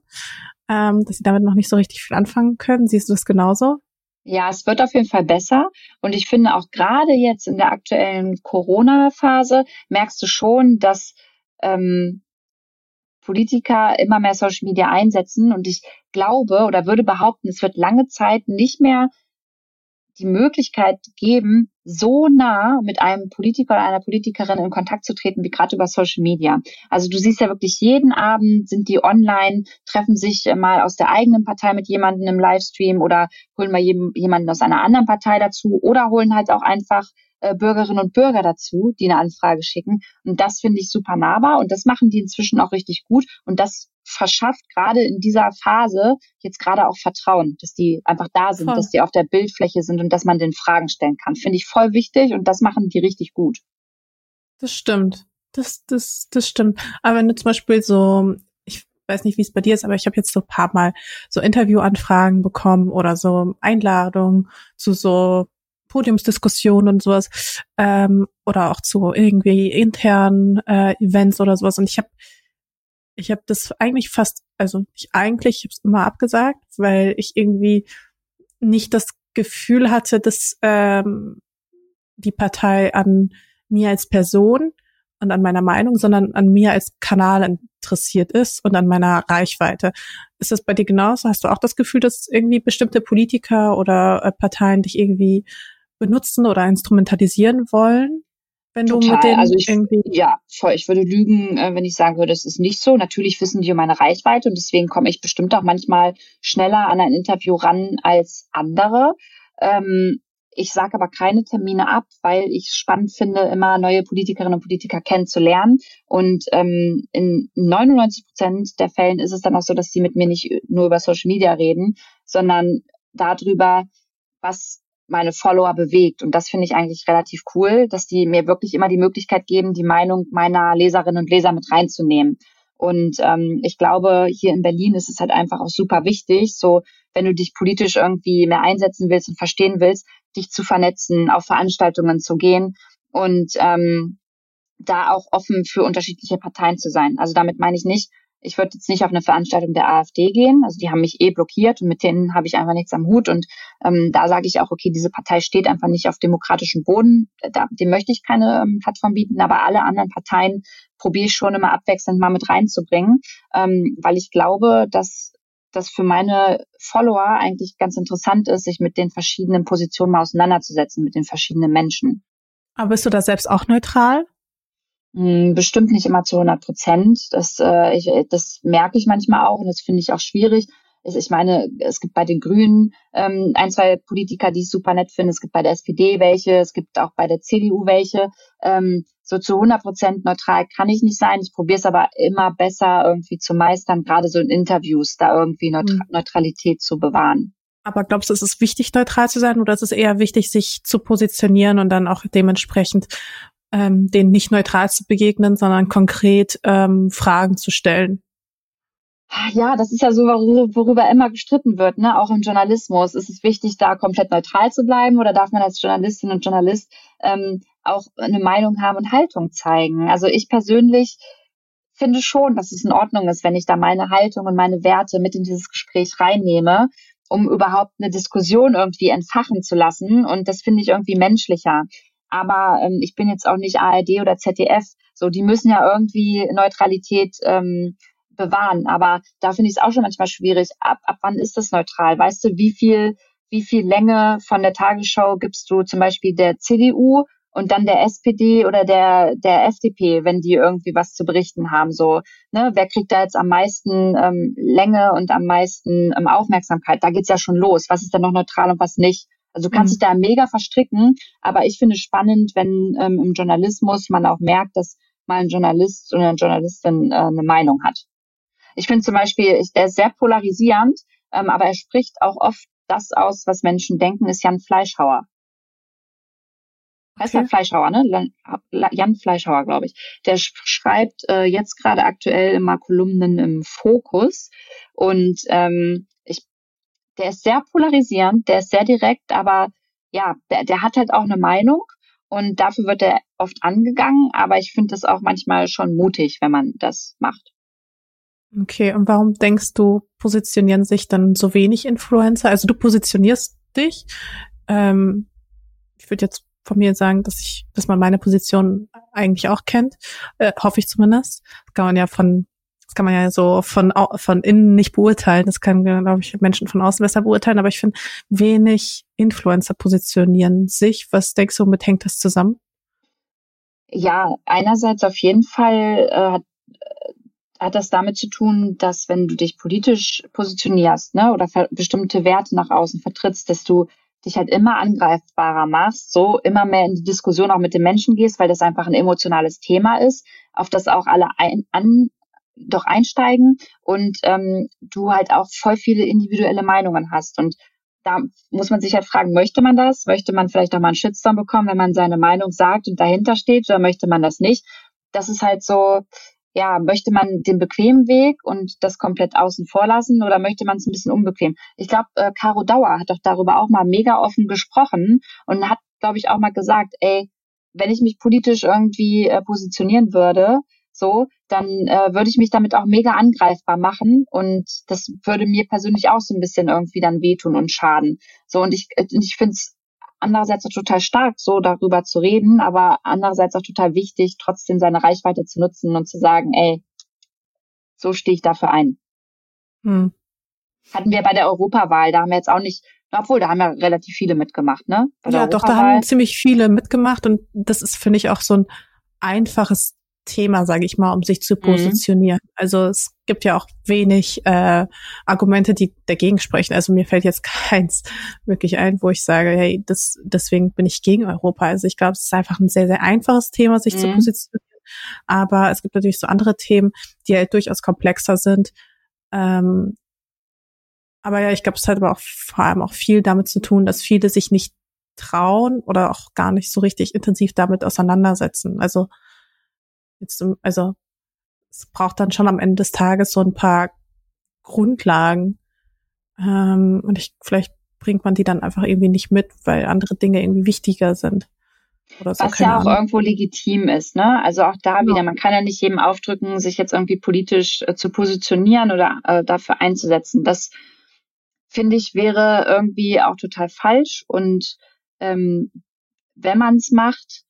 ähm, dass sie damit noch nicht so richtig viel anfangen können. Siehst du das genauso? Ja, es wird auf jeden Fall besser. Und ich finde auch gerade jetzt in der aktuellen Corona-Phase merkst du schon, dass ähm, Politiker immer mehr Social Media einsetzen. Und ich glaube oder würde behaupten, es wird lange Zeit nicht mehr die Möglichkeit geben, so nah mit einem Politiker oder einer Politikerin in Kontakt zu treten, wie gerade über Social Media. Also du siehst ja wirklich jeden Abend sind die online, treffen sich mal aus der eigenen Partei mit jemandem im Livestream oder holen mal jemanden aus einer anderen Partei dazu oder holen halt auch einfach äh, Bürgerinnen und Bürger dazu, die eine Anfrage schicken. Und das finde ich super nahbar und das machen die inzwischen auch richtig gut. Und das verschafft gerade in dieser Phase jetzt gerade auch Vertrauen, dass die einfach da sind, voll. dass die auf der Bildfläche sind und dass man den Fragen stellen kann. Finde ich voll wichtig und das machen die richtig gut. Das stimmt. Das, das, das stimmt. Aber wenn du zum Beispiel so, ich weiß nicht, wie es bei dir ist, aber ich habe jetzt so ein paar Mal so Interviewanfragen bekommen oder so Einladungen zu so Podiumsdiskussionen und sowas ähm, oder auch zu irgendwie internen äh, Events oder sowas. Und ich habe ich habe das eigentlich fast, also ich eigentlich, ich habe es immer abgesagt, weil ich irgendwie nicht das Gefühl hatte, dass ähm, die Partei an mir als Person und an meiner Meinung, sondern an mir als Kanal interessiert ist und an meiner Reichweite. Ist das bei dir genauso? Hast du auch das Gefühl, dass irgendwie bestimmte Politiker oder äh, Parteien dich irgendwie benutzen oder instrumentalisieren wollen, Wenn du Total. mit denen also ich, irgendwie ja, voll. Ich würde lügen, äh, wenn ich sagen würde, es ist nicht so. Natürlich wissen die um meine Reichweite und deswegen komme ich bestimmt auch manchmal schneller an ein Interview ran als andere. Ähm, ich sage aber keine Termine ab, weil ich spannend finde, immer neue Politikerinnen und Politiker kennenzulernen. Und ähm, in 99 Prozent der Fällen ist es dann auch so, dass sie mit mir nicht nur über Social Media reden, sondern darüber, was meine Follower bewegt. Und das finde ich eigentlich relativ cool, dass die mir wirklich immer die Möglichkeit geben, die Meinung meiner Leserinnen und Leser mit reinzunehmen. Und ähm, ich glaube, hier in Berlin ist es halt einfach auch super wichtig, so wenn du dich politisch irgendwie mehr einsetzen willst und verstehen willst, dich zu vernetzen, auf Veranstaltungen zu gehen und ähm, da auch offen für unterschiedliche Parteien zu sein. Also damit meine ich nicht, ich würde jetzt nicht auf eine Veranstaltung der AfD gehen. Also die haben mich eh blockiert und mit denen habe ich einfach nichts am Hut. Und ähm, da sage ich auch, okay, diese Partei steht einfach nicht auf demokratischem Boden. Da, dem möchte ich keine ähm, Plattform bieten, aber alle anderen Parteien probiere ich schon immer abwechselnd mal mit reinzubringen, ähm, weil ich glaube, dass das für meine Follower eigentlich ganz interessant ist, sich mit den verschiedenen Positionen mal auseinanderzusetzen, mit den verschiedenen Menschen. Aber bist du da selbst auch neutral? Hm, bestimmt nicht immer zu 100 Prozent. Das, äh, ich, das merke ich manchmal auch und das finde ich auch schwierig. Ich meine, es gibt bei den Grünen ähm, ein, zwei Politiker, die ich super nett finde. Es gibt bei der SPD welche, es gibt auch bei der CDU welche. Ähm, so zu 100 Prozent neutral kann ich nicht sein. Ich probiere es aber immer besser irgendwie zu meistern, gerade so in Interviews, da irgendwie Neutra mhm. Neutralität zu bewahren. Aber glaubst du, ist es wichtig, neutral zu sein oder ist es eher wichtig, sich zu positionieren und dann auch dementsprechend ähm, denen nicht neutral zu begegnen, sondern konkret ähm, Fragen zu stellen? Ja, das ist ja so, worüber immer gestritten wird, ne? Auch im Journalismus. Ist es wichtig, da komplett neutral zu bleiben oder darf man als Journalistin und Journalist ähm, auch eine Meinung haben und Haltung zeigen? Also ich persönlich finde schon, dass es in Ordnung ist, wenn ich da meine Haltung und meine Werte mit in dieses Gespräch reinnehme, um überhaupt eine Diskussion irgendwie entfachen zu lassen. Und das finde ich irgendwie menschlicher. Aber ähm, ich bin jetzt auch nicht ARD oder ZDF. So, die müssen ja irgendwie Neutralität ähm, bewahren. Aber da finde ich es auch schon manchmal schwierig. Ab, ab wann ist das neutral? Weißt du, wie viel, wie viel Länge von der Tagesschau gibst du zum Beispiel der CDU und dann der SPD oder der, der FDP, wenn die irgendwie was zu berichten haben. So, ne, wer kriegt da jetzt am meisten ähm, Länge und am meisten ähm, Aufmerksamkeit? Da geht's ja schon los. Was ist denn noch neutral und was nicht? Also du kannst mhm. dich da mega verstricken, aber ich finde es spannend, wenn ähm, im Journalismus man auch merkt, dass mal ein Journalist oder eine Journalistin äh, eine Meinung hat. Ich finde zum Beispiel, ich, der ist sehr polarisierend, ähm, aber er spricht auch oft das aus, was Menschen denken, ist Jan Fleischhauer. Heißt okay. er Fleischhauer, ne? Jan Fleischhauer, glaube ich. Der schreibt äh, jetzt gerade aktuell immer Kolumnen im Fokus und ähm, der ist sehr polarisierend, der ist sehr direkt, aber ja, der, der hat halt auch eine Meinung und dafür wird er oft angegangen, aber ich finde das auch manchmal schon mutig, wenn man das macht. Okay, und warum denkst du, positionieren sich dann so wenig Influencer? Also du positionierst dich. Ähm, ich würde jetzt von mir sagen, dass ich, dass man meine Position eigentlich auch kennt, äh, hoffe ich zumindest. Das kann man ja von, das kann man ja so von von innen nicht beurteilen. Das kann, glaube ich, Menschen von außen besser beurteilen. Aber ich finde, wenig Influencer positionieren sich. Was denkst du, mit hängt das zusammen? Ja, einerseits auf jeden Fall äh, hat hat das damit zu tun, dass wenn du dich politisch positionierst ne, oder bestimmte Werte nach außen vertrittst, dass du dich halt immer angreifbarer machst, so immer mehr in die Diskussion auch mit den Menschen gehst, weil das einfach ein emotionales Thema ist, auf das auch alle ein, an, doch einsteigen und ähm, du halt auch voll viele individuelle Meinungen hast. Und da muss man sich halt fragen, möchte man das? Möchte man vielleicht auch mal einen Shitstorm bekommen, wenn man seine Meinung sagt und dahinter steht, oder möchte man das nicht? Das ist halt so, ja, möchte man den bequemen Weg und das komplett außen vor lassen oder möchte man es ein bisschen unbequem? Ich glaube, äh, Caro Dauer hat doch darüber auch mal mega offen gesprochen und hat, glaube ich, auch mal gesagt, ey, wenn ich mich politisch irgendwie äh, positionieren würde, so, dann äh, würde ich mich damit auch mega angreifbar machen und das würde mir persönlich auch so ein bisschen irgendwie dann wehtun und schaden. So, und ich, äh, ich finde es andererseits auch total stark, so darüber zu reden, aber andererseits auch total wichtig, trotzdem seine Reichweite zu nutzen und zu sagen, ey, so stehe ich dafür ein. Hm. Hatten wir bei der Europawahl, da haben wir jetzt auch nicht Obwohl, da haben ja relativ viele mitgemacht, ne? ja, doch, da haben ziemlich viele mitgemacht und das ist, finde ich, auch so ein einfaches Thema, sage ich mal, um sich zu mhm. positionieren. Mhm. Also es gibt ja auch wenig äh, Argumente, die dagegen sprechen. Also mir fällt jetzt keins wirklich ein, wo ich sage, hey, das, deswegen bin ich gegen Europa. Also ich glaube, es ist einfach ein sehr, sehr einfaches Thema, sich mhm. zu positionieren. Aber es gibt natürlich so andere Themen, die halt durchaus komplexer sind. Ähm, aber ja, ich glaube, es hat aber auch vor allem auch viel damit zu tun, dass viele sich nicht trauen oder auch gar nicht so richtig intensiv damit auseinandersetzen. Also Jetzt, also es braucht dann schon am Ende des Tages so ein paar Grundlagen. Ähm, und ich, vielleicht bringt man die dann einfach irgendwie nicht mit, weil andere Dinge irgendwie wichtiger sind. Oder so, Was ja auch Ahnung. irgendwo legitim ist, ne? Also auch da ja. wieder, man kann ja nicht jedem aufdrücken, sich jetzt irgendwie politisch äh, zu positionieren oder äh, dafür einzusetzen. Das finde ich wäre irgendwie auch total falsch. Und ähm, wenn man es macht,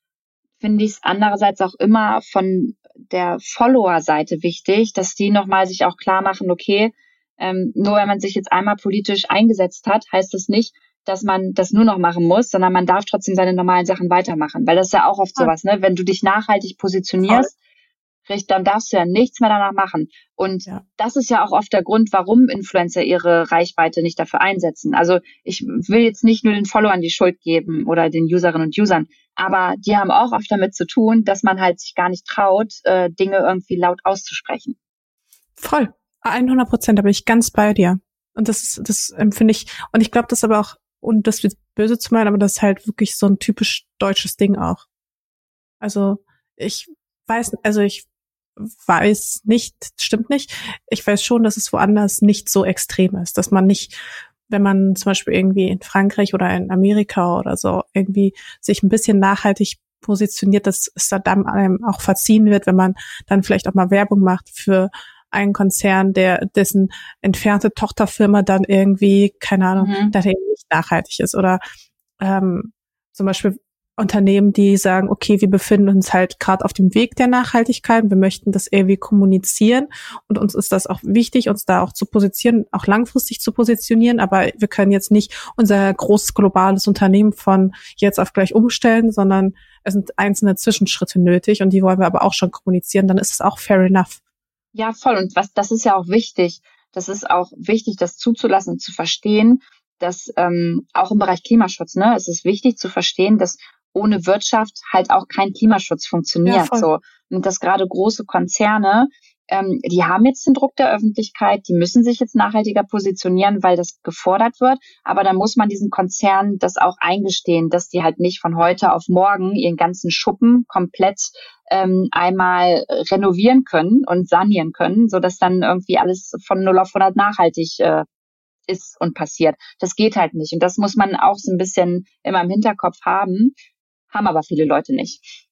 finde ich es andererseits auch immer von der Follower-Seite wichtig, dass die nochmal sich auch klar machen, okay, ähm, nur wenn man sich jetzt einmal politisch eingesetzt hat, heißt das nicht, dass man das nur noch machen muss, sondern man darf trotzdem seine normalen Sachen weitermachen. Weil das ist ja auch oft sowas, ne? Wenn du dich nachhaltig positionierst, kriegt, dann darfst du ja nichts mehr danach machen. Und ja. das ist ja auch oft der Grund, warum Influencer ihre Reichweite nicht dafür einsetzen. Also ich will jetzt nicht nur den Followern die Schuld geben oder den Userinnen und Usern, aber die haben auch oft damit zu tun, dass man halt sich gar nicht traut, äh, Dinge irgendwie laut auszusprechen. Voll. 100 Prozent, da bin ich ganz bei dir. Und das ist, das empfinde ich, und ich glaube, das aber auch, und das wird böse zu meinen, aber das ist halt wirklich so ein typisch deutsches Ding auch. Also, ich weiß, also ich weiß nicht, stimmt nicht. Ich weiß schon, dass es woanders nicht so extrem ist, dass man nicht, wenn man zum Beispiel irgendwie in Frankreich oder in Amerika oder so irgendwie sich ein bisschen nachhaltig positioniert, dass es dann einem auch verziehen wird, wenn man dann vielleicht auch mal Werbung macht für einen Konzern, der dessen entfernte Tochterfirma dann irgendwie, keine Ahnung, mhm. dass er nicht nachhaltig ist. Oder ähm, zum Beispiel Unternehmen, die sagen, okay, wir befinden uns halt gerade auf dem Weg der Nachhaltigkeit wir möchten das irgendwie kommunizieren und uns ist das auch wichtig, uns da auch zu positionieren, auch langfristig zu positionieren, aber wir können jetzt nicht unser großes globales Unternehmen von jetzt auf gleich umstellen, sondern es sind einzelne Zwischenschritte nötig und die wollen wir aber auch schon kommunizieren, dann ist es auch fair enough. Ja, voll und was das ist ja auch wichtig. Das ist auch wichtig, das zuzulassen zu verstehen, dass ähm, auch im Bereich Klimaschutz, ne, es ist wichtig zu verstehen, dass ohne Wirtschaft halt auch kein Klimaschutz funktioniert. Ja, so und dass gerade große Konzerne ähm, die haben jetzt den Druck der Öffentlichkeit, die müssen sich jetzt nachhaltiger positionieren, weil das gefordert wird. Aber da muss man diesen Konzernen das auch eingestehen, dass die halt nicht von heute auf morgen ihren ganzen Schuppen komplett ähm, einmal renovieren können und sanieren können, so dass dann irgendwie alles von 0 auf 100 nachhaltig äh, ist und passiert. Das geht halt nicht. Und das muss man auch so ein bisschen immer im Hinterkopf haben, haben aber viele Leute nicht.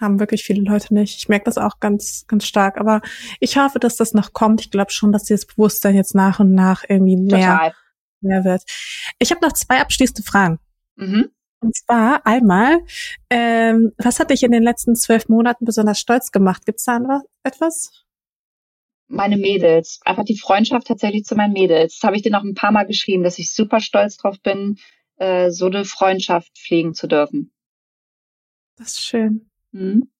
Haben wirklich viele Leute nicht. Ich merke das auch ganz, ganz stark. Aber ich hoffe, dass das noch kommt. Ich glaube schon, dass dieses Bewusstsein jetzt nach und nach irgendwie mehr, mehr wird. Ich habe noch zwei abschließende Fragen. Mhm. Und zwar einmal, ähm, was hat dich in den letzten zwölf Monaten besonders stolz gemacht? Gibt es da etwas? Meine Mädels. Einfach die Freundschaft tatsächlich zu meinen Mädels. Das habe ich dir noch ein paar Mal geschrieben, dass ich super stolz drauf bin, äh, so eine Freundschaft pflegen zu dürfen. Das ist schön. Mhm.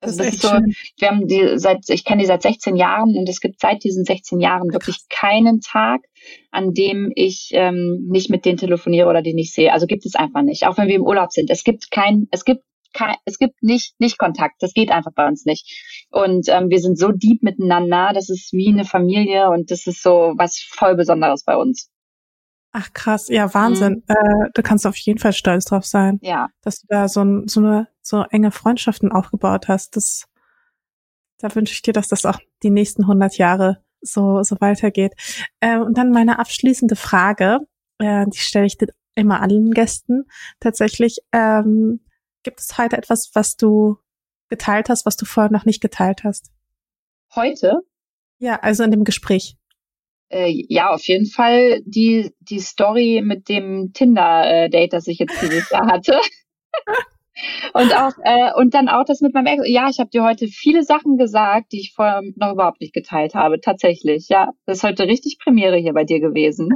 Also das, das ist, so, schön. wir haben die seit, ich kenne die seit 16 Jahren und es gibt seit diesen 16 Jahren wirklich keinen Tag, an dem ich ähm, nicht mit denen telefoniere oder die nicht sehe. Also gibt es einfach nicht. Auch wenn wir im Urlaub sind. Es gibt kein, es gibt kein, es gibt nicht, nicht Kontakt. Das geht einfach bei uns nicht. Und ähm, wir sind so deep miteinander. Das ist wie eine Familie und das ist so was voll Besonderes bei uns. Ach krass, ja Wahnsinn. Mhm. Äh, du kannst auf jeden Fall stolz drauf sein, ja. dass du da so, ein, so eine so enge Freundschaften aufgebaut hast. Das, da wünsche ich dir, dass das auch die nächsten 100 Jahre so so weitergeht. Äh, und dann meine abschließende Frage, äh, die stelle ich dir immer allen Gästen tatsächlich. Ähm, gibt es heute etwas, was du geteilt hast, was du vorher noch nicht geteilt hast? Heute? Ja, also in dem Gespräch. Äh, ja, auf jeden Fall die, die Story mit dem Tinder-Date, das ich jetzt dieses Jahr hatte. und auch äh, und dann auch das mit meinem Ex. Ja, ich habe dir heute viele Sachen gesagt, die ich vorher noch überhaupt nicht geteilt habe. Tatsächlich, ja, das ist heute richtig Premiere hier bei dir gewesen.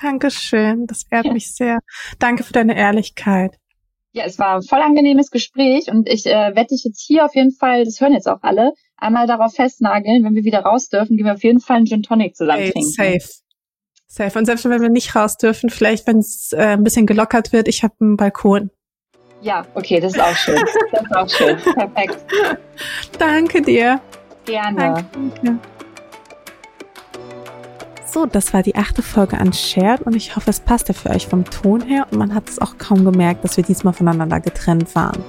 Dankeschön, das ehrt mich sehr. Danke für deine Ehrlichkeit. Ja, es war ein voll angenehmes Gespräch und ich äh, werde dich jetzt hier auf jeden Fall, das hören jetzt auch alle, einmal darauf festnageln, wenn wir wieder raus dürfen, gehen wir auf jeden Fall einen Gin Tonic zusammen hey, trinken. Safe. Safe. Und selbst wenn wir nicht raus dürfen, vielleicht, wenn es äh, ein bisschen gelockert wird, ich habe einen Balkon. Ja, okay, das ist auch schön. Das ist auch schön. Perfekt. Danke dir. Gerne. Danke. So, das war die achte Folge an Shared und ich hoffe, es passt ja für euch vom Ton her und man hat es auch kaum gemerkt, dass wir diesmal voneinander getrennt waren.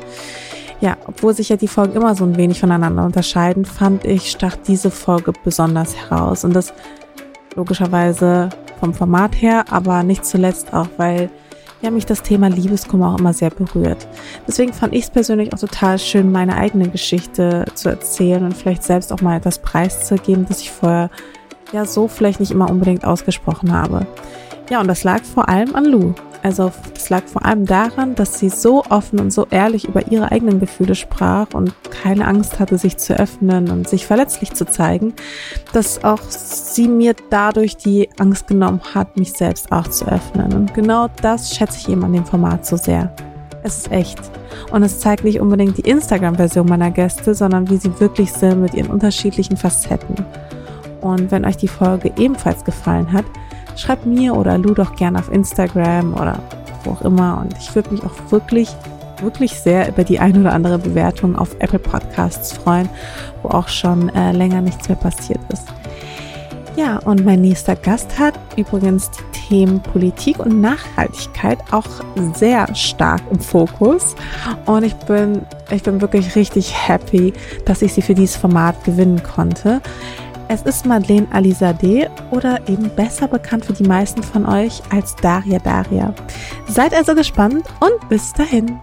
Ja, obwohl sich ja die Folgen immer so ein wenig voneinander unterscheiden, fand ich, stach diese Folge besonders heraus und das logischerweise vom Format her, aber nicht zuletzt auch, weil ja, mich das Thema Liebeskummer auch immer sehr berührt. Deswegen fand ich es persönlich auch total schön, meine eigene Geschichte zu erzählen und vielleicht selbst auch mal etwas preiszugeben, das ich vorher ja so vielleicht nicht immer unbedingt ausgesprochen habe. Ja, und das lag vor allem an Lou. Also es lag vor allem daran, dass sie so offen und so ehrlich über ihre eigenen Gefühle sprach und keine Angst hatte, sich zu öffnen und sich verletzlich zu zeigen, dass auch sie mir dadurch die Angst genommen hat, mich selbst auch zu öffnen. Und genau das schätze ich eben an dem Format so sehr. Es ist echt. Und es zeigt nicht unbedingt die Instagram-Version meiner Gäste, sondern wie sie wirklich sind mit ihren unterschiedlichen Facetten. Und wenn euch die Folge ebenfalls gefallen hat, schreibt mir oder Lu doch gerne auf Instagram oder wo auch immer. Und ich würde mich auch wirklich, wirklich sehr über die ein oder andere Bewertung auf Apple Podcasts freuen, wo auch schon äh, länger nichts mehr passiert ist. Ja, und mein nächster Gast hat übrigens die Themen Politik und Nachhaltigkeit auch sehr stark im Fokus. Und ich bin, ich bin wirklich richtig happy, dass ich sie für dieses Format gewinnen konnte. Es ist Madeleine Alizadeh oder eben besser bekannt für die meisten von euch als Daria Daria. Seid also gespannt und bis dahin.